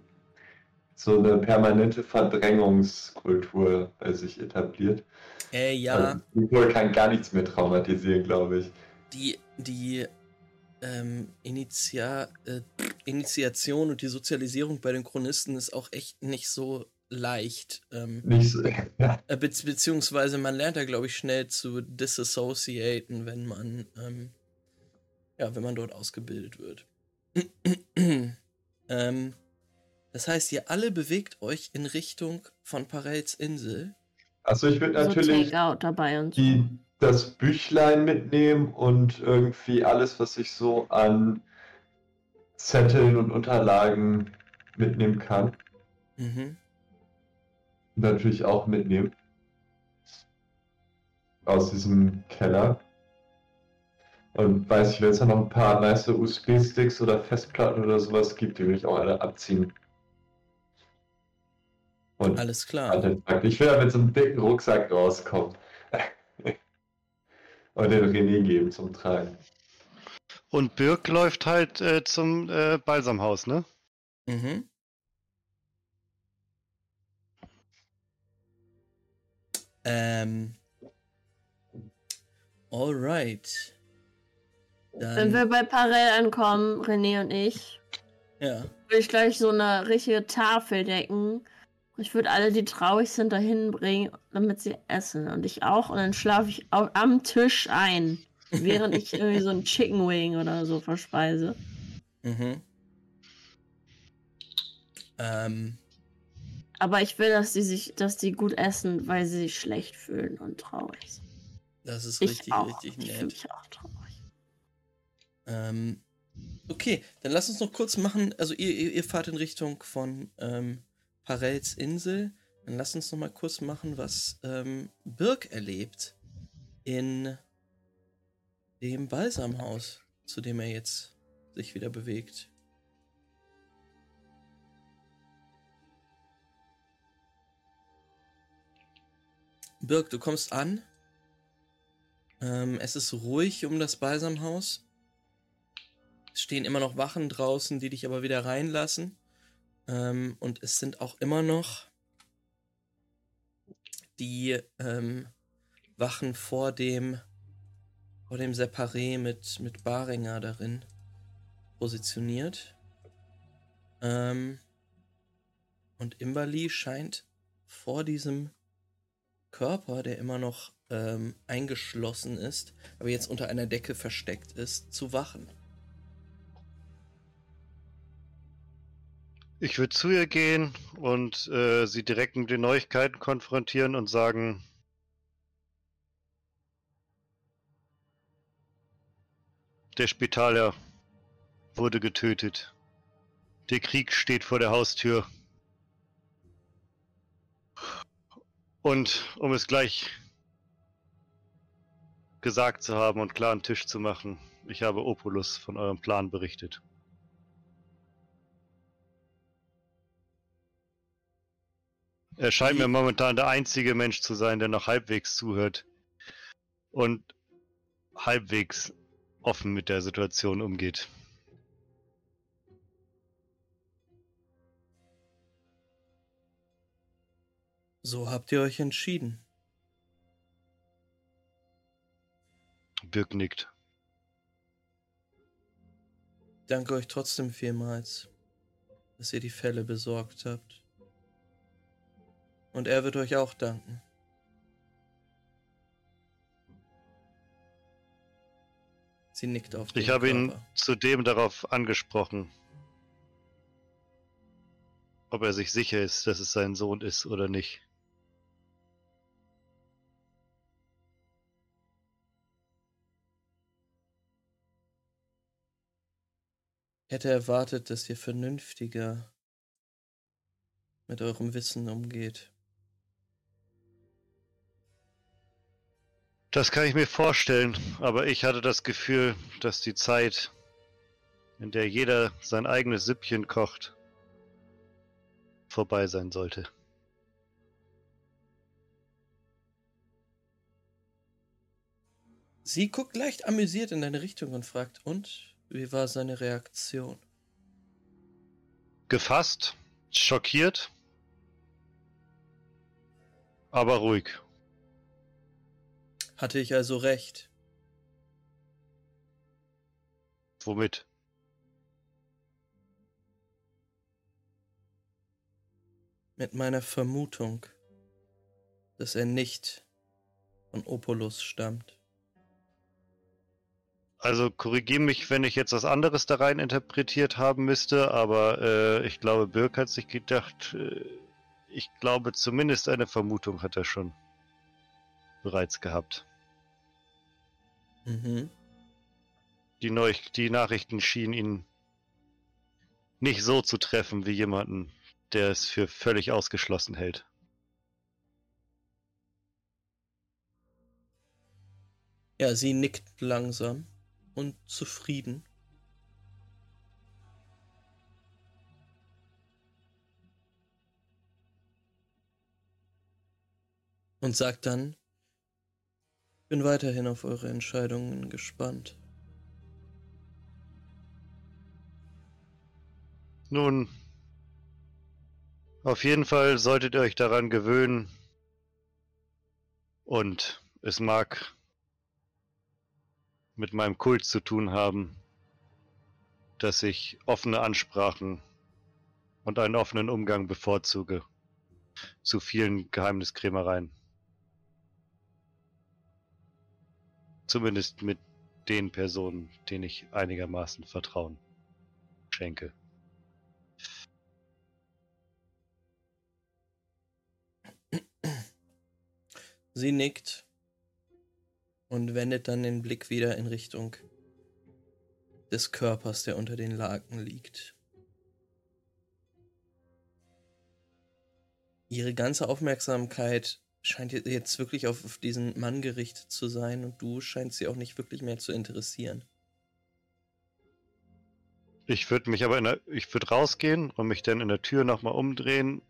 so eine permanente Verdrängungskultur bei sich etabliert. äh, ja. Also, Loophole kann gar nichts mehr traumatisieren, glaube ich. die, die ähm, Initia äh, Initiation und die Sozialisierung bei den Chronisten ist auch echt nicht so leicht. Ähm, Nicht so, [LAUGHS] ja, äh, be beziehungsweise man lernt da, glaube ich, schnell zu disassociaten, wenn man, ähm, ja, wenn man dort ausgebildet wird. [CLEARS THROAT] ähm, das heißt, ihr alle bewegt euch in Richtung von Parels Insel. Also ich würde So natürlich und so. die, das Büchlein mitnehmen und irgendwie alles, was ich so an Zetteln und Unterlagen mitnehmen kann. Mhm. Natürlich auch mitnehmen. Aus diesem Keller. Und weiß ich, wenn es da noch ein paar nice USB-Sticks oder Festplatten oder sowas gibt, die will ich auch alle abziehen. Und Alles klar. Ich will ja mit so einem dicken Rucksack rauskommen. [LAUGHS] Und den René geben zum Tragen. Und Birk läuft halt äh, zum äh, Balsamhaus, ne? Mhm. Ähm. Alright. Wenn Dann, wir bei Parell ankommen, René und ich, ja. würde ich gleich so eine richtige Tafel decken. Ich würde alle, die traurig sind, dahin bringen, damit sie essen. Und ich auch. Und dann schlafe ich am Tisch ein, während ich irgendwie so ein Chicken Wing oder so verspeise. Mhm. Ähm, Aber ich will, dass die sich, dass die gut essen, weil sie sich schlecht fühlen und traurig sind. das ist Ich richtig, auch. richtig Ich fühle nett. mich auch traurig. Ähm, okay, dann lass uns noch kurz machen. Also ihr, ihr, ihr fahrt in Richtung von ähm, Parels Insel. Dann lass uns noch mal kurz machen, was ähm, Birk erlebt in dem Balsamhaus, zu dem er jetzt sich wieder bewegt. Birk, du kommst an. Ähm, es ist ruhig um das Balsamhaus. Es stehen immer noch Wachen draußen, die dich aber wieder reinlassen. Ähm, und es sind auch immer noch die ähm, Wachen vor dem, vor dem Separé mit, mit Baringer darin positioniert. Ähm, und Imberly scheint vor diesem Körper, der immer noch ähm, eingeschlossen ist, aber jetzt unter einer Decke versteckt ist, zu wachen. Ich würde zu ihr gehen und äh, sie direkt mit den Neuigkeiten konfrontieren und sagen, der Spitaler wurde getötet. Der Krieg steht vor der Haustür. Und um es gleich gesagt zu haben und klaren Tisch zu machen, ich habe Opulus von eurem Plan berichtet. Er scheint mir momentan der einzige Mensch zu sein, der noch halbwegs zuhört und halbwegs offen mit der Situation umgeht. So habt ihr euch entschieden. Birk nickt. Danke euch trotzdem vielmals, dass ihr die Fälle besorgt habt. Und er wird euch auch danken. Sie nickt auf den Ich habe ihn zudem darauf angesprochen, ob er sich sicher ist, dass es sein Sohn ist oder nicht. Ich hätte erwartet, dass ihr vernünftiger mit eurem Wissen umgeht. Das kann ich mir vorstellen, aber ich hatte das Gefühl, dass die Zeit, in der jeder sein eigenes Süppchen kocht, vorbei sein sollte. Sie guckt leicht amüsiert in deine Richtung und fragt, und wie war seine Reaktion? Gefasst, schockiert, aber ruhig. Hatte ich also recht? Womit? Mit meiner Vermutung, dass er nicht von Opulus stammt. Also korrigiere mich, wenn ich jetzt was anderes da rein interpretiert haben müsste, aber äh, ich glaube, Birk hat sich gedacht, äh, ich glaube zumindest eine Vermutung hat er schon bereits gehabt. Mhm. Die, Neu die Nachrichten schienen ihn nicht so zu treffen wie jemanden, der es für völlig ausgeschlossen hält. Ja, sie nickt langsam und zufrieden. Und sagt dann, bin weiterhin auf eure Entscheidungen gespannt. Nun, auf jeden Fall solltet ihr euch daran gewöhnen. Und es mag mit meinem Kult zu tun haben, dass ich offene Ansprachen und einen offenen Umgang bevorzuge zu vielen Geheimniskrämereien. Zumindest mit den Personen, denen ich einigermaßen Vertrauen schenke. Sie nickt und wendet dann den Blick wieder in Richtung des Körpers, der unter den Laken liegt. Ihre ganze Aufmerksamkeit scheint jetzt wirklich auf, auf diesen Mann gerichtet zu sein und du scheinst sie auch nicht wirklich mehr zu interessieren. Ich würde mich aber in der, ich würde rausgehen und mich dann in der Tür nochmal umdrehen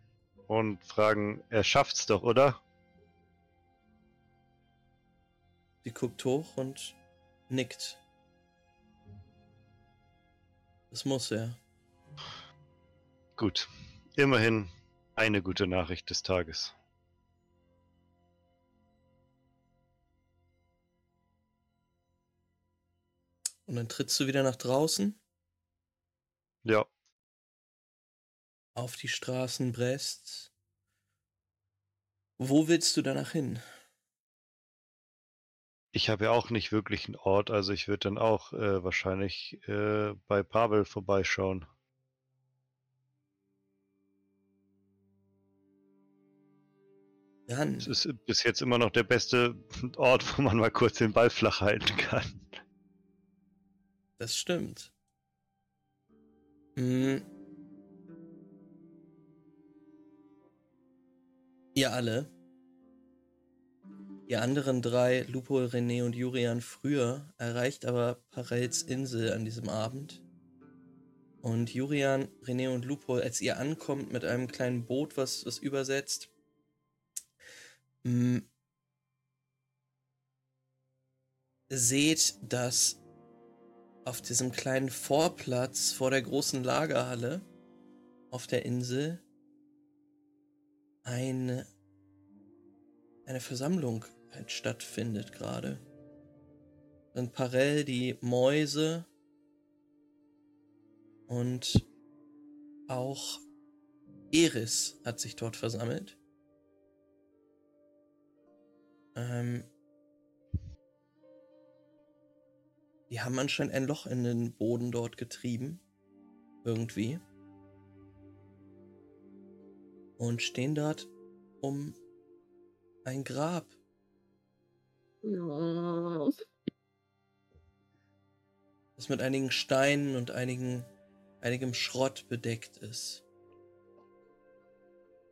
und fragen, er schafft's doch, oder? Sie guckt hoch und nickt. Das muss er. Gut. Immerhin eine gute Nachricht des Tages. Und dann trittst du wieder nach draußen Ja. auf die Straßen Brests. Wo willst du danach hin? Ich habe ja auch nicht wirklich einen Ort, also ich würde dann auch äh, wahrscheinlich äh, bei Pavel vorbeischauen. Dann. Es ist bis jetzt immer noch der beste Ort, wo man mal kurz den Ball flach halten kann. Das stimmt. Hm. Ihr alle, ihr anderen drei, Lupo, René und Jurian früher, erreicht aber Parels Insel an diesem Abend. Und Jurian, René und Lupo, als ihr ankommt mit einem kleinen Boot, was, was übersetzt, hm, seht, dass auf diesem kleinen Vorplatz vor der großen Lagerhalle auf der Insel eine, eine Versammlung halt stattfindet gerade. Sind Parell, die Mäuse und auch Eris hat sich dort versammelt. Ähm, Die haben anscheinend ein Loch in den Boden dort getrieben. Irgendwie. Und stehen dort um ein Grab. Das mit einigen Steinen und einigen, einigem Schrott bedeckt ist.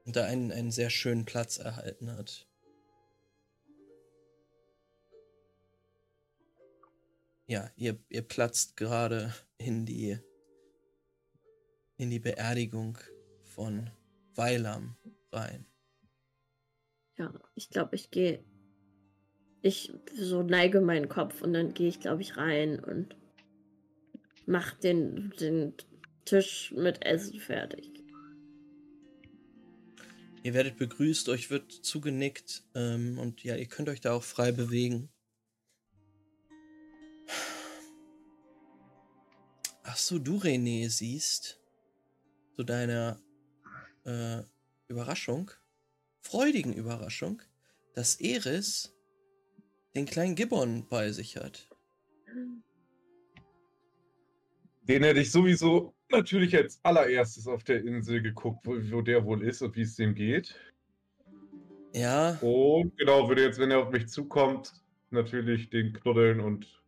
Und da einen, einen sehr schönen Platz erhalten hat. Ja, ihr, ihr platzt gerade in die in die Beerdigung von Weilam rein. Ja, ich glaube, ich gehe. Ich so neige meinen Kopf und dann gehe ich, glaube ich, rein und mach den, den Tisch mit Essen fertig. Ihr werdet begrüßt, euch wird zugenickt ähm, und ja, ihr könnt euch da auch frei bewegen. Ach so, du René siehst zu deiner äh, Überraschung, freudigen Überraschung, dass Eris den kleinen Gibbon bei sich hat. Den hätte ich sowieso natürlich als allererstes auf der Insel geguckt, wo, wo der wohl ist und wie es dem geht. Ja, Und genau, würde jetzt, wenn er auf mich zukommt, natürlich den knuddeln und.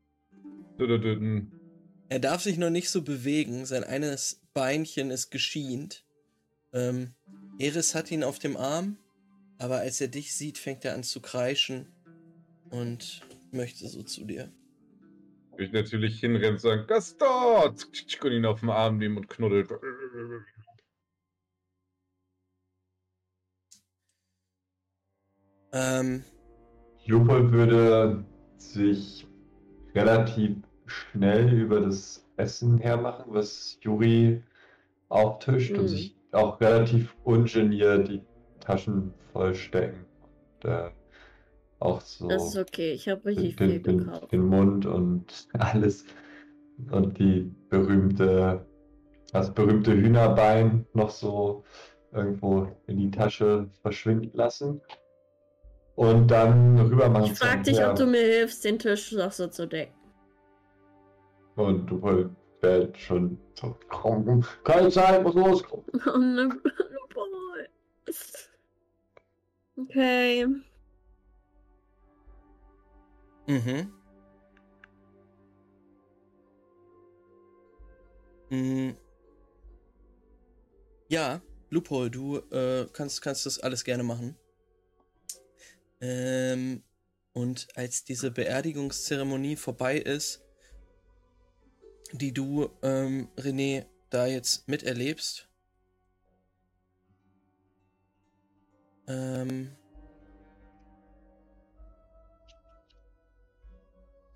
Er darf sich noch nicht so bewegen. Sein eines Beinchen ist geschient. Ähm, Eris hat ihn auf dem Arm, aber als er dich sieht, fängt er an zu kreischen und möchte so zu dir. Würde ich natürlich hinrennen und sagen: Gaston! Und ihn auf den Arm nehmen und knuddeln. Ähm, Lupol würde sich relativ schnell über das Essen hermachen, was Juri auftischt und Mhm. sich auch relativ ungeniert die Taschen vollstecken. Und, äh, auch so Das ist okay, ich habe richtig den, viel den, gekauft. den Mund und [LAUGHS] alles und die berühmte, das berühmte Hühnerbein noch so irgendwo in die Tasche verschwinden lassen und dann rüber machen Ich frage zum dich, ob du mir hilfst, den Tisch noch so zu decken. Und du wolltest schon so, komm, keine Zeit, muss loskommen. [LAUGHS] Oh, ne, ne, boy. Okay. Mhm. Mm. Ja, Loophole, du äh, kannst, kannst das alles gerne machen. Ähm, und als diese Beerdigungszeremonie vorbei ist, die du, ähm, René, da jetzt miterlebst, ähm,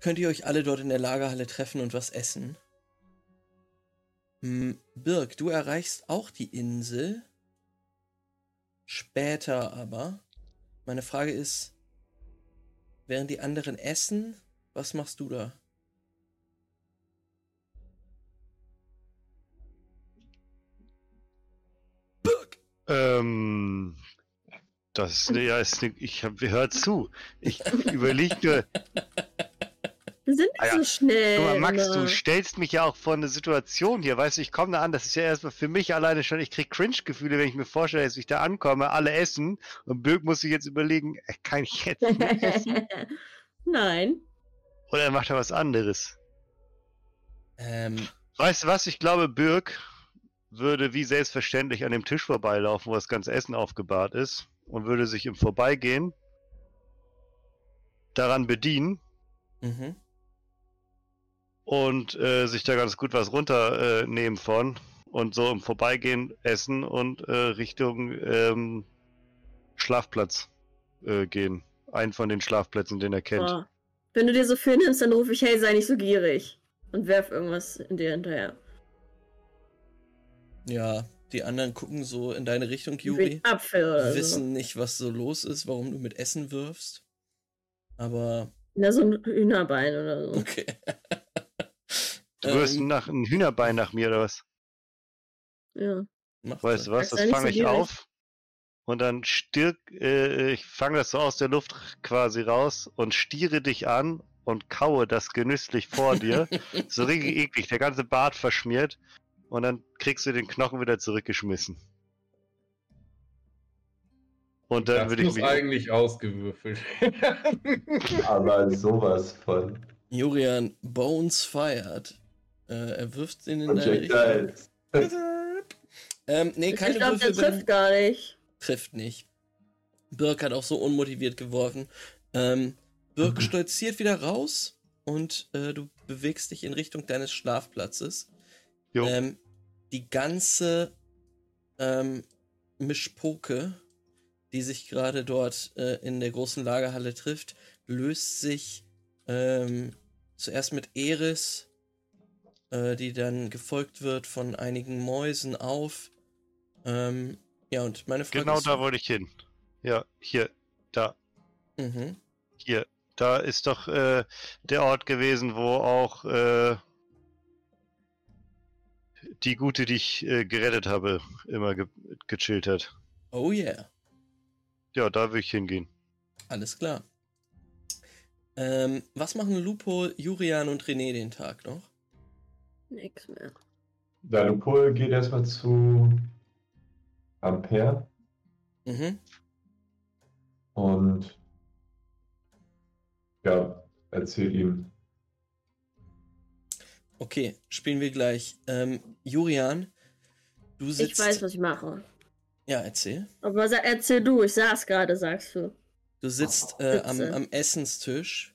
könnt ihr euch alle dort in der Lagerhalle treffen und was essen. Hm, Birg, du erreichst auch die Insel. Später aber. Meine Frage ist, während die anderen essen, was machst du da? Ähm, das ja, ist ne, ich hab, hör zu. Ich überlege nur, Wir sind nicht Ah ja. so schnell. Guck mal, Max, du immer. stellst mich ja auch vor eine Situation hier, weißt du, ich komme da an, das ist ja erstmal für mich alleine schon, ich krieg Cringe-Gefühle, wenn ich mir vorstelle, dass ich da ankomme, alle essen und Birk muss sich jetzt überlegen, äh, kann ich jetzt mit essen? [LAUGHS] Nein. Oder er macht er was anderes. Ähm, Weißt du was, ich glaube, Birk würde wie selbstverständlich an dem Tisch vorbeilaufen, wo das ganze Essen aufgebahrt ist und würde sich im Vorbeigehen daran bedienen mhm. und äh, sich da ganz gut was runternehmen äh, nehmen von und so im Vorbeigehen essen und äh, Richtung ähm, Schlafplatz äh, gehen. Einen von den Schlafplätzen, den er kennt. Oh. Wenn du dir so viel nimmst, dann rufe ich, hey, sei nicht so gierig. Und werf irgendwas in dir hinterher. Ja, die anderen gucken so in deine Richtung, ein Apfel oder Wissen nicht, was so los ist, warum du mit Essen wirfst. Aber, so. Ja, so ein Hühnerbein oder so. okay. [LAUGHS] Du wirst Ähm, nach, ein Hühnerbein nach mir oder was? Ja. macht Weißt du was? Das fange so ich auf. Und dann stirk, äh, ich fange das so aus der Luft quasi raus und stiere dich an und kaue das genüsslich vor dir. [LAUGHS] so richtig eklig, der ganze Bart verschmiert. Und dann kriegst du den Knochen wieder zurückgeschmissen. Und dann Das würde ich muss mich. eigentlich ausgewürfelt. [LAUGHS] Aber sowas von Jurian Bones fired. Äh, er wirft ihn in deine Richtung. [LAUGHS] Ähm, nee, Ich keine glaube, der trifft gar nicht. trifft nicht. Birk hat auch so unmotiviert geworfen. Ähm, Birk [LAUGHS] stolziert wieder raus und äh, du bewegst dich in Richtung deines Schlafplatzes. Jo. Ähm, die ganze ähm, Mischpoke, die sich gerade dort äh, in der großen Lagerhalle trifft, löst sich ähm, zuerst mit Eris, äh, die dann gefolgt wird von einigen Mäusen auf. Ähm, ja, und meine Frage genau ist, da wollte ich hin. Ja, hier, da, Mhm. hier. Da ist doch äh, der Ort gewesen, wo auch äh, die Gute, die ich äh, gerettet habe, immer ge gechillt hat. Oh yeah, Ja, da will ich hingehen. alles klar. Ähm, was machen Lupo, Jurian und René den Tag noch? Nix mehr. Der Lupol geht erstmal zu Ampere Mhm. und ja, erzählt ihm. Okay, spielen wir gleich. Ähm, Jurian, du sitzt. Ich weiß, was ich mache. Ja, erzähl. Aber erzähl du, ich saß gerade, sagst du. Du sitzt äh, am, am Essenstisch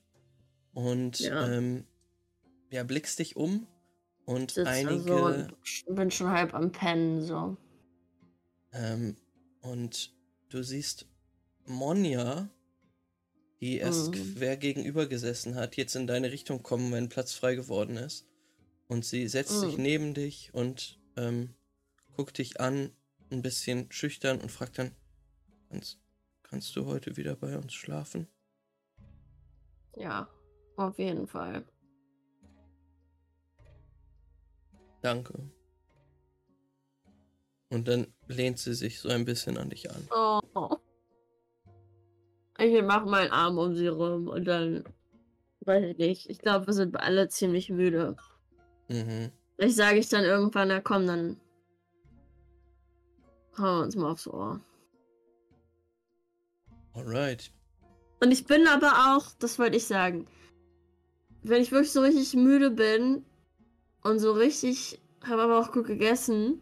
und Ja. ähm, ja, blickst dich um und einige so und bin schon halb am Pennen, so. ähm, und du siehst Monja, die erst Mhm. quer gegenüber gesessen hat, jetzt in deine Richtung kommen, wenn Platz frei geworden ist. Und sie setzt sich Mhm. neben dich und ähm, guckt dich an, ein bisschen schüchtern und fragt dann, kannst, kannst du heute wieder bei uns schlafen? Ja, auf jeden Fall. Danke. Und dann lehnt sie sich so ein bisschen an dich an. Oh. Ich mache meinen Arm um sie rum und dann weiß ich nicht. Ich glaube, wir sind alle ziemlich müde. Mhm. Vielleicht sage ich dann irgendwann, na komm, dann hauen wir uns mal aufs Ohr. Alright. Und ich bin aber auch, das wollte ich sagen, wenn ich wirklich so richtig müde bin und so richtig, habe aber auch gut gegessen,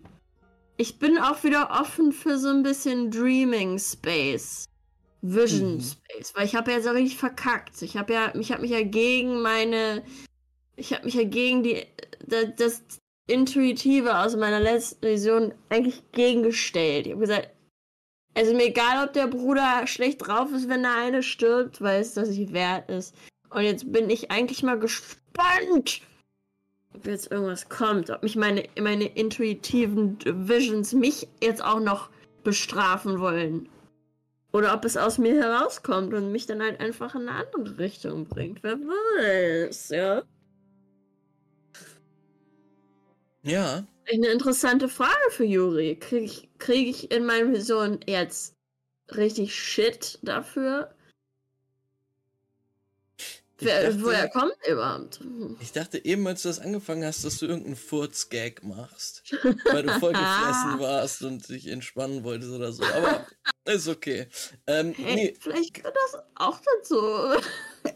ich bin auch wieder offen für so ein bisschen Dreaming Space. Vision Mhm. Space, weil ich habe ja so richtig verkackt. Ich habe ja, ich habe mich ja gegen meine, ich habe mich ja gegen die, das, Intuitive aus meiner letzten Vision eigentlich gegengestellt. Ich habe gesagt, also mir egal, ob der Bruder schlecht drauf ist, wenn der eine stirbt, weil es das nicht wert ist. Und jetzt bin ich eigentlich mal gespannt, ob jetzt irgendwas kommt, ob mich meine, meine intuitiven Visions mich jetzt auch noch bestrafen wollen. Oder ob es aus mir herauskommt und mich dann halt einfach in eine andere Richtung bringt. Wer weiß, ja. Ja, Eine interessante Frage für Juri. Kriege ich, krieg ich in meiner Vision jetzt richtig Shit dafür? Wer, dachte- woher kommt der überhaupt? Hm. ich dachte eben, als du das angefangen hast, dass du irgendeinen Furz-Gag machst. Weil du voll [LAUGHS] gefressen warst und dich entspannen wolltest oder so. Aber [LAUGHS] ist okay. Ähm, Hey, nee, vielleicht gehört das auch dazu.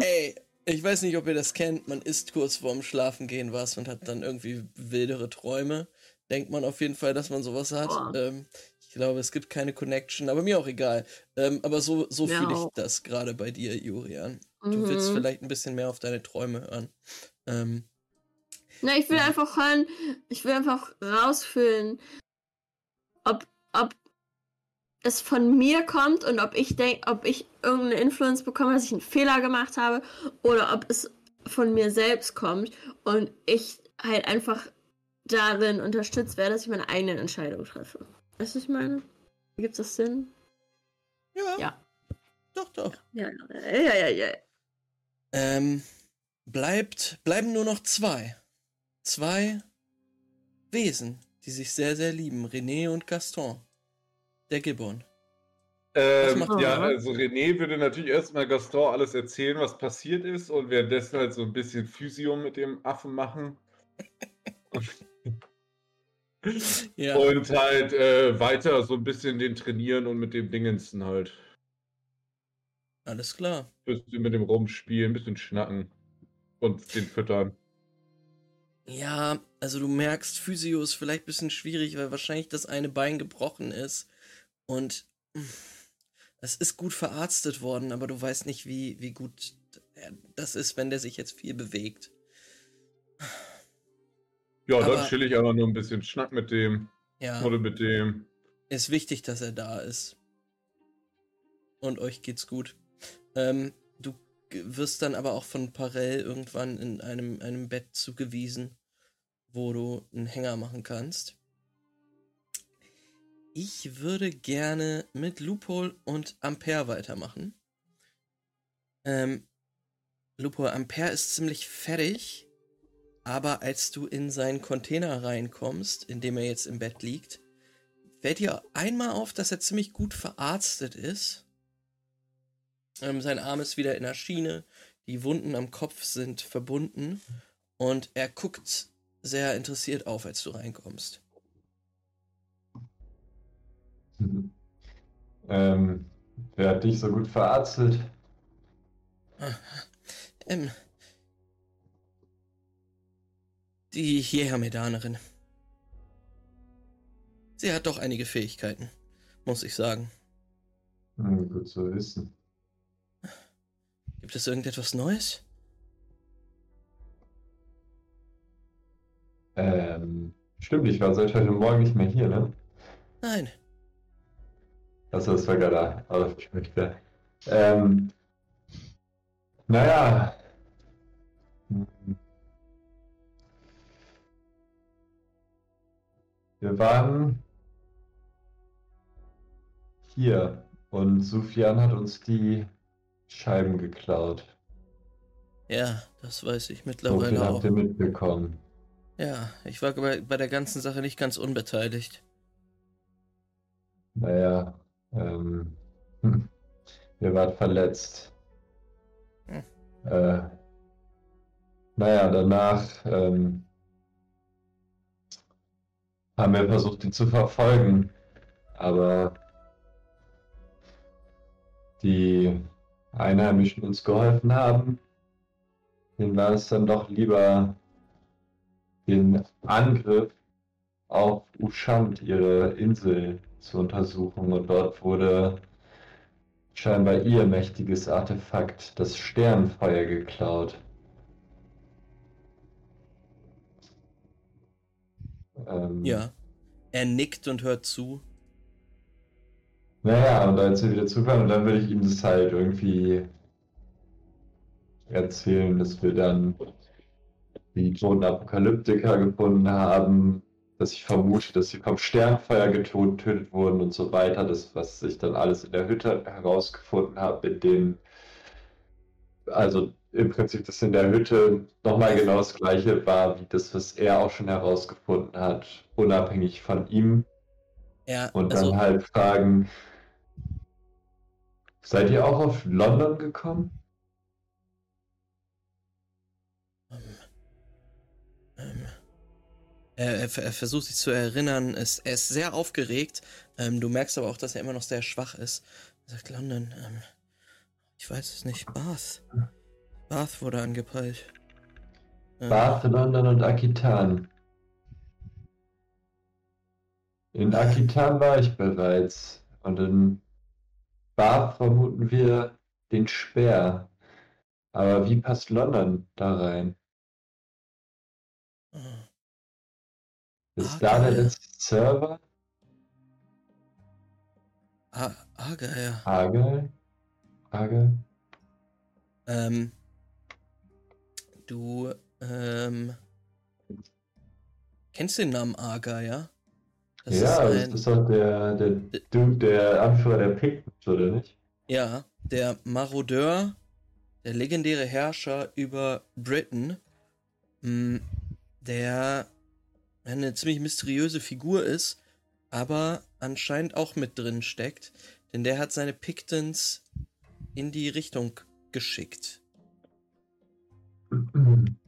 ey, ich weiß nicht, ob ihr das kennt. Man isst kurz vorm Schlafengehen was und hat dann irgendwie wildere Träume. Denkt man auf jeden Fall, dass man sowas hat. Ähm, ich glaube, es gibt keine Connection, aber mir auch egal. Ähm, aber so, so Mir fühle ich das gerade bei dir, Jurian. Du willst Mhm. vielleicht ein bisschen mehr auf deine Träume hören. Ähm, Na, ich will Ja. einfach hören, ich will einfach rausfühlen, ob, ob es von mir kommt und ob ich denke, ob ich irgendeine Influence bekomme, dass ich einen Fehler gemacht habe, oder ob es von mir selbst kommt und ich halt einfach darin unterstützt werde, dass ich meine eigenen Entscheidungen treffe. Weißt du, was ich meine? Gibt das Sinn? ja, Ja. doch, doch. Ja, ja, ja, ja. ja. Ähm, bleibt, bleiben nur noch zwei. Zwei Wesen, die sich sehr, sehr lieben. René und Gaston. Der Gibbon. Ähm, macht ja, also René würde natürlich erstmal Gaston alles erzählen, was passiert ist und währenddessen halt so ein bisschen Physio mit dem Affen machen. [LAUGHS] Ja, Und halt äh, weiter so ein bisschen den trainieren und mit dem Dingensen halt. alles klar. Bisschen mit dem rumspielen, ein bisschen schnacken und den füttern. Ja, also du merkst, Physio ist vielleicht ein bisschen schwierig, weil wahrscheinlich das eine Bein gebrochen ist. Und es ist gut verarztet worden, aber du weißt nicht, wie, wie gut er- das ist, wenn der sich jetzt viel bewegt. Ja, Aber- dann chill ich aber nur ein bisschen Schnack mit dem Ja, oder mit dem. ist wichtig, dass er da ist. Und euch geht's gut. Ähm, du wirst dann aber auch von Parell irgendwann in einem, einem Bett zugewiesen, wo du einen Hänger machen kannst. Ich würde gerne mit Loophole und Ampere weitermachen. Ähm, Loophole, Ampere ist ziemlich fertig, aber als du in seinen Container reinkommst, in dem er jetzt im Bett liegt, fällt dir einmal auf, dass er ziemlich gut verarztet ist. Ähm, sein Arm ist wieder in der Schiene, die Wunden am Kopf sind verbunden und er guckt sehr interessiert auf, als du reinkommst. Ähm, wer hat dich so gut verarztet? Ähm, die Jägermedanerin. Sie hat doch einige Fähigkeiten, muss ich sagen. Hm, gut zu wissen. Gibt es irgendetwas Neues? Ähm, stimmt, ich war seit heute Morgen nicht mehr hier, ne? Nein. Also das war gerade aufgeschmückt. Ähm, naja. Hm. Wir waren hier und Sufjan hat uns die Scheiben geklaut. Ja, das weiß ich So viel mittlerweile auch. habt ihr mitbekommen. Ja, ich war bei, bei der ganzen Sache nicht ganz unbeteiligt. Naja, ähm, [LAUGHS] hm, ihr wart verletzt. Hm. Äh, naja, danach ähm, haben wir versucht, die zu verfolgen, aber die Einheimischen uns geholfen haben, denen war es dann doch lieber, den Angriff auf Ushant, ihre Insel, zu untersuchen. Und dort wurde scheinbar ihr mächtiges Artefakt, das Sternfeuer, geklaut. Ähm, Ja. Er nickt und hört zu. Naja, und als wir wieder zurückkommen, und dann würde ich ihm das halt irgendwie erzählen, dass wir dann die toten Apokalyptiker gefunden haben, dass ich vermute, dass sie vom Sternfeuer getötet wurden und so weiter. Das, was ich dann alles in der Hütte herausgefunden habe, mit den, also im Prinzip das in der Hütte nochmal genau das gleiche war, wie das, was er auch schon herausgefunden hat, unabhängig von ihm. Ja, Und also, dann halt fragen, seid ihr auch auf London gekommen? ähm, ähm, er, er, er versucht sich zu erinnern, es, er ist sehr aufgeregt. Ähm, du merkst aber auch, dass er immer noch sehr schwach ist. Er sagt, London, ähm, ich weiß es nicht, Bath. Bath wurde angepeilt. Ähm, Bath, London und Akitan. In Akitan war ich bereits. Und in Bath vermuten wir den Speer. Aber wie passt London da rein? Ist Ah, da der geil. letzte Server? Ah, Argyle. Argel? Argel? Ähm, du, ähm, kennst den Namen Argyle, ja? Das ja, ist das ein, ist doch der, der Dude, der Anführer der Pictons, oder nicht? ja, der Marodeur, der legendäre Herrscher über Britain, mh, der eine ziemlich mysteriöse Figur ist, aber anscheinend auch mit drin steckt, denn der hat seine Pictons in die Richtung geschickt. Ähm,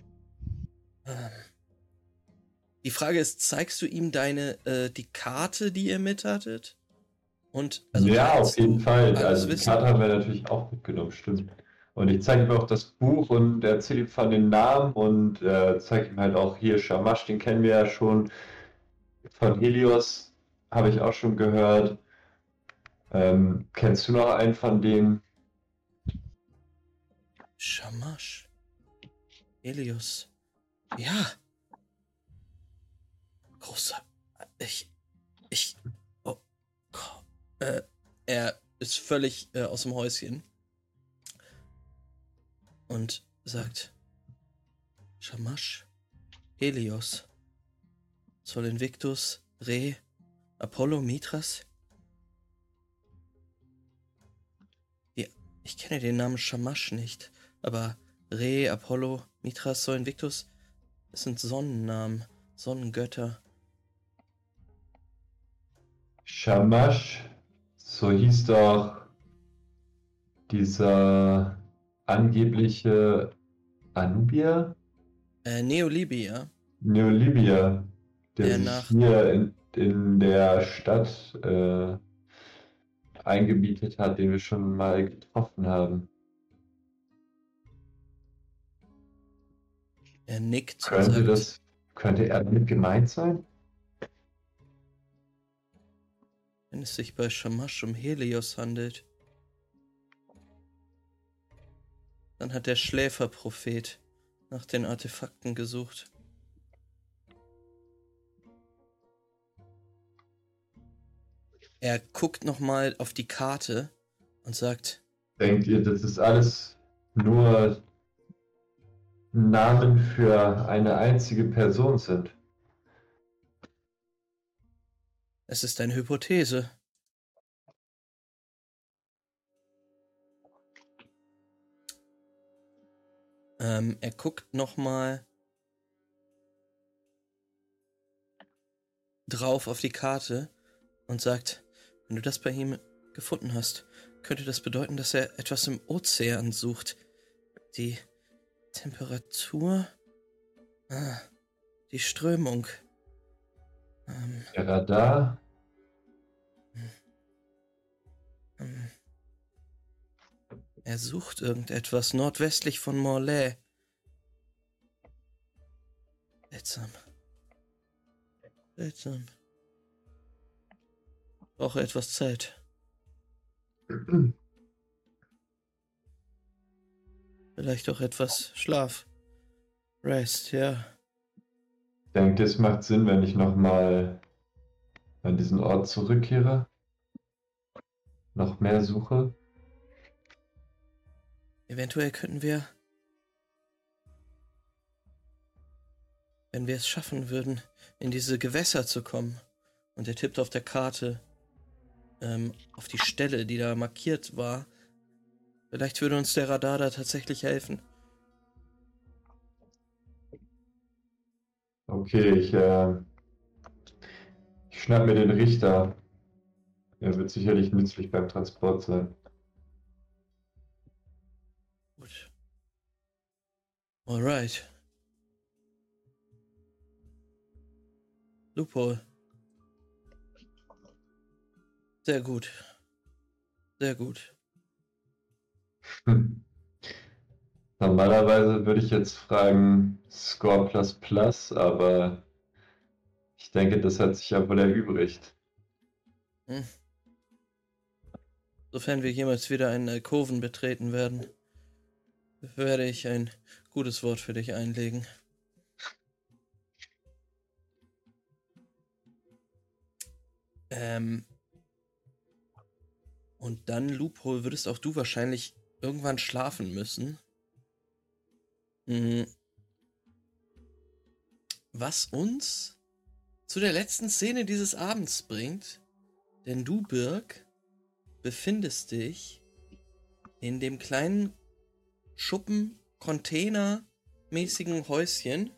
Die Frage ist, zeigst du ihm deine, äh, die Karte, die ihr mit hattet? Und, also ja, auf jeden Fall. Also die? Karte haben wir natürlich auch mitgenommen, stimmt. Und ich zeige ihm auch das Buch und erzähle ihm von den Namen und äh, zeige ihm halt auch hier Shamash, den kennen wir ja schon. Von Helios habe ich auch schon gehört. Ähm, kennst du noch einen von denen? Shamash. Helios. Ja. Großer. Ich. Ich. Oh. Äh, er ist völlig äh, aus dem Häuschen. Und sagt. Shamash. Helios. Sol Invictus. Re. Apollo. Mithras. Ja, ich kenne den Namen Shamash nicht. Aber Re, Apollo, Mithras, Sol Invictus, das sind Sonnennamen, Sonnengötter. Shamash, so hieß doch dieser angebliche Anubier? Äh, Neolibia, Neolibia, der Der sich nach- hier in, in der Stadt äh, eingebietet hat, den wir schon mal getroffen haben. er nickt Könnte sagt, das, könnte er damit gemeint sein? wenn es sich bei Shamash um Helios handelt, dann hat der Schläferprophet nach den Artefakten gesucht. Er guckt nochmal auf die Karte und sagt, Denkt ihr, das ist alles nur Namen für eine einzige Person sind? es ist eine Hypothese. Ähm, er guckt nochmal drauf auf die Karte und sagt, wenn du das bei ihm gefunden hast, könnte das bedeuten, dass er etwas im Ozean sucht. Die Temperatur, ah, die Strömung. Ähm, Der Radar? ähm, er sucht irgendetwas nordwestlich von Morlaix. Seltsam. Seltsam. Brauche etwas Zeit. Vielleicht auch etwas Schlaf. Rest, ja. Denkt ihr, es macht Sinn, wenn ich nochmal an diesen Ort zurückkehre? Noch mehr suche? Eventuell könnten wir, wenn wir es schaffen würden, in diese Gewässer zu kommen. Und er tippt auf der Karte ähm, auf die Stelle, die da markiert war. Vielleicht würde uns der Radar da tatsächlich helfen. Okay, ich, äh, ich schnapp mir den Richter. Er wird sicherlich nützlich beim Transport sein. Gut. Alright. Loophole. Sehr gut. Sehr gut. Hm. [LAUGHS] Normalerweise würde ich jetzt fragen Score plus plus, aber ich denke, das hat sich ja wohl erübrigt. Hm. Sofern wir jemals wieder einen Alkoven betreten werden, werde ich ein gutes Wort für dich einlegen. Ähm. Und dann, Loophole, würdest auch du wahrscheinlich irgendwann schlafen müssen. Mhm. Was uns zu der letzten Szene dieses Abends bringt. Denn du, Birk, befindest dich in dem kleinen Schuppen, Container-mäßigen Häuschen,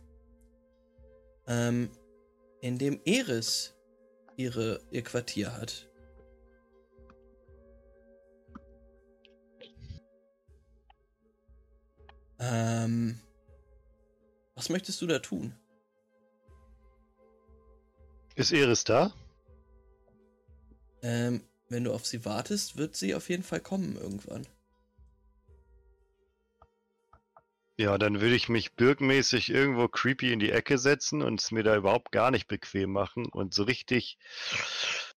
ähm, in dem Eris ihre, ihr Quartier hat. Ähm, was möchtest du da tun? Ist Eris da? Ähm, wenn du auf sie wartest, wird sie auf jeden Fall kommen irgendwann. Ja, dann würde ich mich bürgmäßig irgendwo creepy in die Ecke setzen und es mir da überhaupt gar nicht bequem machen und so richtig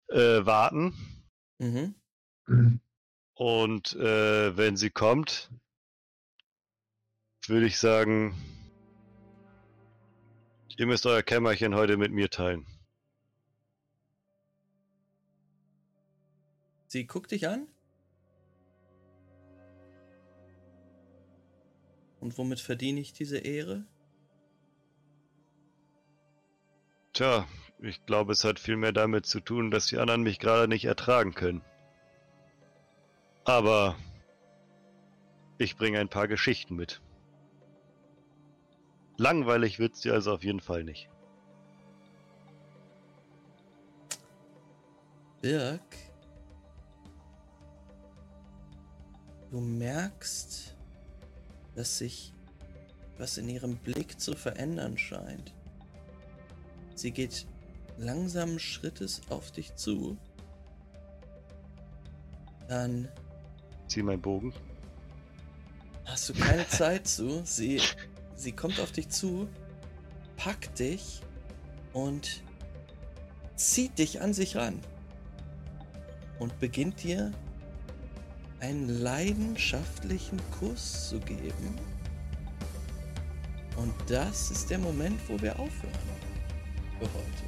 äh, warten. Mhm. Und äh, wenn sie kommt, würde ich sagen, ihr müsst euer Kämmerchen heute mit mir teilen. Sie guckt dich an. Und womit verdiene ich diese Ehre? Tja, ich glaube, es hat viel mehr damit zu tun, dass die anderen mich gerade nicht ertragen können. Aber ich bringe ein paar Geschichten mit. Langweilig wird's dir also auf jeden Fall nicht. Birk, du merkst, dass sich was in ihrem Blick zu verändern scheint. Sie geht langsamen Schrittes auf dich zu. Dann Zieh meinen Bogen. hast du keine Zeit zu. Sie, sie kommt auf dich zu, packt dich und zieht dich an sich ran. Und beginnt dir einen leidenschaftlichen Kuss zu geben. Und das ist der Moment, wo wir aufhören. Für heute.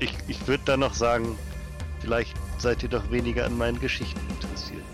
Ich, ich würde dann noch sagen, vielleicht seid ihr doch weniger an meinen Geschichten interessiert.